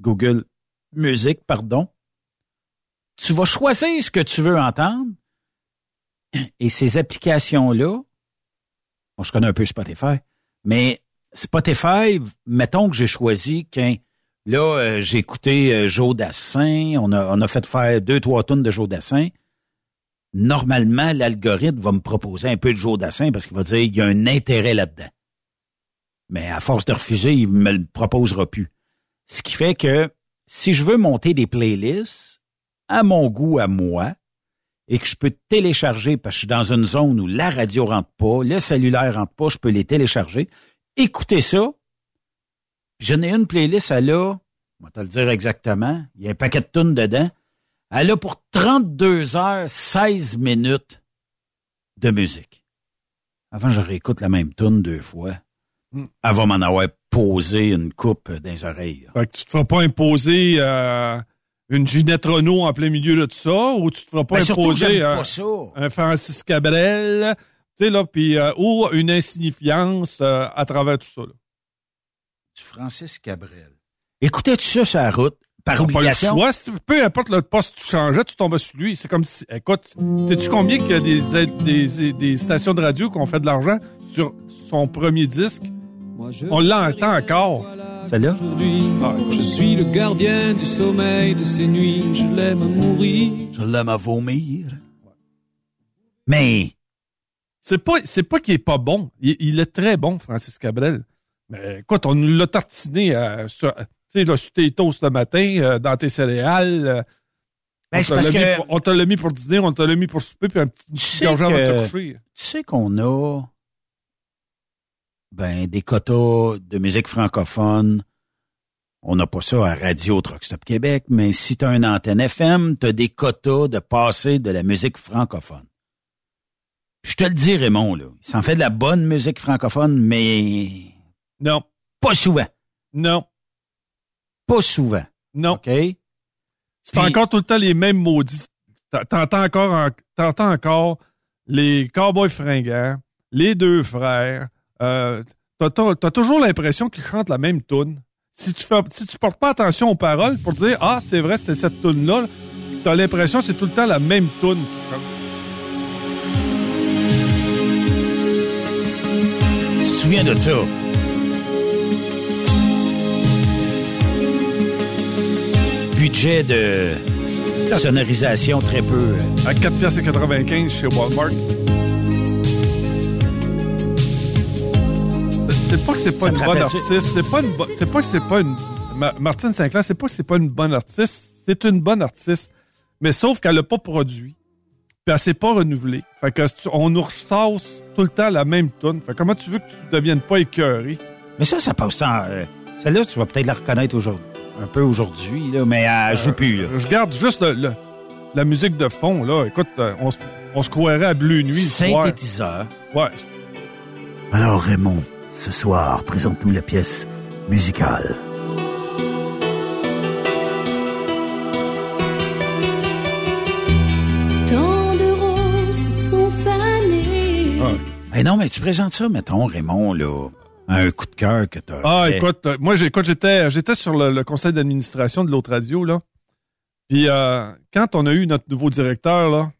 Google Music, pardon, tu vas choisir ce que tu veux entendre et ces applications-là, bon, je connais un peu Spotify, mais Spotify, mettons que j'ai choisi qu'un Là, euh, j'ai écouté euh. On a, on a fait faire deux, trois tonnes de Joe. Normalement, l'algorithme va me proposer un peu de Joe parce qu'il va dire qu'il y a un intérêt là-dedans. Mais à force de refuser, il me le proposera plus. Ce qui fait que si je veux monter des playlists à mon goût, à moi, et que je peux télécharger parce que je suis dans une zone où la radio rentre pas, le cellulaire rentre pas, je peux les télécharger, écouter ça, J'en ai une playlist, elle a, on va te le dire exactement, il y a un paquet de tunes dedans. Elle a pour 32 heures, 16 minutes de musique. Avant, je réécoute la même tune deux fois. Elle va m'en avoir posé une coupe dans les oreilles. Fait que tu te feras pas imposer euh, une Ginette Renault en plein milieu de tout ça, ou tu te feras pas ben, imposer euh, un Francis Cabrel, tu sais, là, puis, euh, ou une insignifiance à travers tout ça. Là du Francis Cabrel. Écoutais-tu ça sur la route? Par obligation? Pas peu importe le poste que tu changeais, tu tombais sur lui. C'est comme si, écoute, sais-tu combien qu'il y a des, des, des, stations de radio qui ont fait de l'argent sur son premier disque? On l'entend encore. Celle-là? Ah, je suis le gardien du sommeil de ces nuits. Je l'aime à mourir. Je l'aime à vomir. Mais. C'est pas, c'est pas qu'il est pas bon. Il, il, est très bon, Francis Cabrel. Mais écoute, on nous l'a tartiné euh, sur, sur tes toasts ce matin, euh, dans tes céréales. Euh, ben, on, parce que... on te l'a mis pour dîner, on te l'a mis pour souper, puis un petit argent va te coucher. Tu sais qu'on a ben, des quotas de musique francophone. on n'a pas ça à Radio Truck Stop Québec, mais si tu as une antenne FM, tu as des quotas de passer de la musique francophone. Je te le dis, Raymond, là. Il s'en fait de la bonne musique francophone, mais. Non. Pas souvent. Non. Pas souvent. Non. OK? C'est encore tout le temps les mêmes maudits. T'en- T'entends encore, en- t'entends encore les cowboys fringants, les deux frères. Euh, t'as, toujours l'impression qu'ils chantent la même tune. Si tu fais, si tu portes pas attention aux paroles pour dire ah c'est vrai c'est cette tune là, t'as l'impression que c'est tout le temps la même tune. Tu te souviens de ça? Budget de sonorisation très peu. À 4 piastres et 95 chez Walmart. C'est pas que c'est pas une bonne artiste, c'est pas une c'est pas que c'est pas une Ma- Martine Sinclair, c'est pas que c'est pas une bonne artiste, c'est une bonne artiste, mais sauf qu'elle a pas produit. Puis elle s'est pas renouvelée. Fait que tu- on nous ressasse tout le temps la même tune. Fait que comment tu veux que tu deviennes pas écœuré? Mais ça, ça passe sans. euh, Celle-là, tu vas peut-être la reconnaître aujourd'hui. Un peu aujourd'hui, là, mais elle joue plus. Là. Je garde juste le- le- la musique de fond là. Écoute, euh, on se on se croirait à Bleu Nuit. Synthétiseur. Ouais. Alors Raymond, ce soir, présente-nous la pièce musicale. Tant de roses sont fanées. Eh non, mais tu présentes ça, mettons, Raymond, là, un coup de cœur que t'as. Ah, fait. écoute, euh, moi, j'ai- écoute, j'étais, j'étais sur le, le conseil d'administration de l'autre radio, là. Puis, euh, quand on a eu notre nouveau directeur, là,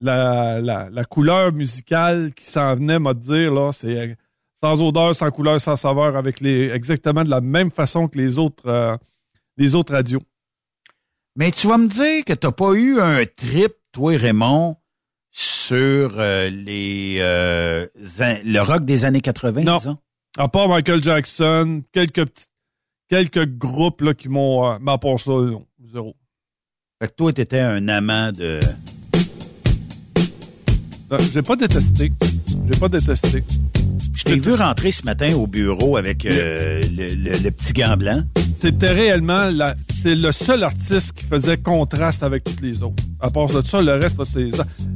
la, la, la couleur musicale qui s'en venait m'a dire, là, c'est euh, sans odeur, sans couleur, sans saveur, avec les, exactement de la même façon que les autres, euh, les autres radios. Mais tu vas me dire que t'as pas eu un trip, toi, Raymond, sur euh, les euh, le rock des années 80, Non. disons? À part Michael Jackson, quelques petits, quelques groupes, là, qui m'ont, euh, part ça, non, zéro. Fait que toi, t'étais un amant de... Euh, J'ai pas détesté. J'ai pas détesté. Je t'ai vu rentrer ce matin au bureau avec euh, le, le- le petit gant blanc. C'était réellement la, c'est le seul artiste qui faisait contraste avec tous les autres. À part de ça, le reste, c'est,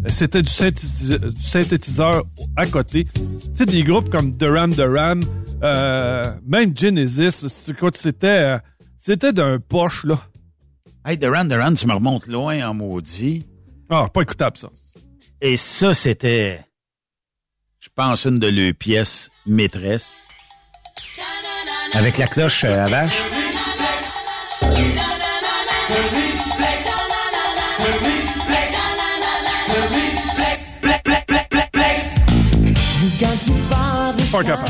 c'était du, synthétiseur, du synthétiseur à côté. Tu sais, des groupes comme Duran Duran, euh, même Genesis, c'était, euh, c'était d'un poche, là. Hey, Duran Duran, tu me remontes loin en maudit. Ah, pas écoutable, ça. Et ça, c'était, je pense, une de leurs pièces maîtresses. Avec la cloche euh, à vache. Pas capable.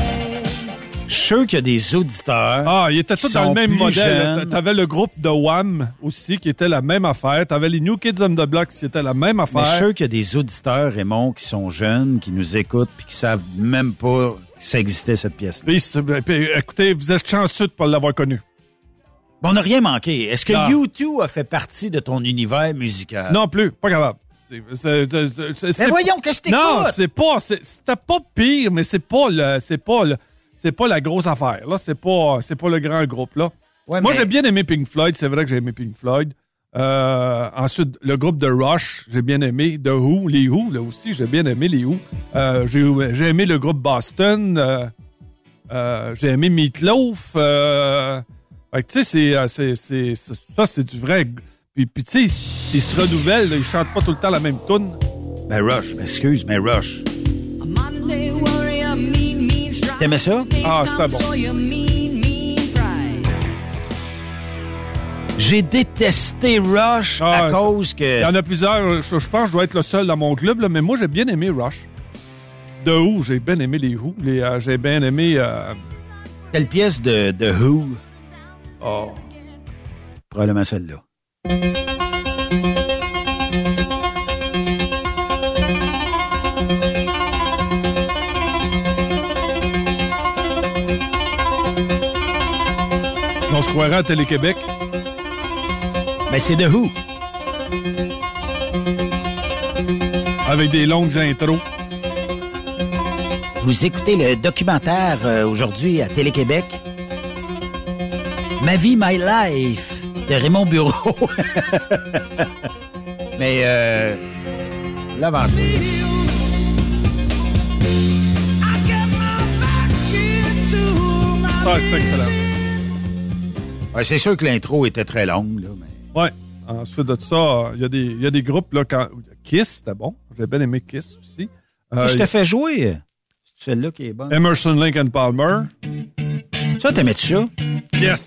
Je suis sûr qu'il y a des auditeurs. Ah, ils étaient tous dans le même modèle. T'avais le groupe de Wham aussi, qui était la même affaire. T'avais les New Kids on the Block, qui était la même affaire. Mais je suis sûr qu'il y a des auditeurs, Raymond, qui sont jeunes, qui nous écoutent, puis qui savent même pas que ça existait, cette pièce-là. Puis, écoutez, vous êtes chanceux de pas l'avoir connu. Bon, on n'a rien manqué. Est-ce que Non. U2 a fait partie de ton univers musical? Non plus, pas capable. Mais voyons, que t'écoutes? Non, c'est pas, c'est- c'était pas pire, mais c'est pas le, c'est pas le, c'est pas la grosse affaire. Là, c'est pas, c'est pas le grand groupe là. Ouais, Moi, mais- j'ai bien aimé Pink Floyd. C'est vrai que j'ai aimé Pink Floyd. Euh, ensuite, le groupe de Rush, j'ai bien aimé. The Who, les Who, là aussi, j'ai bien aimé les Who. Euh, j'ai, aimé le groupe Boston. euh, euh, j'ai aimé Meatloaf. Tu sais, c'est, c'est, c'est, c'est- ça, c'est du vrai. Puis, puis tu sais, ils se renouvellent. là, ils chantent pas tout le temps la même tune. Ben Rush, m'excuse, mais Rush. T'aimais ça? Ah, c'était bon. J'ai détesté Rush à Ah, cause que... Il y en a plusieurs. Je, je pense que je dois être le seul dans mon club, là, mais moi, j'ai bien aimé Rush. De Who, j'ai bien aimé les Who. Les, euh, j'ai bien aimé. euh, Quelle pièce de, de Who? Oh. Probablement celle-là. On se croirait à Télé-Québec? Ben, c'est The Who? Avec des longues intros. Vous écoutez le documentaire euh, aujourd'hui à Télé-Québec. Ma vie, my life de Raymond Bureau. Mais euh, l'avancée. Ah, c'est excellent. Ouais, c'est sûr que l'intro était très longue. Là, mais... Ouais. Ensuite de ça, il y, a des- il y a des groupes, là, quand... Kiss, c'était bon. J'ai bien aimé Kiss aussi. Euh, je t'ai fait jouer. C'est celle-là qui est bonne. Emerson, and Palmer. Ça, t'aimais-tu ça? Yes.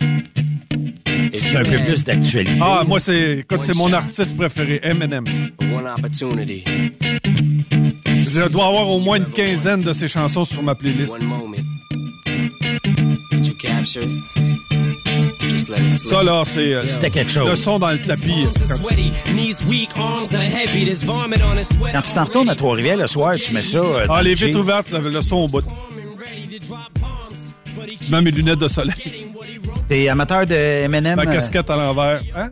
C'est un peu plus d'actualité. Ah, moi, c'est, écoute, c'est mon artiste préféré, Eminem. One opportunity. Je dois avoir au moins une quinzaine de ses chansons sur ma playlist. One moment. Did you capture it? Just let it slip. Ça, là, c'est euh, C'était quelque chose. le son dans le tapis. quand- Knees weak, arms are heavy. There's vomit on his sweat. Quand tu t'en retournes à Trois-Rivières le soir, tu mets ça. euh, dans Ah, les le vitres ouvertes, le, le son au bout. Même mes lunettes de soleil. T'es amateur de Eminem? Ma euh, casquette à l'envers. Hein?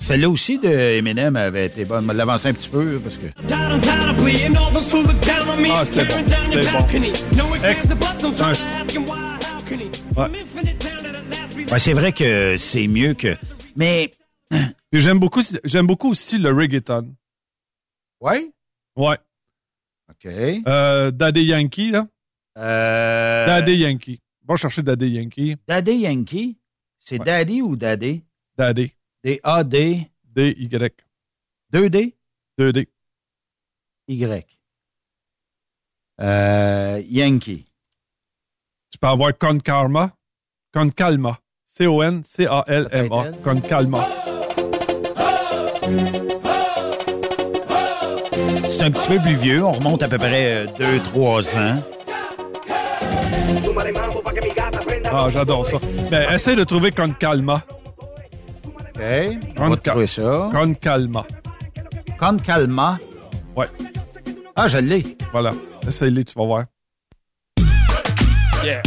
Celle-là aussi de Eminem avait été bonne. Je l'avancer un petit peu parce que. Ah, c'est bon, c'est bon. Ouais, c'est vrai que c'est mieux que. Mais. J'aime beaucoup, j'aime beaucoup aussi le reggaeton. Ouais? Ouais. OK. Euh, Daddy Yankee, là. Euh... Daddy Yankee. Va chercher Daddy Yankee. Daddy Yankee? C'est Daddy ou Daddy? Daddy. D-A-D. D-Y. 2D? 2D. Y. Euh, Yankee. Tu peux avoir Con Karma. Con Calma. C-O-N-C-A-L-M-A. Peut-être Con Calma. C'est un petit peu plus vieux. On remonte à peu près 2-3 ans. Ah, j'adore ça. Ben, essaie de trouver Con Calma. OK. On Con va trouver ça. Con Calma. Con Calma. Ouais. Ah, je l'ai. Voilà. Essaye-les, tu vas voir. Yeah.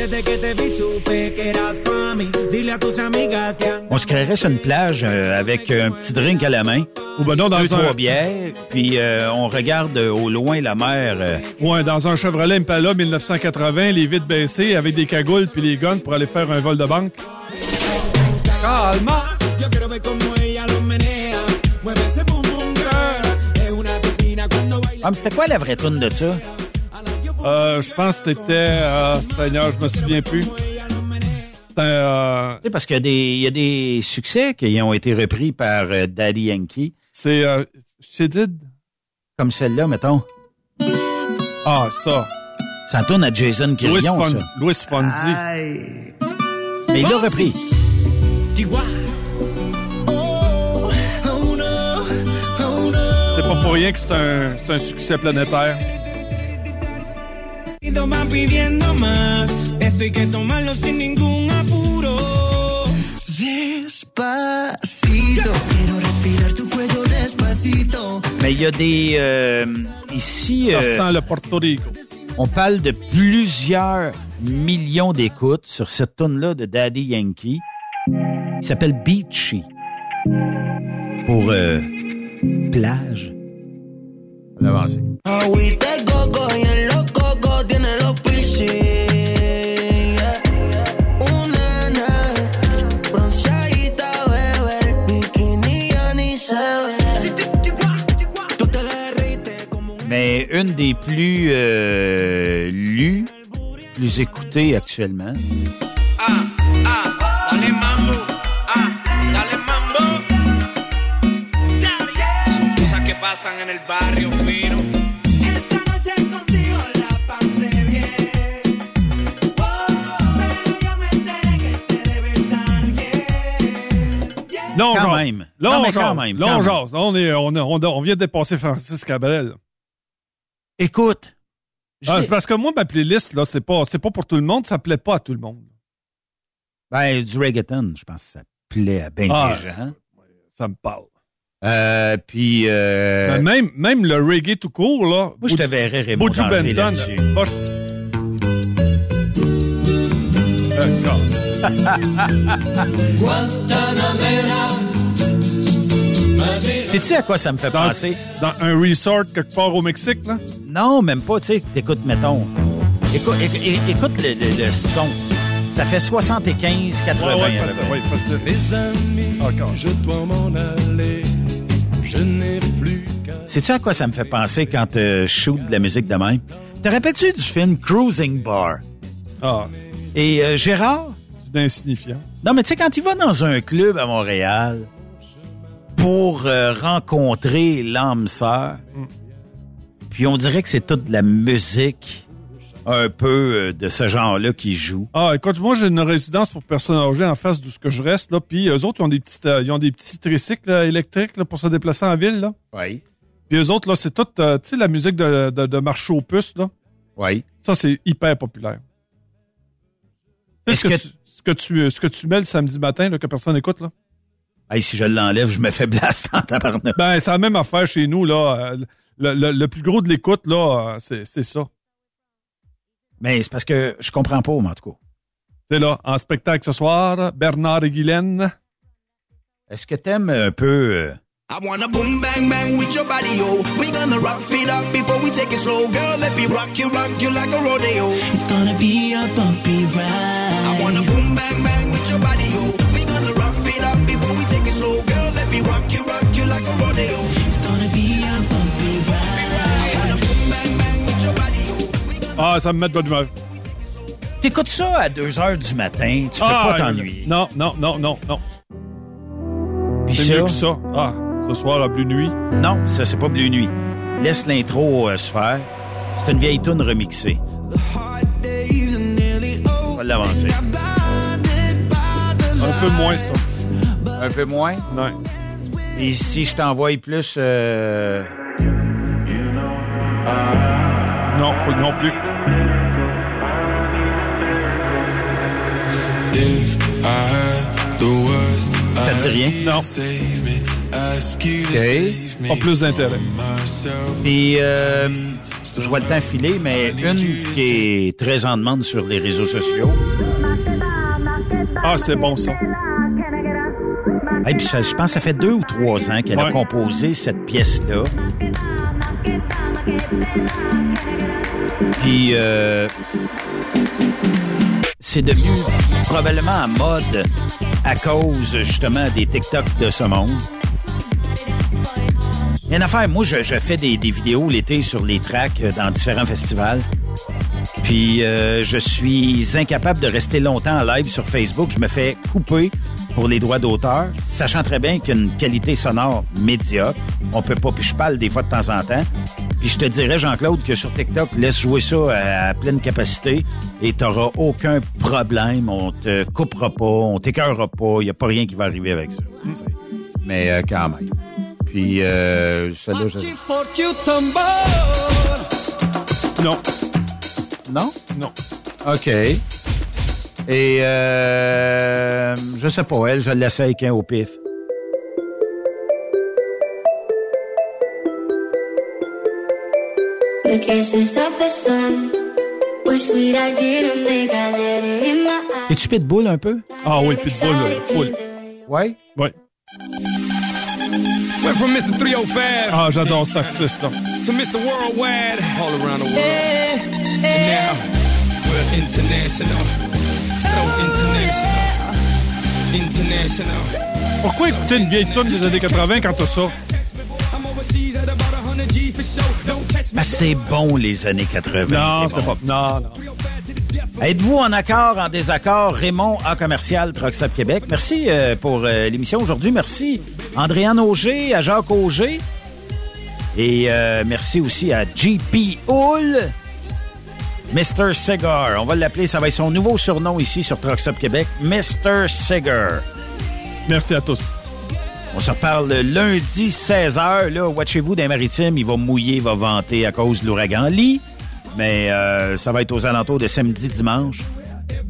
Desde que te vi supe que eras pa' mí. Dile a tus amigas que han... On se créerait sur une plage euh, avec un petit drink à la main. Ou ben non, dans deux, un- trois bières. Puis euh, on regarde euh, au loin la mer. euh, Ouais, dans un Chevrolet Impala 1980, les vitres baissées avec des cagoules puis les guns pour aller faire un vol de banque. Calma. Yo quiero ver cómo ella lo menea. Mueve ese boom boom girl. Es una asesina cuando baila. Ah, mais c'était quoi la vraie tune de ça? Euh, je pense que c'était... euh, Seigneur, je me souviens plus. C'était... Euh, Tu sais, parce qu'il y, a des- il y a des succès qui ont été repris par euh, Daddy Yankee. c'est... Euh? Comme celle-là, mettons. Ah, ça. Ça tourne à Jason Louis, Quirion, Fonzi. ça. Louis Fonzi. Mais il l'a repris. C'est pas pour rien que c'est un, c'est un succès planétaire. Pido van pidiendo más. Esto hay que tomarlo sin ningún apuro. Despacito, quiero respirar tu cuello despacito. Mais il y a des... euh, ici... Ça euh, sent le Porto Rico. On parle de plusieurs millions d'écoutes sur cette tune-là de Daddy Yankee. Il s'appelle Beachy. Pour euh, plage. On va avancer. Agüita de coco y en los cocos tiene los pichis. Una nave bronceadita, bebé. Bikini ya ni se ve. Tú te derrites como un Mais une des plus euh, lues, plus écoutées actuellement. Dale mambo, ah, dale mambo. Cosas que pasan en el barrio fino. Là, on Quand même. Non, quand même, quand on même. est, on, on, vient de dépasser Francis Cabrel. Écoute. Ah, parce que moi, ma playlist, là, c'est pas, c'est pas pour tout le monde, ça plaît pas à tout le monde. Ben, du reggaeton, je pense que ça plaît à bien Ah, des gens. Ça me parle. Euh, puis... Euh, Mais même, même le reggae tout court, là. Moi, je te verrais, Benton. Sais-tu à quoi ça me fait Dans, penser? dans un resort quelque part au Mexique, là? Non, même pas. Tu sais, t'écoutes, mettons. Écoute, éc- écoute le, le- le son. Ça fait 75, 80 Ouais, ouais, facile, ouais, facile. Mes amis, je dois m'en aller. Je n'ai plus qu'un. Sais-tu à quoi ça me fait penser quand euh, je shoot de la musique de même? Te rappelles-tu du film Cruising Bar? Ah, Et euh, Gérard? D'insignifiant. Non, mais tu sais, quand il va dans un club à Montréal pour euh, rencontrer l'âme sœur, Mm. puis on dirait que c'est toute de la musique un peu euh, de ce genre-là qui joue. Ah, écoute, moi, j'ai une résidence pour personnes âgées en face d'où ce que je reste, là. Puis eux autres, ils ont des petites, euh, ils ont des petits tricycles là, électriques, là, pour se déplacer en ville, là. Oui. Puis eux autres, là, c'est toute, tu sais, la musique de, de, de aux puces, là. Oui. Ça, c'est hyper populaire. Tu sais, Est-ce ce, que que- tu, ce, que tu, ce que tu mets le samedi matin, là, que personne n'écoute, là. Hey, si je l'enlève, je me fais blast en tabarnak. Ben, c'est la même affaire chez nous, là. Euh, Le, le- le plus gros de l'écoute, là, euh, c'est c'est ça. Mais c'est parce que je comprends pas, mais en tout cas. C'est là, en spectacle ce soir, Bernard et Guylaine. Est-ce que t'aimes un peu... euh, I wanna boom bang bang with your body, yo. We gonna rock it up before we take it slow. Girl, let me rock you, rock you like a rodeo. It's gonna be a bumpy ride. I wanna boom bang bang with your body, yo. We gonna rock it up before we take it slow. Girl, let me rock you, rock you like a rodeo. It's gonna be a bumpy ride. I wanna boom bang bang with your body, yo. Ah, ça me met de bonne humeur. T'écoutes ça à 2 heures du matin, tu peux Ah, pas t'ennuyer. Non, non, non, non, non. C'est ça- mieux que ça. Ah, ce soir à Blue Nuit. Non, ça, c'est pas Blue Nuit. Laisse l'intro euh, se faire. C'est une vieille tune remixée. Va l'avancer. Un peu moins ça. Un peu moins? Ouais. Et si je t'envoie plus... euh, Non, pas non plus. Ça te dit rien? Non. OK. Pas plus d'intérêt. Puis, euh, je vois le temps filer, mais une qui est très en demande sur les réseaux sociaux. Ah, c'est bon ça. Et puis, ça- je pense que ça fait deux ou trois ans qu'elle a composé cette pièce-là. Puis, euh, c'est devenu probablement en mode à cause, justement, des TikTok de ce monde. Il y a une affaire, moi, je, je fais des, des vidéos l'été sur les tracks euh, dans différents festivals. Puis euh, je suis incapable de rester longtemps en live sur Facebook. Je me fais couper pour les droits d'auteur, sachant très bien qu'il y a une qualité sonore médiocre. On peut pas, puis je parle des fois de temps en temps. Puis je te dirais, Jean-Claude, que sur TikTok, laisse jouer ça à, pleine capacité et t'auras aucun problème. On te coupera pas, on t'écœurera pas. Il y a pas rien qui va arriver avec ça. Mais euh, quand même. Puis euh, celle-là, je... Non. Non? Non. OK. Et euh, je sais pas, elle, je l'essaie avec un au pif. The kisses of the sun were sweet. I didn't think I let it in my eyes. Es-tu pitbull un peu? Ah oui, Pitbull, euh, full. Ouais? Ouais. Went from Mr. 305 Ah, j'adore cet artiste-là. to Mr. Worldwide all around the world. And now we're international. So international. International. Pourquoi écouter une vieille tune des années 80 quand t'as ça? I'm overseas at about 100 G for show. Don't test me. Ah, c'est bon, les années 80. Non, C'est bon. pas. Non, non. Êtes-vous en accord, en désaccord? Raymond A. Commercial, Truckstop Québec. Merci euh, pour euh, l'émission aujourd'hui. Merci Andréane Auger, à Jacques Auger. Et euh, merci aussi à JP Hull, Mr. Cigar. On va l'appeler, ça va être son nouveau surnom ici sur Truckstop Québec, Mr. Cigar. Merci à tous. On se reparle lundi 16h. Là, watchez-vous des maritimes. Il va mouiller, il va vanter à cause de l'ouragan Lee. Mais euh, ça va être aux alentours de samedi, dimanche.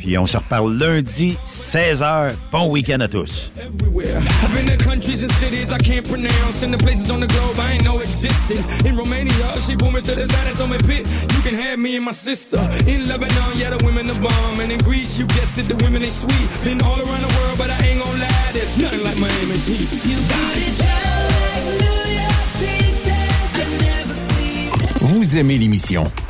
Puis on se reparle lundi, 16h. Bon week-end à tous. Vous aimez l'émission